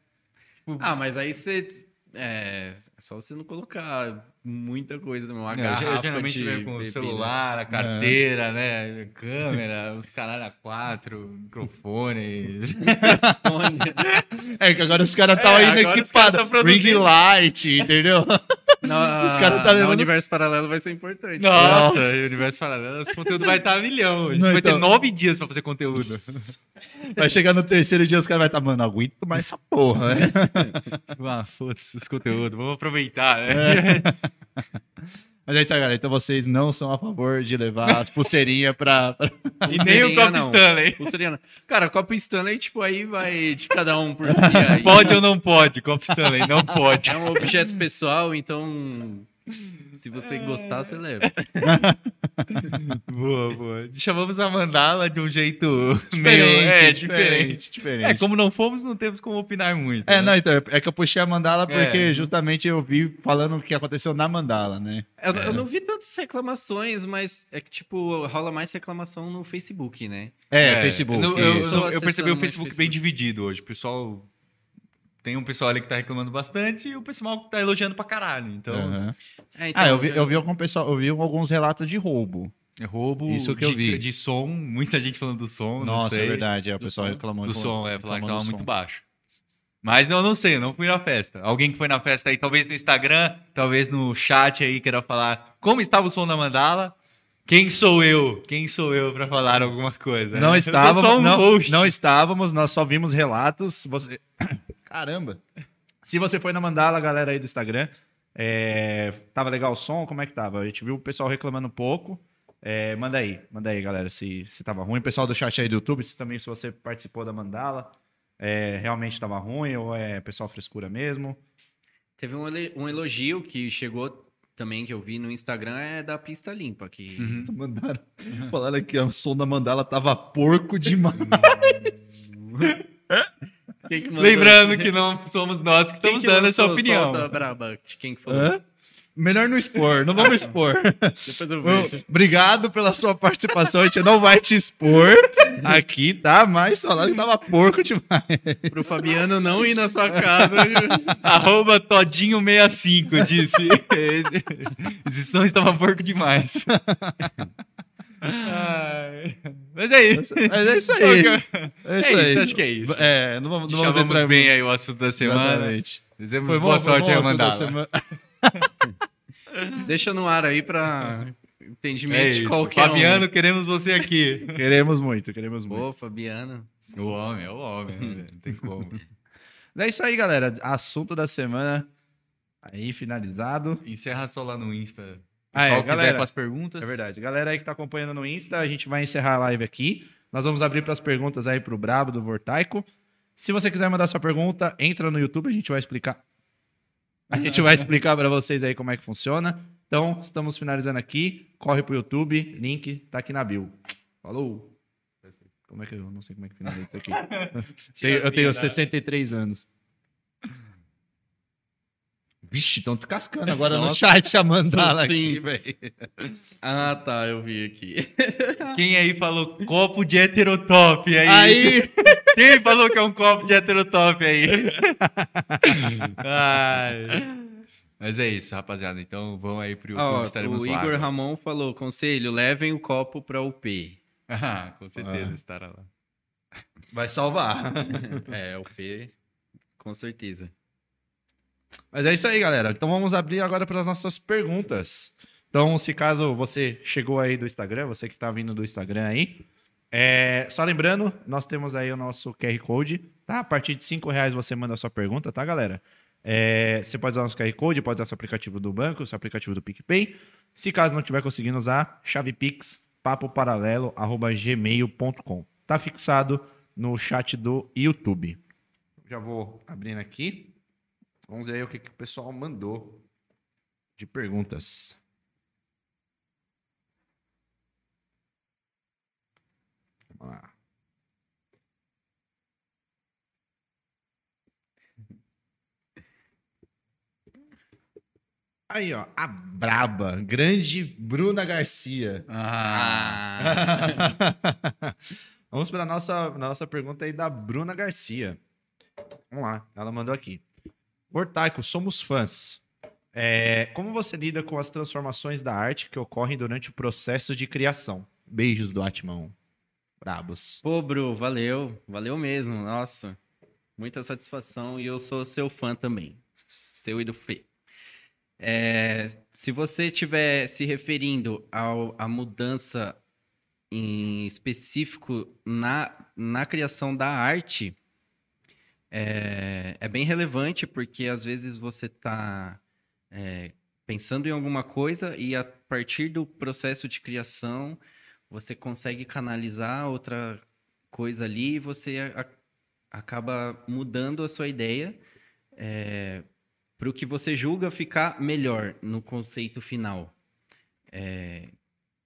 Ah, mas aí você É, é só você não colocar muita coisa, uma Não, garrafa geralmente vem com o celular, a carteira, né? Câmera, os caralho a quatro, microfone. *laughs* É que agora os caras estão É, ainda os caras equipados. tá produzindo. Ring light, entendeu? Na- Os caras tá no levando- universo paralelo vai ser importante. Nossa, Nossa. o universo paralelo, esse conteúdo vai estar a milhão. A gente Não, vai ter então- nove dias pra fazer conteúdo. Vai chegar no terceiro dia, os caras vão estar, mano, não aguento mais essa porra, né? *laughs* ah, foda-se os conteúdos, vamos aproveitar, né? Mas é isso aí, galera. Então vocês não são a favor de levar as pulseirinhas pra. pra- E nem o Copo não. Stanley. Pulseirinha. Cara, copo Stanley, tipo, aí vai de cada um por si. *laughs* aí. Pode ou não pode? Copo Stanley, não *laughs* pode. É um objeto pessoal, então. *laughs* Se você gostar, você leva. *laughs* Boa, boa. Chamamos a mandala de um jeito meio. É, diferente. diferente. É, como não fomos, não temos como opinar muito. É, né? não, então, é que eu puxei a mandala porque É. justamente eu vi falando o que aconteceu na mandala, né? Eu, eu não vi tantas reclamações, mas é que, tipo, rola mais reclamação no Facebook, né? É, Facebook. Eu, eu- eu- percebi o mais Facebook, bem dividido hoje. O pessoal. Tem um pessoal ali que tá reclamando bastante e o pessoal que tá elogiando pra caralho. Então, Aham. É, então, Ah, eu vi, eu vi algum pessoal, eu vi alguns relatos de roubo. é roubo Isso que eu de, vi. de som, muita gente falando do som. não Nossa, sei. é verdade. É, o pessoal som. reclamou. Do som, é, falar que tava muito som. baixo. Mas não, não sei, eu não fui na festa. Alguém que foi na festa aí, talvez no Instagram, talvez no chat aí, queira falar como estava o som da mandala. Quem sou eu? Quem sou eu pra falar alguma coisa? Não Eu estávamos, um não, não estávamos, nós só vimos relatos. Você... Caramba! Se você foi na mandala, galera aí do Instagram, é, tava legal o som? Como é que tava? A gente viu o pessoal reclamando um pouco. É, manda aí, manda aí, galera, se, se tava ruim. Pessoal do chat aí do YouTube, se também se você participou da mandala, é, realmente tava ruim ou é pessoal frescura mesmo? Teve um, um elogio que chegou também, que eu vi no Instagram, é da pista limpa. Que... Uhum. *laughs* Mandaram, falaram que o som da mandala tava porco demais. *laughs* Quem que? Lembrando que não somos nós que estamos que dando essa opinião. Solta braba. de Quem que falou? Hã? Melhor não expor, não vamos expor. *laughs* Depois eu vejo. Obrigado pela sua participação. A gente não vai te expor aqui, tá? Mas falaram que tava porco demais. Pro Fabiano não ir na sua casa. *laughs* Arroba Todinho65 disse. *laughs* Esse som estava porco demais. Mas é isso. Mas é isso aí. É É isso, isso aí. acho que é isso. É, não vamos, não vamos Chamamos entrar bem aí o assunto da semana. Exatamente. Dizemos Foi bom, boa foi sorte bom aí, o assunto da Mandala. semana. *laughs* Deixa no ar aí pra entendimento É de isso. qualquer Fabiano, queremos você aqui. *laughs* Queremos muito, queremos um. muito. Ô, Fabiano. O homem, é o homem. né? Não tem como. *laughs* É isso aí, galera. Assunto da semana aí finalizado. Encerra só lá no Insta. Ah, é, galera. para as perguntas. É verdade. Galera aí que tá acompanhando no Insta, a gente vai encerrar a live aqui. Nós vamos abrir para as perguntas aí pro Brabo do Vortaico. Se você quiser mandar sua pergunta, entra no YouTube, a gente vai explicar. A gente vai explicar para vocês aí como é que funciona. Então, estamos finalizando aqui. Corre pro YouTube, link tá aqui na bio. Falou. Como é que eu não sei como é que finaliza isso aqui? *laughs* Eu tenho 63 anos. Vixe, estão descascando agora no Nossa. chat a mandala aqui, velho. Ah, tá, eu vi aqui. *laughs* Quem aí falou copo de heterotop aí? Aí, *laughs* Quem falou que é um copo de heterotop aí? *laughs* Ai. Mas é isso, rapaziada. Então vão aí pro YouTube, Ó, estaremos o lá. Igor Ramon falou: conselho, levem o copo pra UP. Ah, com certeza Ah. estará lá. vai salvar. é, UP, com certeza. Mas é isso aí, galera. Então vamos abrir agora para as nossas perguntas. Então, se caso você chegou aí do Instagram, você que está vindo do Instagram aí, é, só lembrando, nós temos aí o nosso QR Code, tá? A partir de 5 reais você manda a sua pergunta, tá, galera? É, você pode usar o nosso QR Code, pode usar seu aplicativo do banco, seu aplicativo do PicPay. Se caso não estiver conseguindo usar, chavepix, papoparalelo, arroba gmail.com. Tá fixado no chat do YouTube. Já vou abrindo aqui. Vamos ver aí o que, que o pessoal mandou de perguntas. Vamos lá. Aí, ó, a braba, grande Bruna Garcia. Ah. *laughs* Vamos para a nossa, nossa pergunta aí da Bruna Garcia. Vamos lá, ela mandou aqui. Portaico, somos fãs. É, como você lida com as transformações da arte que ocorrem durante o processo de criação? Beijos do Atmão. Brabos. Pô, Bru, valeu. Valeu mesmo. Nossa, muita satisfação. E eu sou seu fã também. Seu e do Fê. É, se você estiver se referindo ao, à mudança em específico na, na criação da arte, é, é bem relevante porque às vezes você está é, pensando em alguma coisa e a partir do processo de criação você consegue canalizar outra coisa ali e você a, acaba mudando a sua ideia é, para o que você julga ficar melhor no conceito final. É,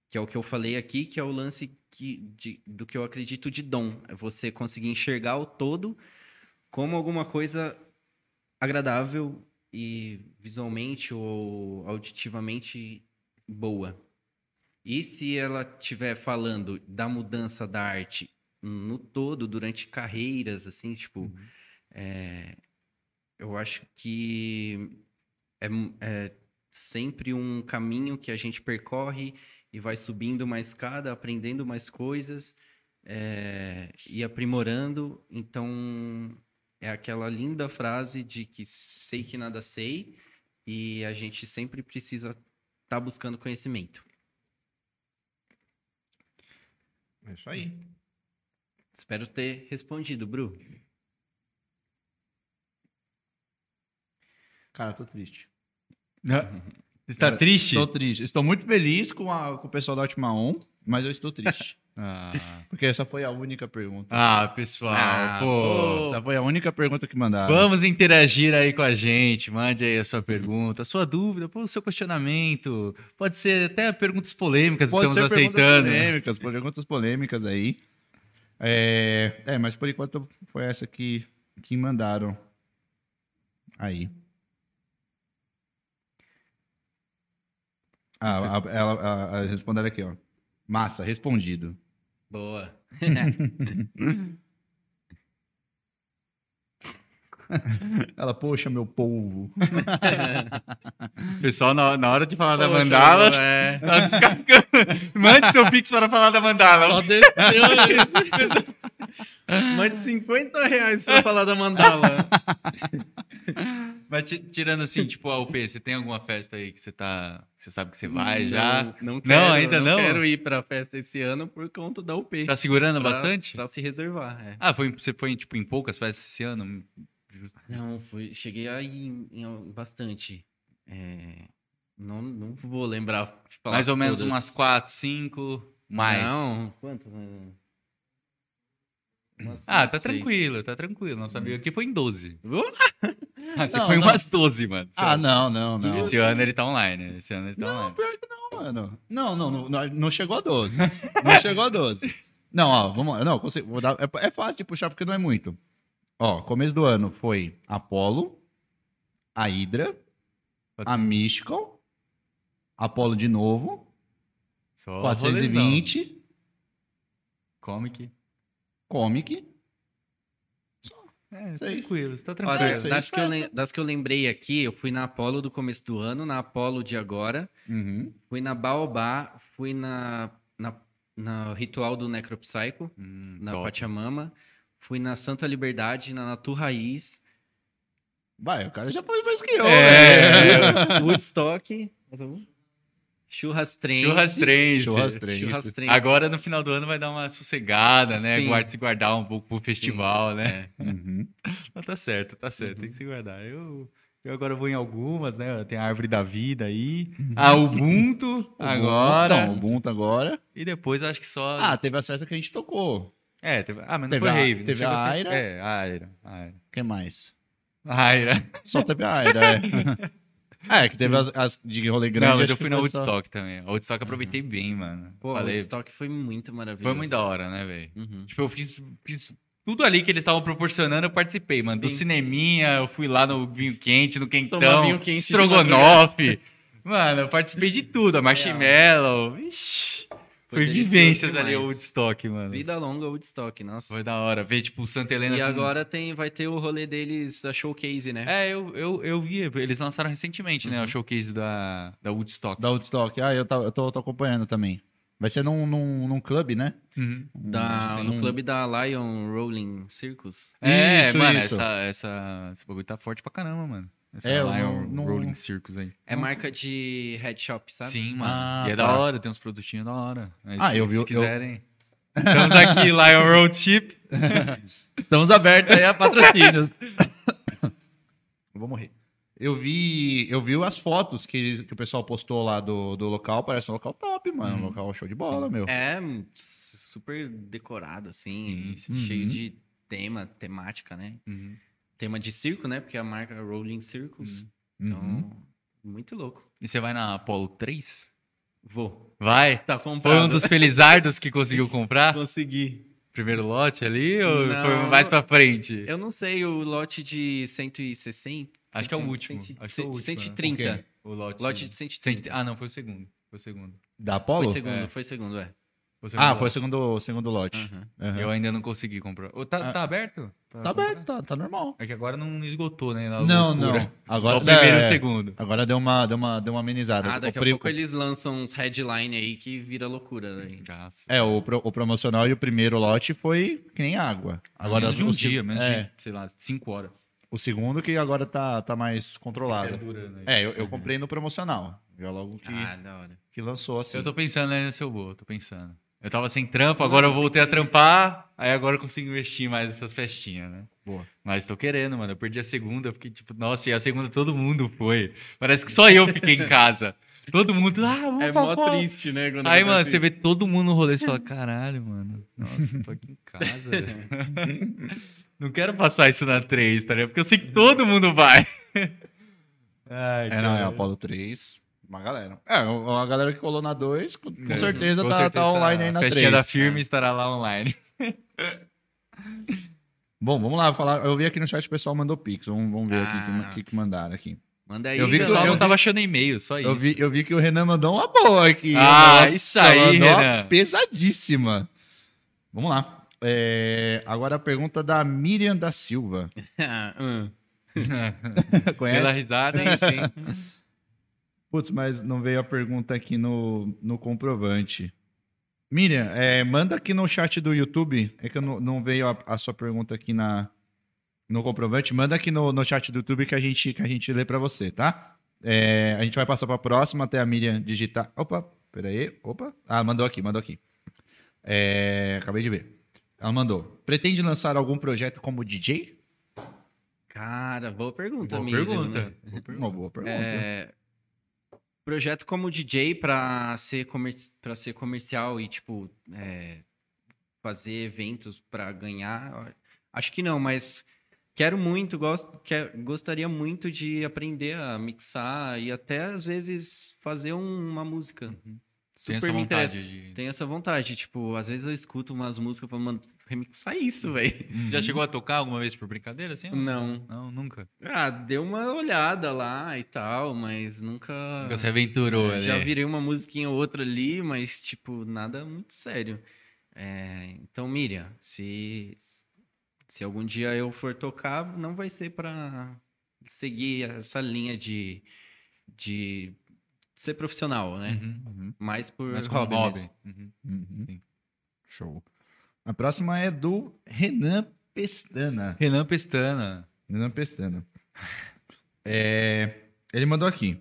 que é o que eu falei aqui, que é o lance que, de, do que eu acredito de dom. É você conseguir enxergar o todo como alguma coisa agradável e visualmente ou auditivamente boa. E se ela estiver falando da mudança da arte no todo, durante carreiras, assim, tipo, uhum. é, eu acho que é, é, sempre um caminho que a gente percorre e vai subindo uma escada, aprendendo mais coisas é, e aprimorando. Então, é aquela linda frase de que sei que nada sei e a gente sempre precisa estar tá buscando conhecimento. É isso aí. Espero ter respondido, Bru. Cara, tô triste. Está Cara, triste? Estou triste. Estou muito feliz com, a, com o pessoal da Última On, mas eu estou triste. *laughs* ah. Porque essa foi a única pergunta. Ah, pessoal, ah, pô. Essa foi a única pergunta que mandaram. Vamos interagir aí com a gente. Mande aí a sua pergunta, a sua dúvida, pô, o seu questionamento. Pode ser até perguntas polêmicas, Pode estamos ser aceitando. Perguntas polêmicas, perguntas polêmicas aí. É, é, mas por enquanto foi essa que, que mandaram aí. Ah, a, ela a, a responder aqui, ó. Massa, respondido. Boa. *laughs* *laughs* Ela, poxa, meu polvo. *laughs* Pessoal, na, na hora de falar poxa, da mandala, é... *laughs* tá descascando. Mande seu pix para falar da mandala. Só desceu Mande 50 reais para falar da mandala. Mas tirando assim, tipo, a UP, você tem alguma festa aí que você tá. você sabe que você vai não, já? Não, quero, não, ainda não. Não quero ir pra festa esse ano por conta da UP. Tá segurando pra, bastante? Pra se reservar. É. Ah, foi, você foi tipo, em poucas festas esse ano? Não, fui, cheguei aí em, em bastante. É, não, não vou lembrar. Mais ou menos umas quatro, cinco, mais. Não, quantas? ah, tá seis. tranquilo, tá tranquilo. Não sabia que foi em 12. *laughs* ah, você não, foi não. umas 12, mano. Ah, não, não, não. Esse ano ele tá online. Esse ano ele tá não, online. pior que não, mano. Não, não, não, não chegou a 12. não chegou a 12. *laughs* Não, ó, vamos lá. Não, consigo, vou dar, é, é fácil de puxar porque não é muito. Ó, começo do ano foi Apollo, a Hydra, a Mystical, Apollo de novo, Só 420, Comic. Comic. É, tranquilo, está tranquilo. Olha, das, que eu, das que eu lembrei aqui, eu fui na Apollo do começo do ano, na Apollo de agora, uhum. fui na Baobá, fui na, na, na Ritual do Necropsycho, hum, na top. Pachamama, fui na Santa Liberdade, na Natu Raiz. Vai, o cara já foi mais que eu. É, né? *laughs* Woodstock. Churrastrense. Churrastrense. Churrastrense. Churrastrense. Agora, no final do ano, vai dar uma sossegada, né? Sim. Guarda, se guardar um pouco pro festival, Sim. né? É. Uhum. *laughs* Mas tá certo, tá certo. Uhum. Tem que se guardar. Eu, eu agora vou em algumas, né? Tem a Árvore da Vida aí. Uhum. A Ubuntu agora. Então, Ubuntu agora. E depois, acho que só... Ah, teve as festas que a gente tocou. É, teve... Ah, mas não teve foi a, rave. Teve a Aira. É, a Aira. O que mais? A Aira. Só teve a Aira, é. *laughs* É, que teve as, as, de rolê grande. Não, mas eu fui na Woodstock só... também. A Woodstock aproveitei uhum. bem, mano. Pô, Falei... a Woodstock foi muito maravilhoso. Foi muito da hora, né, velho? Uhum. Tipo, eu fiz, fiz tudo ali que eles estavam proporcionando, eu participei, mano. Sim. Do cineminha, eu fui lá no vinho quente, no quentão, Tomar vinho quente estrogonofe. mano, eu participei de tudo. A marshmallow. Ixi. Foi vivências ali, o. Woodstock, mano. Vida longa Woodstock, nossa. Foi da hora. Ver, tipo, o Santa Helena. E com- agora tem, vai ter o rolê deles, a showcase, né? É, eu, eu, eu vi. Eles lançaram recentemente, Uhum. né? O showcase da, da Woodstock. Da Woodstock. Ah, eu, tá, eu tô, tô acompanhando também. Vai ser num, num, num clube, né? Uhum. Da, no clube da Lion Rolling Circus. É, Isso, mano, isso. Essa, essa, esse bagulho tá forte pra caramba, mano. Essa É, eu Lion não- não- Rolling Circus aí. É marca de head shop, sabe? Sim, mano. Ah, e é tá. da hora, tem uns produtinhos da hora. Aí, Ah, se, eu vi- Se eu- quiserem. Estamos aqui, *laughs* Lion Road Chip. *laughs* Estamos abertos aí a patrocínios. Eu vou morrer. Eu vi, eu vi as fotos que, que o pessoal postou lá do, do local. Parece um local top, mano. Um local show de bola, meu. É super decorado, assim, Sim, sim. cheio Uhum. de tema, temática, né? Uhum. Tema de circo, né? Porque a marca é Rolling Circus. Então, Uhum. muito louco. E você vai na Apollo 3? Vou. Vai. Tá Foi comprado. um dos felizardos que conseguiu comprar? *laughs* Consegui. Primeiro lote ali ou Não, foi mais pra frente? Eu não sei, o lote de 160... Acho que é o 100, último. 100, Acho que é o último, né? 130. O lote, Lote de 130. Ah, não, foi o segundo. Foi o segundo. Da Apollo? Foi segundo, É. foi segundo, é. Foi o segundo Ah, lote. foi o segundo, segundo lote. Aham. Aham. Eu ainda não consegui comprar. Ô, tá, Ah. tá aberto? Pra Tá comprar? aberto, tá, tá normal. É que agora não esgotou, né? na Não, loucura. não. Agora, o primeiro e é, o segundo. Agora deu uma, deu uma, deu uma amenizada. Ah, daqui o a pouco eles lançam uns headline aí que vira loucura. Né? É, o, pro- o promocional e o primeiro lote foi que nem água. Agora menos de um o, dia, menos é, de, sei lá, cinco horas. o segundo que agora tá, tá mais controlado. Aí. É, eu, eu comprei no promocional. Já logo que, Ah, da hora. que lançou assim. Eu tô pensando né, se eu vou, tô pensando. Eu tava sem trampo, agora eu voltei a trampar, aí agora eu consigo investir mais nessas festinhas, né? Boa. Mas tô querendo, mano. Eu perdi a segunda, porque, tipo, nossa, e a segunda todo mundo foi. Parece que só eu fiquei em casa. Todo mundo, ah, vamos É pra mó triste, né? quando Aí, acontece mano, você vê todo mundo no rolê e você fala, caralho, mano. Nossa, eu tô aqui em casa, velho. *laughs* Não quero passar isso na 3, tá ligado? Porque eu sei que todo mundo vai. Ai, É, não, é Apollo 3. Uma galera. É, a galera que colou na 2, com, com É, certeza, com tá, certeza tá online aí a na festinha 3. da firme estará lá online. *laughs* Bom, vamos lá falar. Eu vi aqui no chat o pessoal mandou Pix. Vamos, vamos ver aqui o Ah. que, que, que mandaram aqui. Manda aí, Eu vi O que pessoal eu não tava achando e-mail, só isso. Eu vi, eu vi que o Renan mandou uma boa aqui. Ah, Nossa, isso aí, mandou uma Renan. Pesadíssima. Vamos lá. É, agora a pergunta da Miriam da Silva. *laughs* Hum. *laughs* Pela Conhece? risada. Sim, sim. Putz, mas não veio a pergunta aqui no, no comprovante. Miriam, é, manda aqui no chat do YouTube. É que eu não, não veio a, a sua pergunta aqui na, no comprovante. Manda aqui no, no chat do YouTube que a gente, que a gente lê para você, tá? É, a gente vai passar para a próxima até a Miriam digitar. Opa, peraí. Opa. Ah, mandou aqui, mandou aqui. É, acabei de ver. Ela mandou. Pretende lançar algum projeto como DJ? Cara, boa pergunta, Boa Miriam, pergunta. né? Uma boa pergunta. É, projeto como DJ para ser, comer, ser comercial e, tipo, é, fazer eventos para ganhar, acho que não, mas quero muito, gosto, quer, gostaria muito de aprender a mixar e até, às vezes, fazer um- uma música. Tem Super essa me interessa. vontade de... Tenho essa vontade, tipo, às vezes eu escuto umas músicas e falo, mano, preciso remixar isso, velho. Já chegou a tocar alguma vez por brincadeira, assim? Não. Não, nunca. Ah, deu uma olhada lá e tal, mas nunca. Nunca se aventurou, É, né? Já virei uma musiquinha ou outra ali, mas, tipo, nada muito sério. É, então, Miriam, se, se algum dia eu for tocar, não vai ser pra seguir essa linha de, de ser profissional, né? Uhum, uhum. Mais por Mas como hobby, hobby. mesmo. Uhum. Uhum. Sim. Show. A próxima é do Renan Pestana. Renan Pestana. Renan Pestana. É, ele mandou aqui.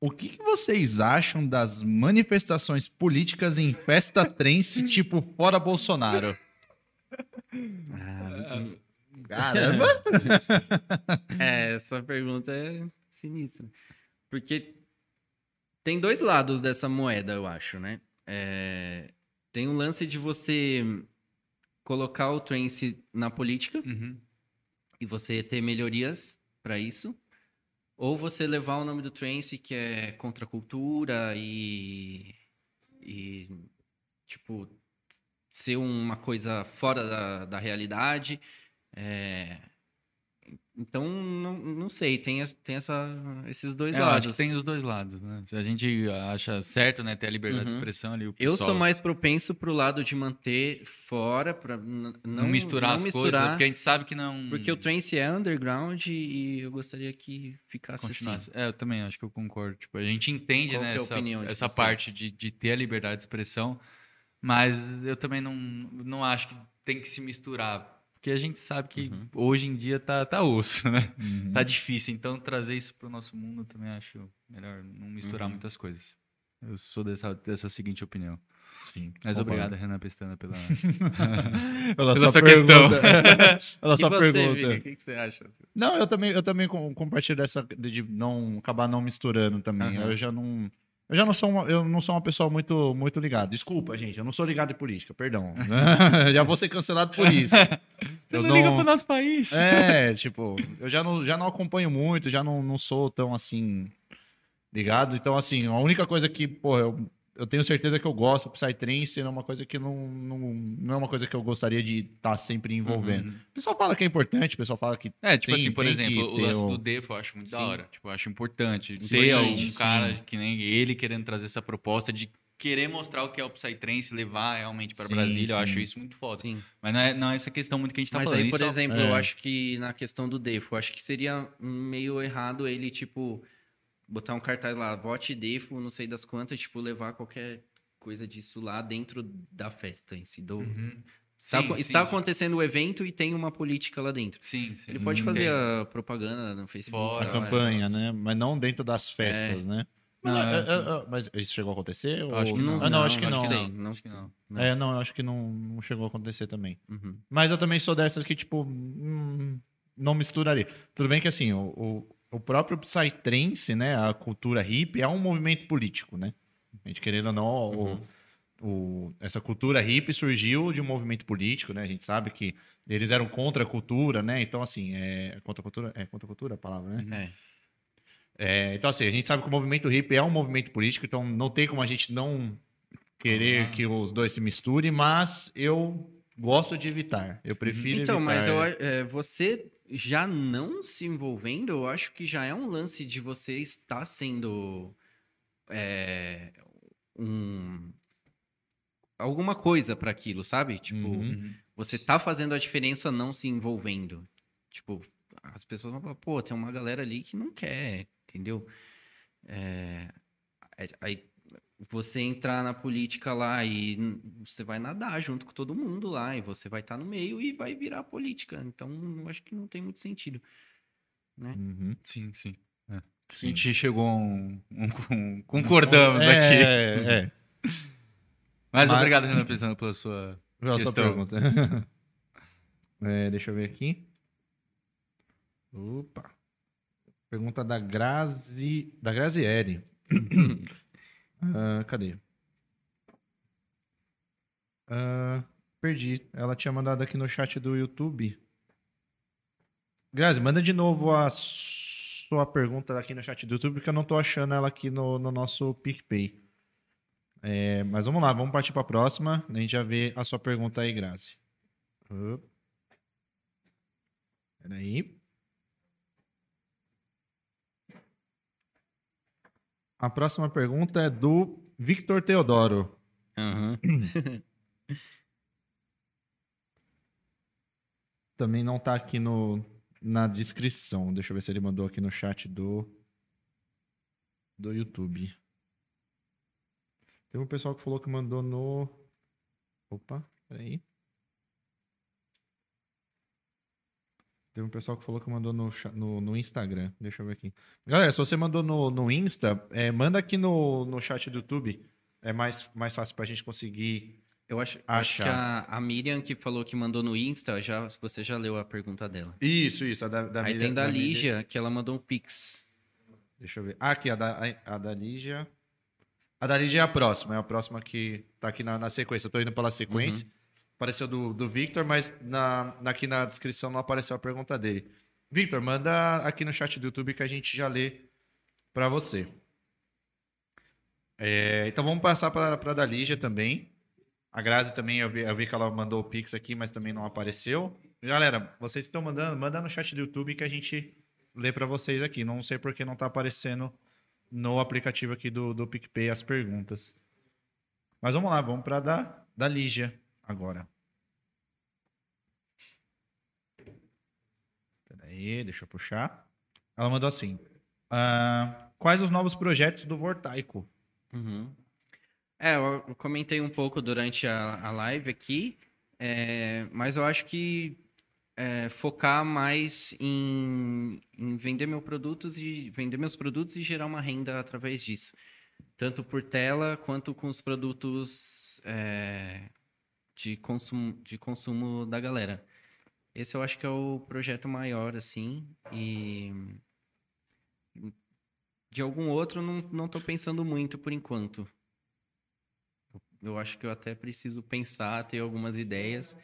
O que, que vocês acham das manifestações políticas em festa trance, *laughs* tipo fora Bolsonaro? Ah, Caramba! *laughs* É, essa pergunta é sinistra. Porque tem dois lados dessa moeda, eu acho, né? É, tem um lance de você colocar o trance na política Uhum. e você ter melhorias para isso. Ou você levar o nome do trance, que é contra a cultura e, e tipo, ser uma coisa fora da, da realidade. É, Então, não, não sei, tem, tem essa, esses dois É, eu lados. acho que tem os dois lados, né? Se a gente acha certo, né, ter a liberdade de Uhum. expressão ali, o Eu sou mais propenso pro lado de manter fora, pra n- não, não, misturar não as misturar, coisas, porque a gente sabe que não porque o trance é underground e eu gostaria que ficasse continuasse. assim. É, eu também acho que eu concordo. Tipo, a gente entende, Qual né, é essa, de essa vocês? parte de, de ter a liberdade de expressão, mas eu também não, não acho que tem que se misturar. Porque a gente sabe que Uhum. hoje em dia tá, tá osso, né? Uhum. Tá difícil. Então, trazer isso pro nosso mundo também acho melhor não misturar Uhum. muitas coisas. Eu sou dessa, dessa seguinte opinião. Sim. Mas obrigado, Renan Pestana, pela, *laughs* Pela pela sua sua questão. pergunta. *laughs* Pela sua você, pergunta. Vini, o que, que você acha? Não, eu também, eu também com- compartilho dessa de não acabar não misturando também. Eu já não eu já não sou uma, eu não sou uma pessoa muito muito ligada. Desculpa, gente, eu não sou ligado em política, perdão. *laughs* já vou ser cancelado por isso. *laughs* Você Eu não liga não- pro nosso país? É, tipo, eu já não, já não acompanho muito, já não, não sou tão assim ligado. Então, assim, a única coisa que, pô, eu, eu tenho certeza que eu gosto, Psytrance é uma coisa que não, não, não é uma coisa que eu gostaria de estar sempre envolvendo. Uhum. O pessoal fala que é importante, o pessoal fala que É, tipo Sim, assim, por tem exemplo, o lance o- do Defo eu acho muito da Sim. hora. Tipo, eu acho importante Sim, ter algum sim. cara que nem ele querendo trazer essa proposta de querer mostrar o que é o Psytrance, levar realmente para Sim, Brasília. Eu acho isso muito foda. Sim. Mas não é, não é essa questão muito que a gente tá Mas falando. aí, por isso é- exemplo, é. eu acho que na questão do Defo, eu acho que seria meio errado ele, tipo, botar um cartaz lá, vote Defo, não sei das quantas, tipo, levar qualquer coisa disso lá dentro da festa em si. Do... Uhum. Está, Sim, está sim, acontecendo o evento e tem uma política lá dentro. Sim, sim. Ele pode Hum, fazer tem. a propaganda no Facebook. Fora, a tal, é. campanha, né? Mas não dentro das festas, né? Mas, Não, é, é, é, é, mas isso chegou a acontecer? Ou- acho que não. Ah, não, acho que acho não. que não. não. Acho que não. Não. É, não, eu acho que não, não chegou a acontecer também. Uhum. Mas eu também sou dessas que, tipo, hum, não misturaria. Tudo bem que, assim, o, o, o próprio Psytrance, né, a cultura hippie, é um movimento político, né? A gente querendo ou não, o- o, essa cultura hippie surgiu de um movimento político, né? A gente sabe que eles eram contra a cultura, né? Então, assim, é contra a cultura? É contra a cultura a palavra, né? É. É, então, assim, a gente sabe que o movimento hippie é um movimento político, então não tem como a gente não querer Ah. que os dois se misturem, mas eu gosto de evitar. Eu prefiro Então, evitar. mas eu, é, você já não se envolvendo, eu acho que já é um lance de você estar sendo é, um alguma coisa para aquilo, sabe? Tipo, Uhum. Você tá fazendo a diferença não se envolvendo. Tipo, as pessoas vão falar, pô, tem uma galera ali que não quer, entendeu? É, aí você entrar na política lá e você vai nadar junto com todo mundo lá, e você vai estar no meio e vai virar política. Então, eu acho que não tem muito sentido. Uhum. Sim, sim. É. A Sim. gente chegou a um, um- *laughs* um- concordamos é, aqui. É, é. *laughs* Mas, Mas- obrigado, Renan, pensando pela sua. Qual a sua pergunta? *laughs* É, deixa eu ver aqui. Opa. Pergunta da Grazi, da Graziele. *clears throat* Ah, cadê? Ah, perdi. Ela tinha mandado aqui no chat do YouTube. Grazi, manda de novo a sua pergunta aqui no chat do YouTube, porque eu não tô achando ela aqui no, no nosso PicPay. É, mas vamos lá, vamos partir para a próxima. A gente já vê a sua pergunta aí, Grazi. Op. Peraí. A próxima pergunta é do Victor Teodoro. Aham. *clears throat* Também não tá aqui no, na descrição. Deixa eu ver se ele mandou aqui no chat do, do YouTube. Teve um pessoal que falou que mandou no. Opa, peraí. Teve um pessoal que falou que mandou no, no, no Instagram. Deixa eu ver aqui. Galera, se você mandou no, no Insta, é, manda aqui no, no chat do YouTube. É mais, mais fácil pra gente conseguir. Eu acho, eu acho que Achar. a, a Miriam que falou que mandou no Insta, já, você já leu a pergunta dela. Isso, isso. A da, da Aí Miriam- tem da Miriam- Lígia, que ela mandou um pix. Deixa eu ver. Ah, aqui, a da, a da Lígia. A da Lígia é a próxima, é a próxima que tá aqui na, na sequência. Eu tô indo pela sequência. Apareceu do, do Victor, mas na, aqui na descrição não apareceu a pergunta dele. Victor, manda aqui no chat do YouTube que a gente já lê para você. É, então vamos passar para a da Lígia também. A Grazi também, eu vi, eu vi que ela mandou o Pix aqui, mas também não apareceu. Galera, vocês estão mandando, manda no chat do YouTube que a gente lê para vocês aqui. Não sei porque não tá aparecendo no aplicativo aqui do, do PicPay as perguntas. Mas vamos lá, vamos para da, da Lígia agora. Peraí, deixa eu puxar. Ela mandou assim: ah, Quais os novos projetos do Vortaico? Uhum. É, eu comentei um pouco durante a, a live aqui, é, mas eu acho que é, focar mais em, em vender meus produtos e vender meus produtos e gerar uma renda através disso, tanto por tela quanto com os produtos é, de consumo de consumo da galera. Esse eu acho que é o projeto maior assim e de algum outro não não estou pensando muito por enquanto. Eu acho que eu até preciso pensar, ter algumas ideias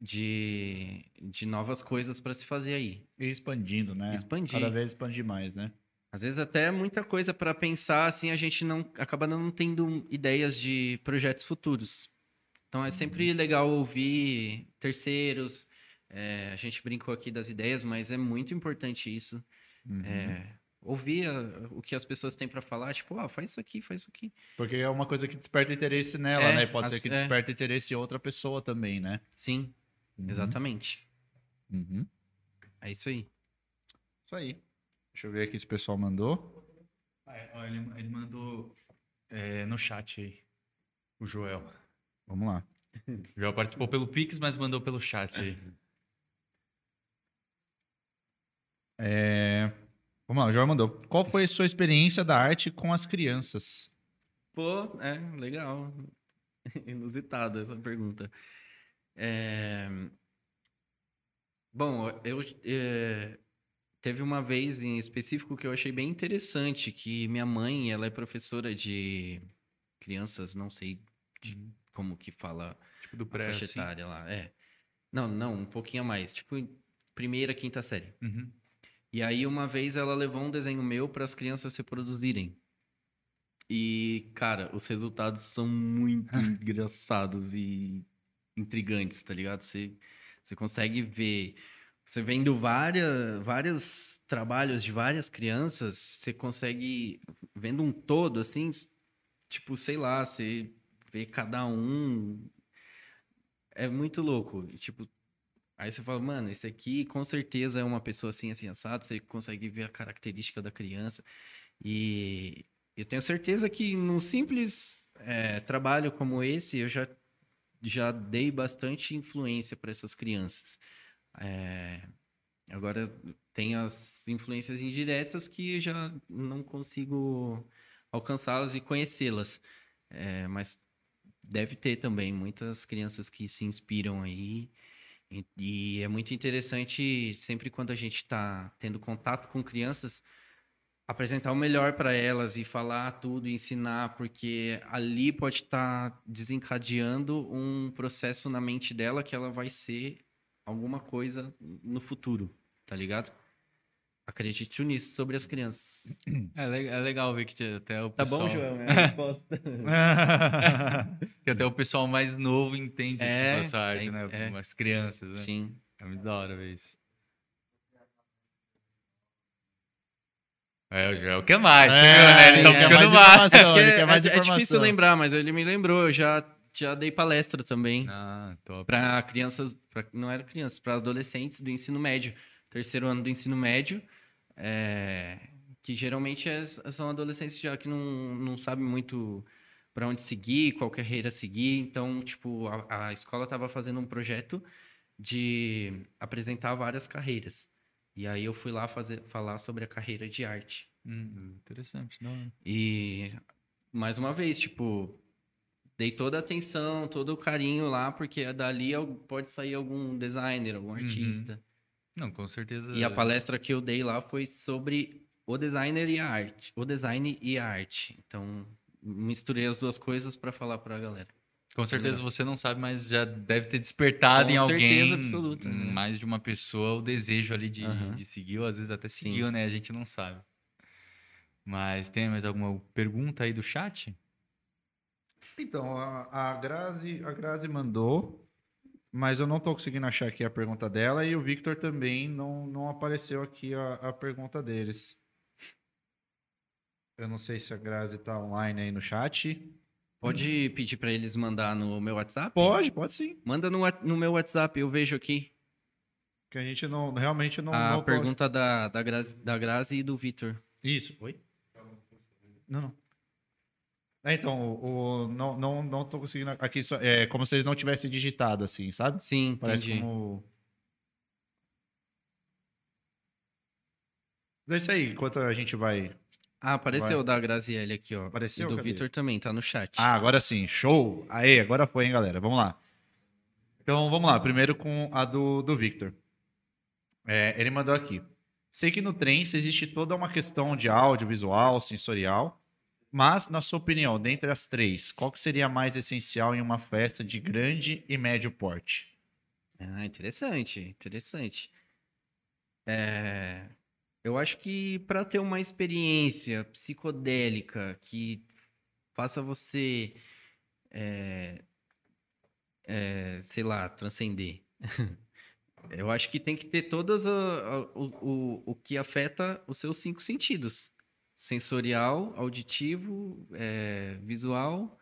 de, de novas coisas para se fazer aí. E expandindo, né? Expandir. Cada vez expandir mais, né? Às vezes até muita coisa para pensar, assim, a gente não acaba não tendo ideias de projetos futuros. Então é sempre legal ouvir terceiros. é, a gente brincou aqui das ideias, mas é muito importante isso. É, ouvir a- o que as pessoas têm para falar, tipo, ah, faz isso aqui, faz isso aqui. Porque é uma coisa que desperta interesse nela, É, né? Pode as- ser que é. desperte interesse em outra pessoa também, né? Sim, exatamente. Uhum. É isso aí. Isso aí. Deixa eu ver aqui se o pessoal mandou. Ah, é, ele, ele mandou é, no chat aí, o Joel. Vamos lá. *laughs* Joel participou pelo Pix, mas mandou pelo chat aí. É... Vamos lá, o João mandou. Qual foi a sua experiência da arte com as crianças? Pô, é legal. *laughs* Inusitada essa pergunta. É, Bom, eu é, teve uma vez em específico que eu achei bem interessante, que minha mãe, ela é professora de crianças, não sei de- como que fala Tipo do a pré, faixa assim. etária lá. É. Não, não, um pouquinho a mais, tipo primeira, quinta série. Uhum. E aí, uma vez, ela levou um desenho meu para as crianças reproduzirem. E, cara, os resultados são muito *laughs* engraçados e intrigantes, tá ligado? Você, você consegue ver. Você vendo várias, vários trabalhos de várias crianças, você consegue. Vendo um todo, assim, tipo, sei lá, você vê cada um. É muito louco. Tipo, Aí você fala, mano, esse aqui com certeza é uma pessoa assim, assim, assado. Você consegue ver a característica da criança. E eu tenho certeza que num simples é, trabalho como esse, eu já, já dei bastante influência para essas crianças. É, agora tem as influências indiretas que eu já não consigo alcançá-las e conhecê-las. É, mas deve ter também muitas crianças que se inspiram aí. E, e é muito interessante, sempre quando a gente está tendo contato com crianças, apresentar o melhor para elas e falar tudo, ensinar, porque ali pode estar desencadeando um processo na mente dela que ela vai ser alguma coisa no futuro, tá ligado? Acredite nisso sobre as crianças. É, le- é legal ver que até o Tá pessoal... bom, João? É a *laughs* resposta. *laughs* que até o pessoal mais novo entende É, tipo, essa arte, é, né? é. As crianças, né? Sim. É muito da hora ver isso. É, o Joel quer mais, É, viu, né? Ele sim, tá é, buscando mais mais. mais é, é difícil lembrar, mas ele me lembrou. Eu já, já dei palestra também. Ah, top. para crianças, pra, não era crianças, para adolescentes do ensino médio, terceiro ano do ensino médio, é, que geralmente é- são adolescentes já que não, não sabem muito para onde seguir, qual carreira seguir. Então, tipo, a, a escola estava fazendo um projeto de apresentar várias carreiras. E aí eu fui lá fazer, falar sobre a carreira de arte. Hum, interessante, não. E mais uma vez, tipo, dei toda a atenção, todo o carinho lá, porque dali al- pode sair algum designer, algum artista. Não, com certeza. E a palestra que eu dei lá foi sobre o designer e a arte, o design e a arte. Então, misturei as duas coisas para falar para a galera. Com certeza você não sabe, mas já deve ter despertado Com em alguém, certeza absoluta, né? mais de uma pessoa, o desejo ali de, Aham. de seguir, ou às vezes até Sim. seguiu, né? A gente não sabe. Mas tem mais alguma pergunta aí do chat? Então, a, a, Grazi, a Grazi mandou. Mas eu não tô conseguindo achar aqui a pergunta dela e o Victor também não, não apareceu aqui a, a pergunta deles. Eu não sei se a Grazi tá online aí no chat. Pode pedir pra eles mandar no meu WhatsApp? Pode, pode sim. Manda no, no meu WhatsApp, eu vejo aqui. Que a gente não, realmente não... a não pergunta da, da, Grazi, da Grazi e do Vitor. Isso, oi? Não, não. É, então, o, não, não, não tô conseguindo aqui, é como se eles não tivessem digitado assim, sabe? Sim, Parece entendi. como... É isso aí, enquanto a gente vai... Ah, apareceu o da Graziele aqui, ó. Apareceu? E do Cadê? Vitor também, tá no chat. Ah, agora sim, show! Aê, agora foi, hein, galera? Vamos lá. Então, vamos lá. Primeiro com a do, do Victor. É, ele mandou aqui. Sei que no trance existe toda uma questão de áudio, visual, sensorial, mas, na sua opinião, dentre as três, qual que seria mais essencial em uma festa de grande e médio porte? Ah, interessante, interessante. É, eu acho que para ter uma experiência psicodélica que faça você, é, é, sei lá, transcender, *laughs* eu acho que tem que ter todas o, o, o que afeta os seus cinco sentidos: sensorial, auditivo, é, visual.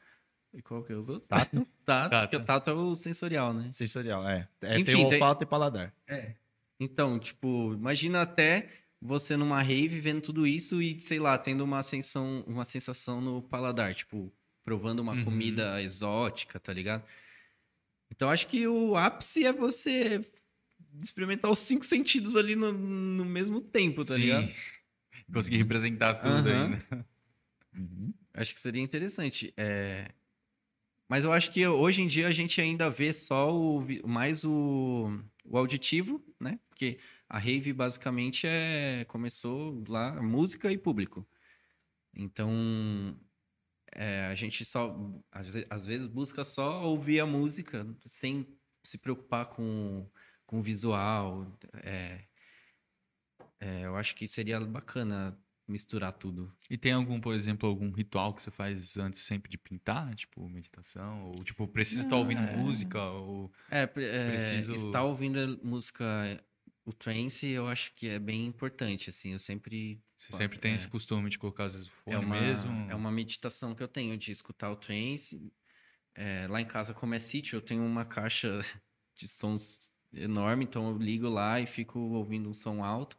E qual que é os outros? Tato. Tato, *laughs* Tato. porque o tato é o sensorial, né? Sensorial, é. É, Enfim, tem o tem- olfato e paladar. É. Então, tipo, imagina até você numa rave vendo tudo isso e, sei lá, tendo uma sensação, uma sensação no paladar, tipo, provando uma Uhum. comida exótica, tá ligado? Então, acho que o ápice é você experimentar os cinco sentidos ali no, no mesmo tempo, tá ligado? Consegui representar tudo Aham. ainda. Uhum. Acho que seria interessante. É... Mas eu acho que hoje em dia a gente ainda vê só o mais o, o auditivo, né? Porque a rave basicamente é começou lá música e público. Então é, a gente só às vezes busca só ouvir a música sem se preocupar com, com o visual. É, é, eu acho que seria bacana misturar tudo. E tem algum, por exemplo, algum ritual que você faz antes sempre de pintar? Tipo, meditação? Ou, tipo, precisa estar ouvindo é. música? Ou... É, é, Preciso- estar ouvindo música, o trance, eu acho que é bem importante, assim, eu sempre... Você sempre tem é, esse costume de colocar vezes o fone é uma, mesmo? É uma meditação que eu tenho de escutar o trance. É, lá em casa, como é sítio, eu tenho uma caixa *laughs* de sons enorme, então eu ligo lá e fico ouvindo um som alto.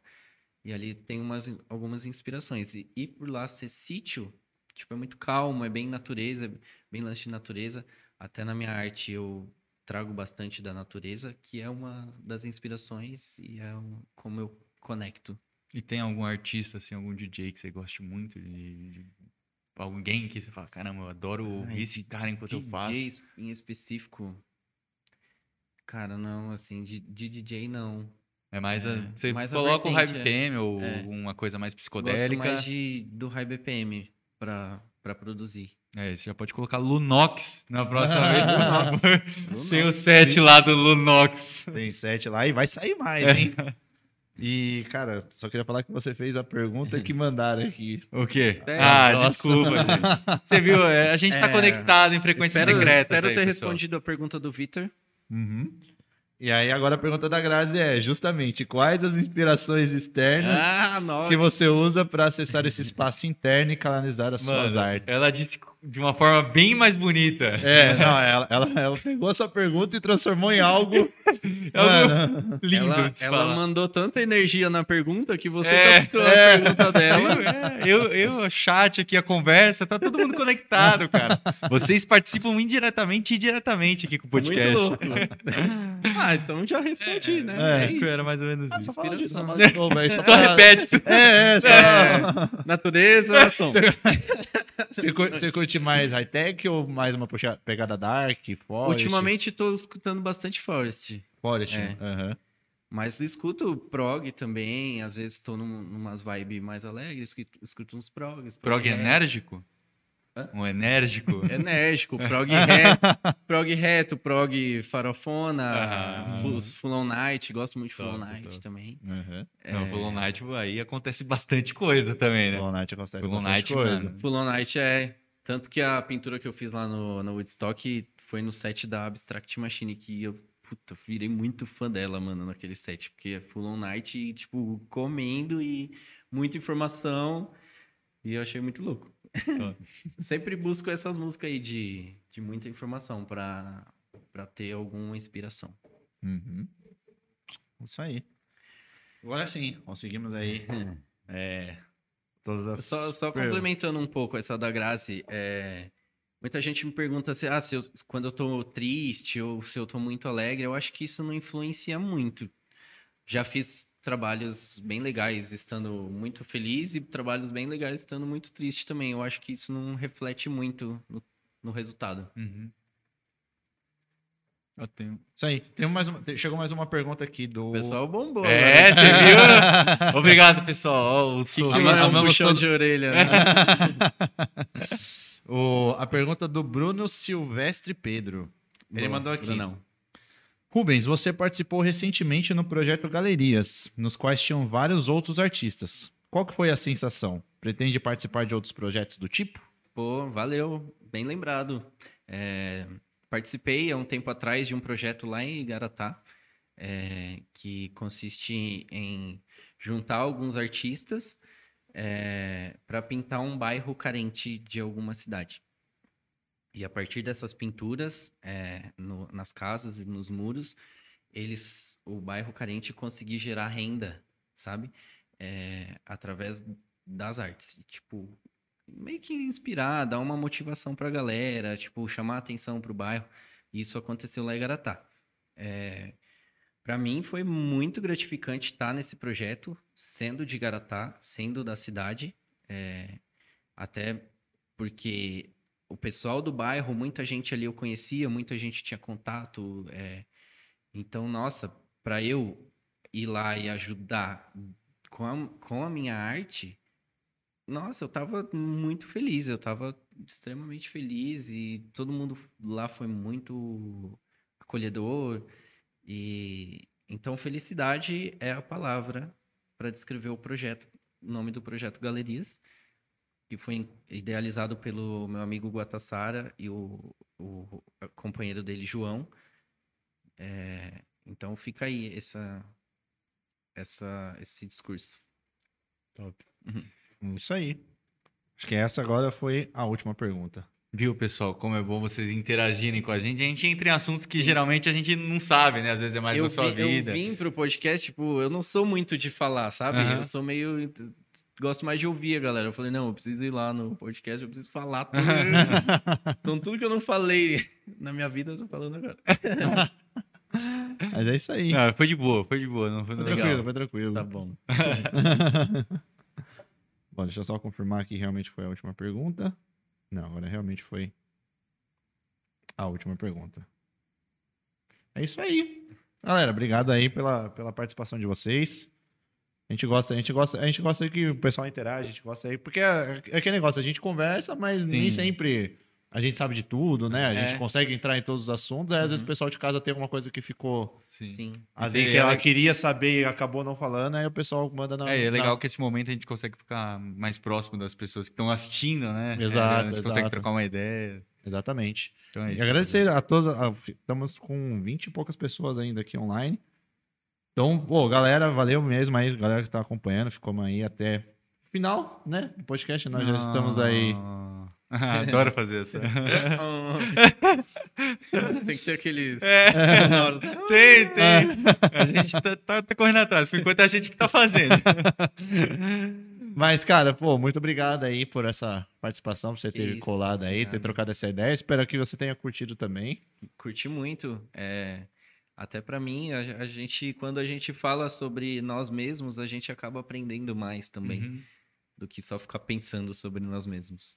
E ali tem umas, algumas inspirações. E, e por lá ser sítio, tipo, é muito calmo, é bem natureza, bem lance de natureza. Até na minha arte eu trago bastante da natureza, que é uma das inspirações e é um- como eu conecto. E tem algum artista, assim, algum DJ que você goste muito de... de- Alguém que você fala, caramba, eu adoro ouvir esse cara enquanto eu faço. Em específico. Cara, não, assim, de, de DJ não. É mais, a- É, você mais coloca o High é. BPM ou É. uma coisa mais Gosto psicodélica. mais de, do High BPM pra, pra produzir. É, você já pode colocar Lunox na próxima vez. Nossa, Tem o Lunox, set lá do Lunox. Tem sete lá e vai sair mais, hein? E, cara, só queria falar que você fez a pergunta que mandaram aqui. O quê? É, ah, nossa. desculpa, gente. Você viu? é, A gente tá É, conectado em frequências Espero, secretas. espero aí, ter pessoal. respondido a pergunta do Vitor. Uhum. E aí, agora a pergunta da Grazi é justamente quais as inspirações externas Ah, que você usa para acessar esse espaço interno e canalizar as suas Mano, artes? ela disse de uma forma bem mais bonita. É, não, ela, ela, ela pegou essa pergunta e transformou em algo. *laughs* Lindo ela, de se ela mandou tanta energia na pergunta que você É, captou é. a pergunta dela. *laughs* É, eu, eu, o chat aqui, a conversa, tá todo mundo conectado, cara. Vocês participam indiretamente e diretamente aqui com o podcast. Muito louco. *laughs* ah, então já respondi, né? é, Acho que isso. era mais ou menos Ah, isso. só fala disso, só de novo, só Só pra- repete. É, é, só. Natureza, som. Você, cur- você mais high-tech ou mais uma puxa- pegada dark, forest? Ultimamente tô escutando bastante Forest. Forest. É. Mas escuto prog também, às vezes tô num, numas vibes mais alegres, escuto, escuto uns progs. Prog reto. enérgico? Hã? Um enérgico? *laughs* Enérgico, prog reto, *laughs* prog reto, prog farofona, Ah. os Full On Night, gosto muito de Full On Night top. também. Aham. Não, Hollow Knight aí acontece bastante coisa também, né? Hollow Knight consegue Hollow bastante Knight, coisa. mano. Full On Night é... Tanto que a pintura que eu fiz lá no, no Woodstock foi no set da Abstract Machine, que eu puta, virei muito fã dela, mano, naquele set. Porque é full on night e, tipo, comendo e muita informação. E eu achei muito louco. *laughs* Sempre busco essas músicas aí de, de muita informação pra, pra ter alguma inspiração. Uhum. Isso aí. Agora sim, conseguimos aí *laughs* é, todas as... Só, só complementando um pouco essa da Grazi, é, muita gente me pergunta se, ah, se eu- quando eu tô triste ou se eu tô muito alegre, eu acho que isso não influencia muito. Já fiz trabalhos bem legais estando muito feliz e trabalhos bem legais estando muito triste também. Eu acho que isso não reflete muito no, no resultado. Uhum. Eu tenho. Isso aí. Tem mais uma- chegou mais uma pergunta aqui do... O pessoal bombou. É, agora. você viu? *laughs* Obrigado, pessoal. O Que que é um puxão todo- de orelha. né? *laughs* O- a pergunta do Bruno Silvestre Pedro. Ele Boa, mandou aqui. Brunão. Rubens, você participou recentemente no projeto Galerias, nos quais tinham vários outros artistas. Qual que foi a sensação? Pretende participar de outros projetos do tipo? Pô, valeu, bem lembrado. É, participei há um tempo atrás de um projeto lá em Igaratá, é, que consiste em juntar alguns artistas para pintar um bairro carente de alguma cidade. E a partir dessas pinturas, é, no- nas casas e nos muros, eles, o bairro carente conseguir gerar renda, sabe? É, através das artes. E, Tipo, meio que inspirar, dar uma motivação pra galera, tipo, chamar atenção pro bairro. Isso aconteceu lá em Garatá. É, para mim foi muito gratificante estar nesse projeto, sendo de Garatá, sendo da cidade, é, até porque o pessoal do bairro, muita gente ali eu conhecia, muita gente tinha contato, é, então, nossa, para eu ir lá e ajudar com a, com a minha arte, nossa, eu tava muito feliz, eu tava extremamente feliz e todo mundo lá foi muito acolhedor e então felicidade é a palavra para descrever o projeto, o nome do projeto Galerias, que foi idealizado pelo meu amigo Guatassara e o, o companheiro dele João. É, então fica aí essa essa esse discurso. Isso aí. Acho que essa agora foi a última pergunta. Viu, pessoal, como é bom vocês interagirem com a gente. A gente entra em assuntos que geralmente a gente não sabe, né? Às vezes é mais eu, da sua vi- vida. eu vim pro podcast, tipo, eu não sou muito de falar, sabe? Aham. Eu sou meio. Gosto mais de ouvir a galera. Eu falei, não, eu preciso ir lá no podcast, eu preciso falar tudo. *laughs* então, tudo que eu não falei na minha vida, eu tô falando agora. *laughs* Mas é isso aí. Não, foi de boa, foi de boa. Não foi Foi legal. tranquilo, foi tranquilo. Tá bom. *laughs* Bom, deixa eu só confirmar que realmente foi a última pergunta. Não, agora realmente foi a última pergunta. É isso aí. Galera, obrigado aí pela, pela participação de vocês. A gente gosta, a gente gosta, a gente gosta que o pessoal interage, a gente gosta aí, porque é, é aquele negócio, a gente conversa, mas nem Sim. sempre a gente sabe de tudo, né? A gente É. consegue entrar em todos os assuntos, aí às vezes o pessoal de casa tem alguma coisa que ficou Sim. Sim. ali que ela é- queria saber e acabou não falando, aí o pessoal manda na É, e é na- legal que esse momento a gente consegue ficar mais próximo das pessoas que estão assistindo, né? Exato, É, a gente consegue exato. trocar uma ideia. Exatamente. Então é E isso. agradecer a todos. a- estamos com 20 e poucas pessoas ainda aqui online. Então, pô, galera, valeu mesmo aí, galera que tá acompanhando, ficamos aí até o final, né? Do podcast. Nós já estamos aí. Ah, *laughs* Adoro fazer essa. *laughs* Tem que ter aqueles É. sonoros. Tem, tem. A gente tá, tá- tá correndo atrás, por enquanto é a gente que tá fazendo. *laughs* Mas, cara, pô, muito obrigado aí por essa participação, por você ter isso, colado aí, ter nada. trocado essa ideia. Espero que você tenha curtido também. Curti muito. É, até pra mim, a, a gente, quando a gente fala sobre nós mesmos, a gente acaba aprendendo mais também Uhum. do que só ficar pensando sobre nós mesmos.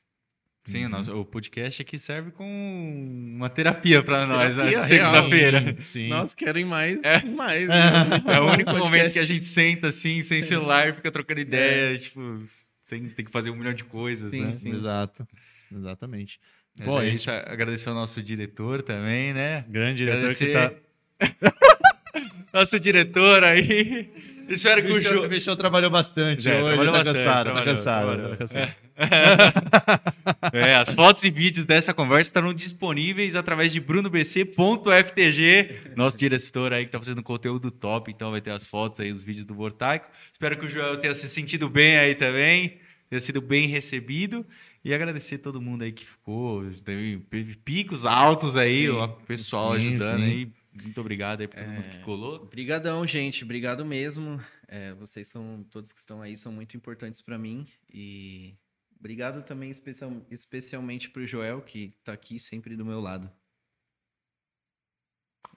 Sim, Uhum. o nosso- o podcast aqui serve como uma terapia pra nós, né? Terapia Segunda-feira. Sim. Nossa, querem mais, mais. *laughs* É o único momento que a gente senta assim, sem celular, fica trocando ideia, tipo, sem ter que fazer um milhão de coisas, Sim, né? sim. Exato. Exatamente. Mas é a isso, agradecer ao nosso diretor também, né? Grande diretor que Agradecer- tá. *laughs* Nosso diretor aí. Espero que o Michel, João. Michel trabalhou bastante É, hoje, trabalhou tá bastante, cansado, tá cansado, trabalhou. tá cansado. É, as fotos e vídeos dessa conversa estarão disponíveis através de brunobc.ftg, nosso diretor aí que tá fazendo conteúdo top, então vai ter as fotos aí, os vídeos do Vortaico. Espero que o Joel tenha se sentido bem aí também, tenha sido bem recebido. E agradecer todo mundo aí que ficou, teve picos altos aí, o pessoal sim, ajudando sim. aí. Muito obrigado aí por todo mundo que colou. Obrigadão, gente. Obrigado mesmo. É, vocês são, todos que estão aí, são muito importantes para mim. E obrigado também especial, especialmente pro Joel, que tá aqui sempre do meu lado.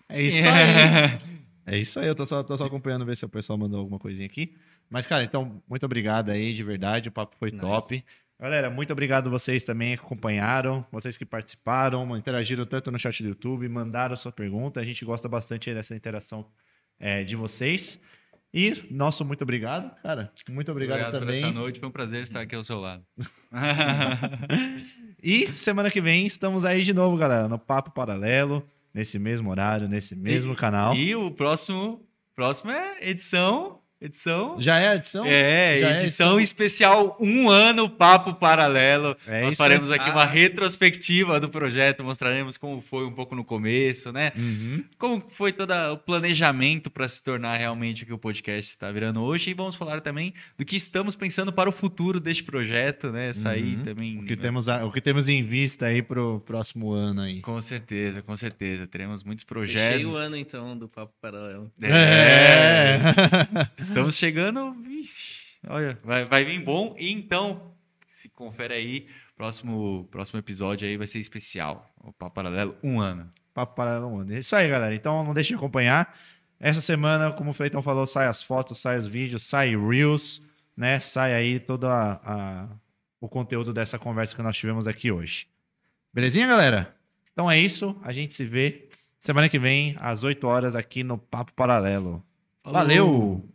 É isso aí. *laughs* É isso aí, eu tô só, tô só acompanhando ver se o pessoal mandou alguma coisinha aqui. Mas, cara, então, muito obrigado aí, de verdade, o papo foi Nice. top. Galera, muito obrigado vocês também que acompanharam, vocês que participaram, interagiram tanto no chat do YouTube, mandaram sua pergunta. A gente gosta bastante dessa interação é, de vocês. E nosso muito obrigado, cara. Muito obrigado, por também. essa noite, foi um prazer estar aqui ao seu lado. *laughs* E semana que vem estamos aí de novo, galera, no Papo Paralelo, nesse mesmo horário, nesse mesmo canal. E o próximo, próximo é edição. Edição. Já é edição? É, Já é edição especial um ano Papo Paralelo. É Nós faremos aqui Ah. uma retrospectiva do projeto, mostraremos como foi um pouco no começo, né? Uhum. Como foi todo o planejamento para se tornar realmente o que o podcast está virando hoje. E vamos falar também do que estamos pensando para o futuro deste projeto, né? Sair Uhum. também. O que, temos, a- o que temos em vista aí pro próximo ano aí. Com certeza, com certeza. Teremos muitos Fechei projetos. o ano, então, do Papo Paralelo. É. *laughs* Estamos chegando. olha, vai, vai vir bom. E então, se confere aí. Próximo, próximo episódio aí vai ser especial. O Papo Paralelo, um ano. Papo Paralelo One. É isso aí, galera. Então não deixe de acompanhar. Essa semana, como o Feitão falou, sai as fotos, sai os vídeos, sai Reels, né? Sai aí todo a- a- o conteúdo dessa conversa que nós tivemos aqui hoje. Belezinha, galera? Então é isso. A gente se vê semana que vem, às 8 horas, aqui no Papo Paralelo. Falou! Valeu!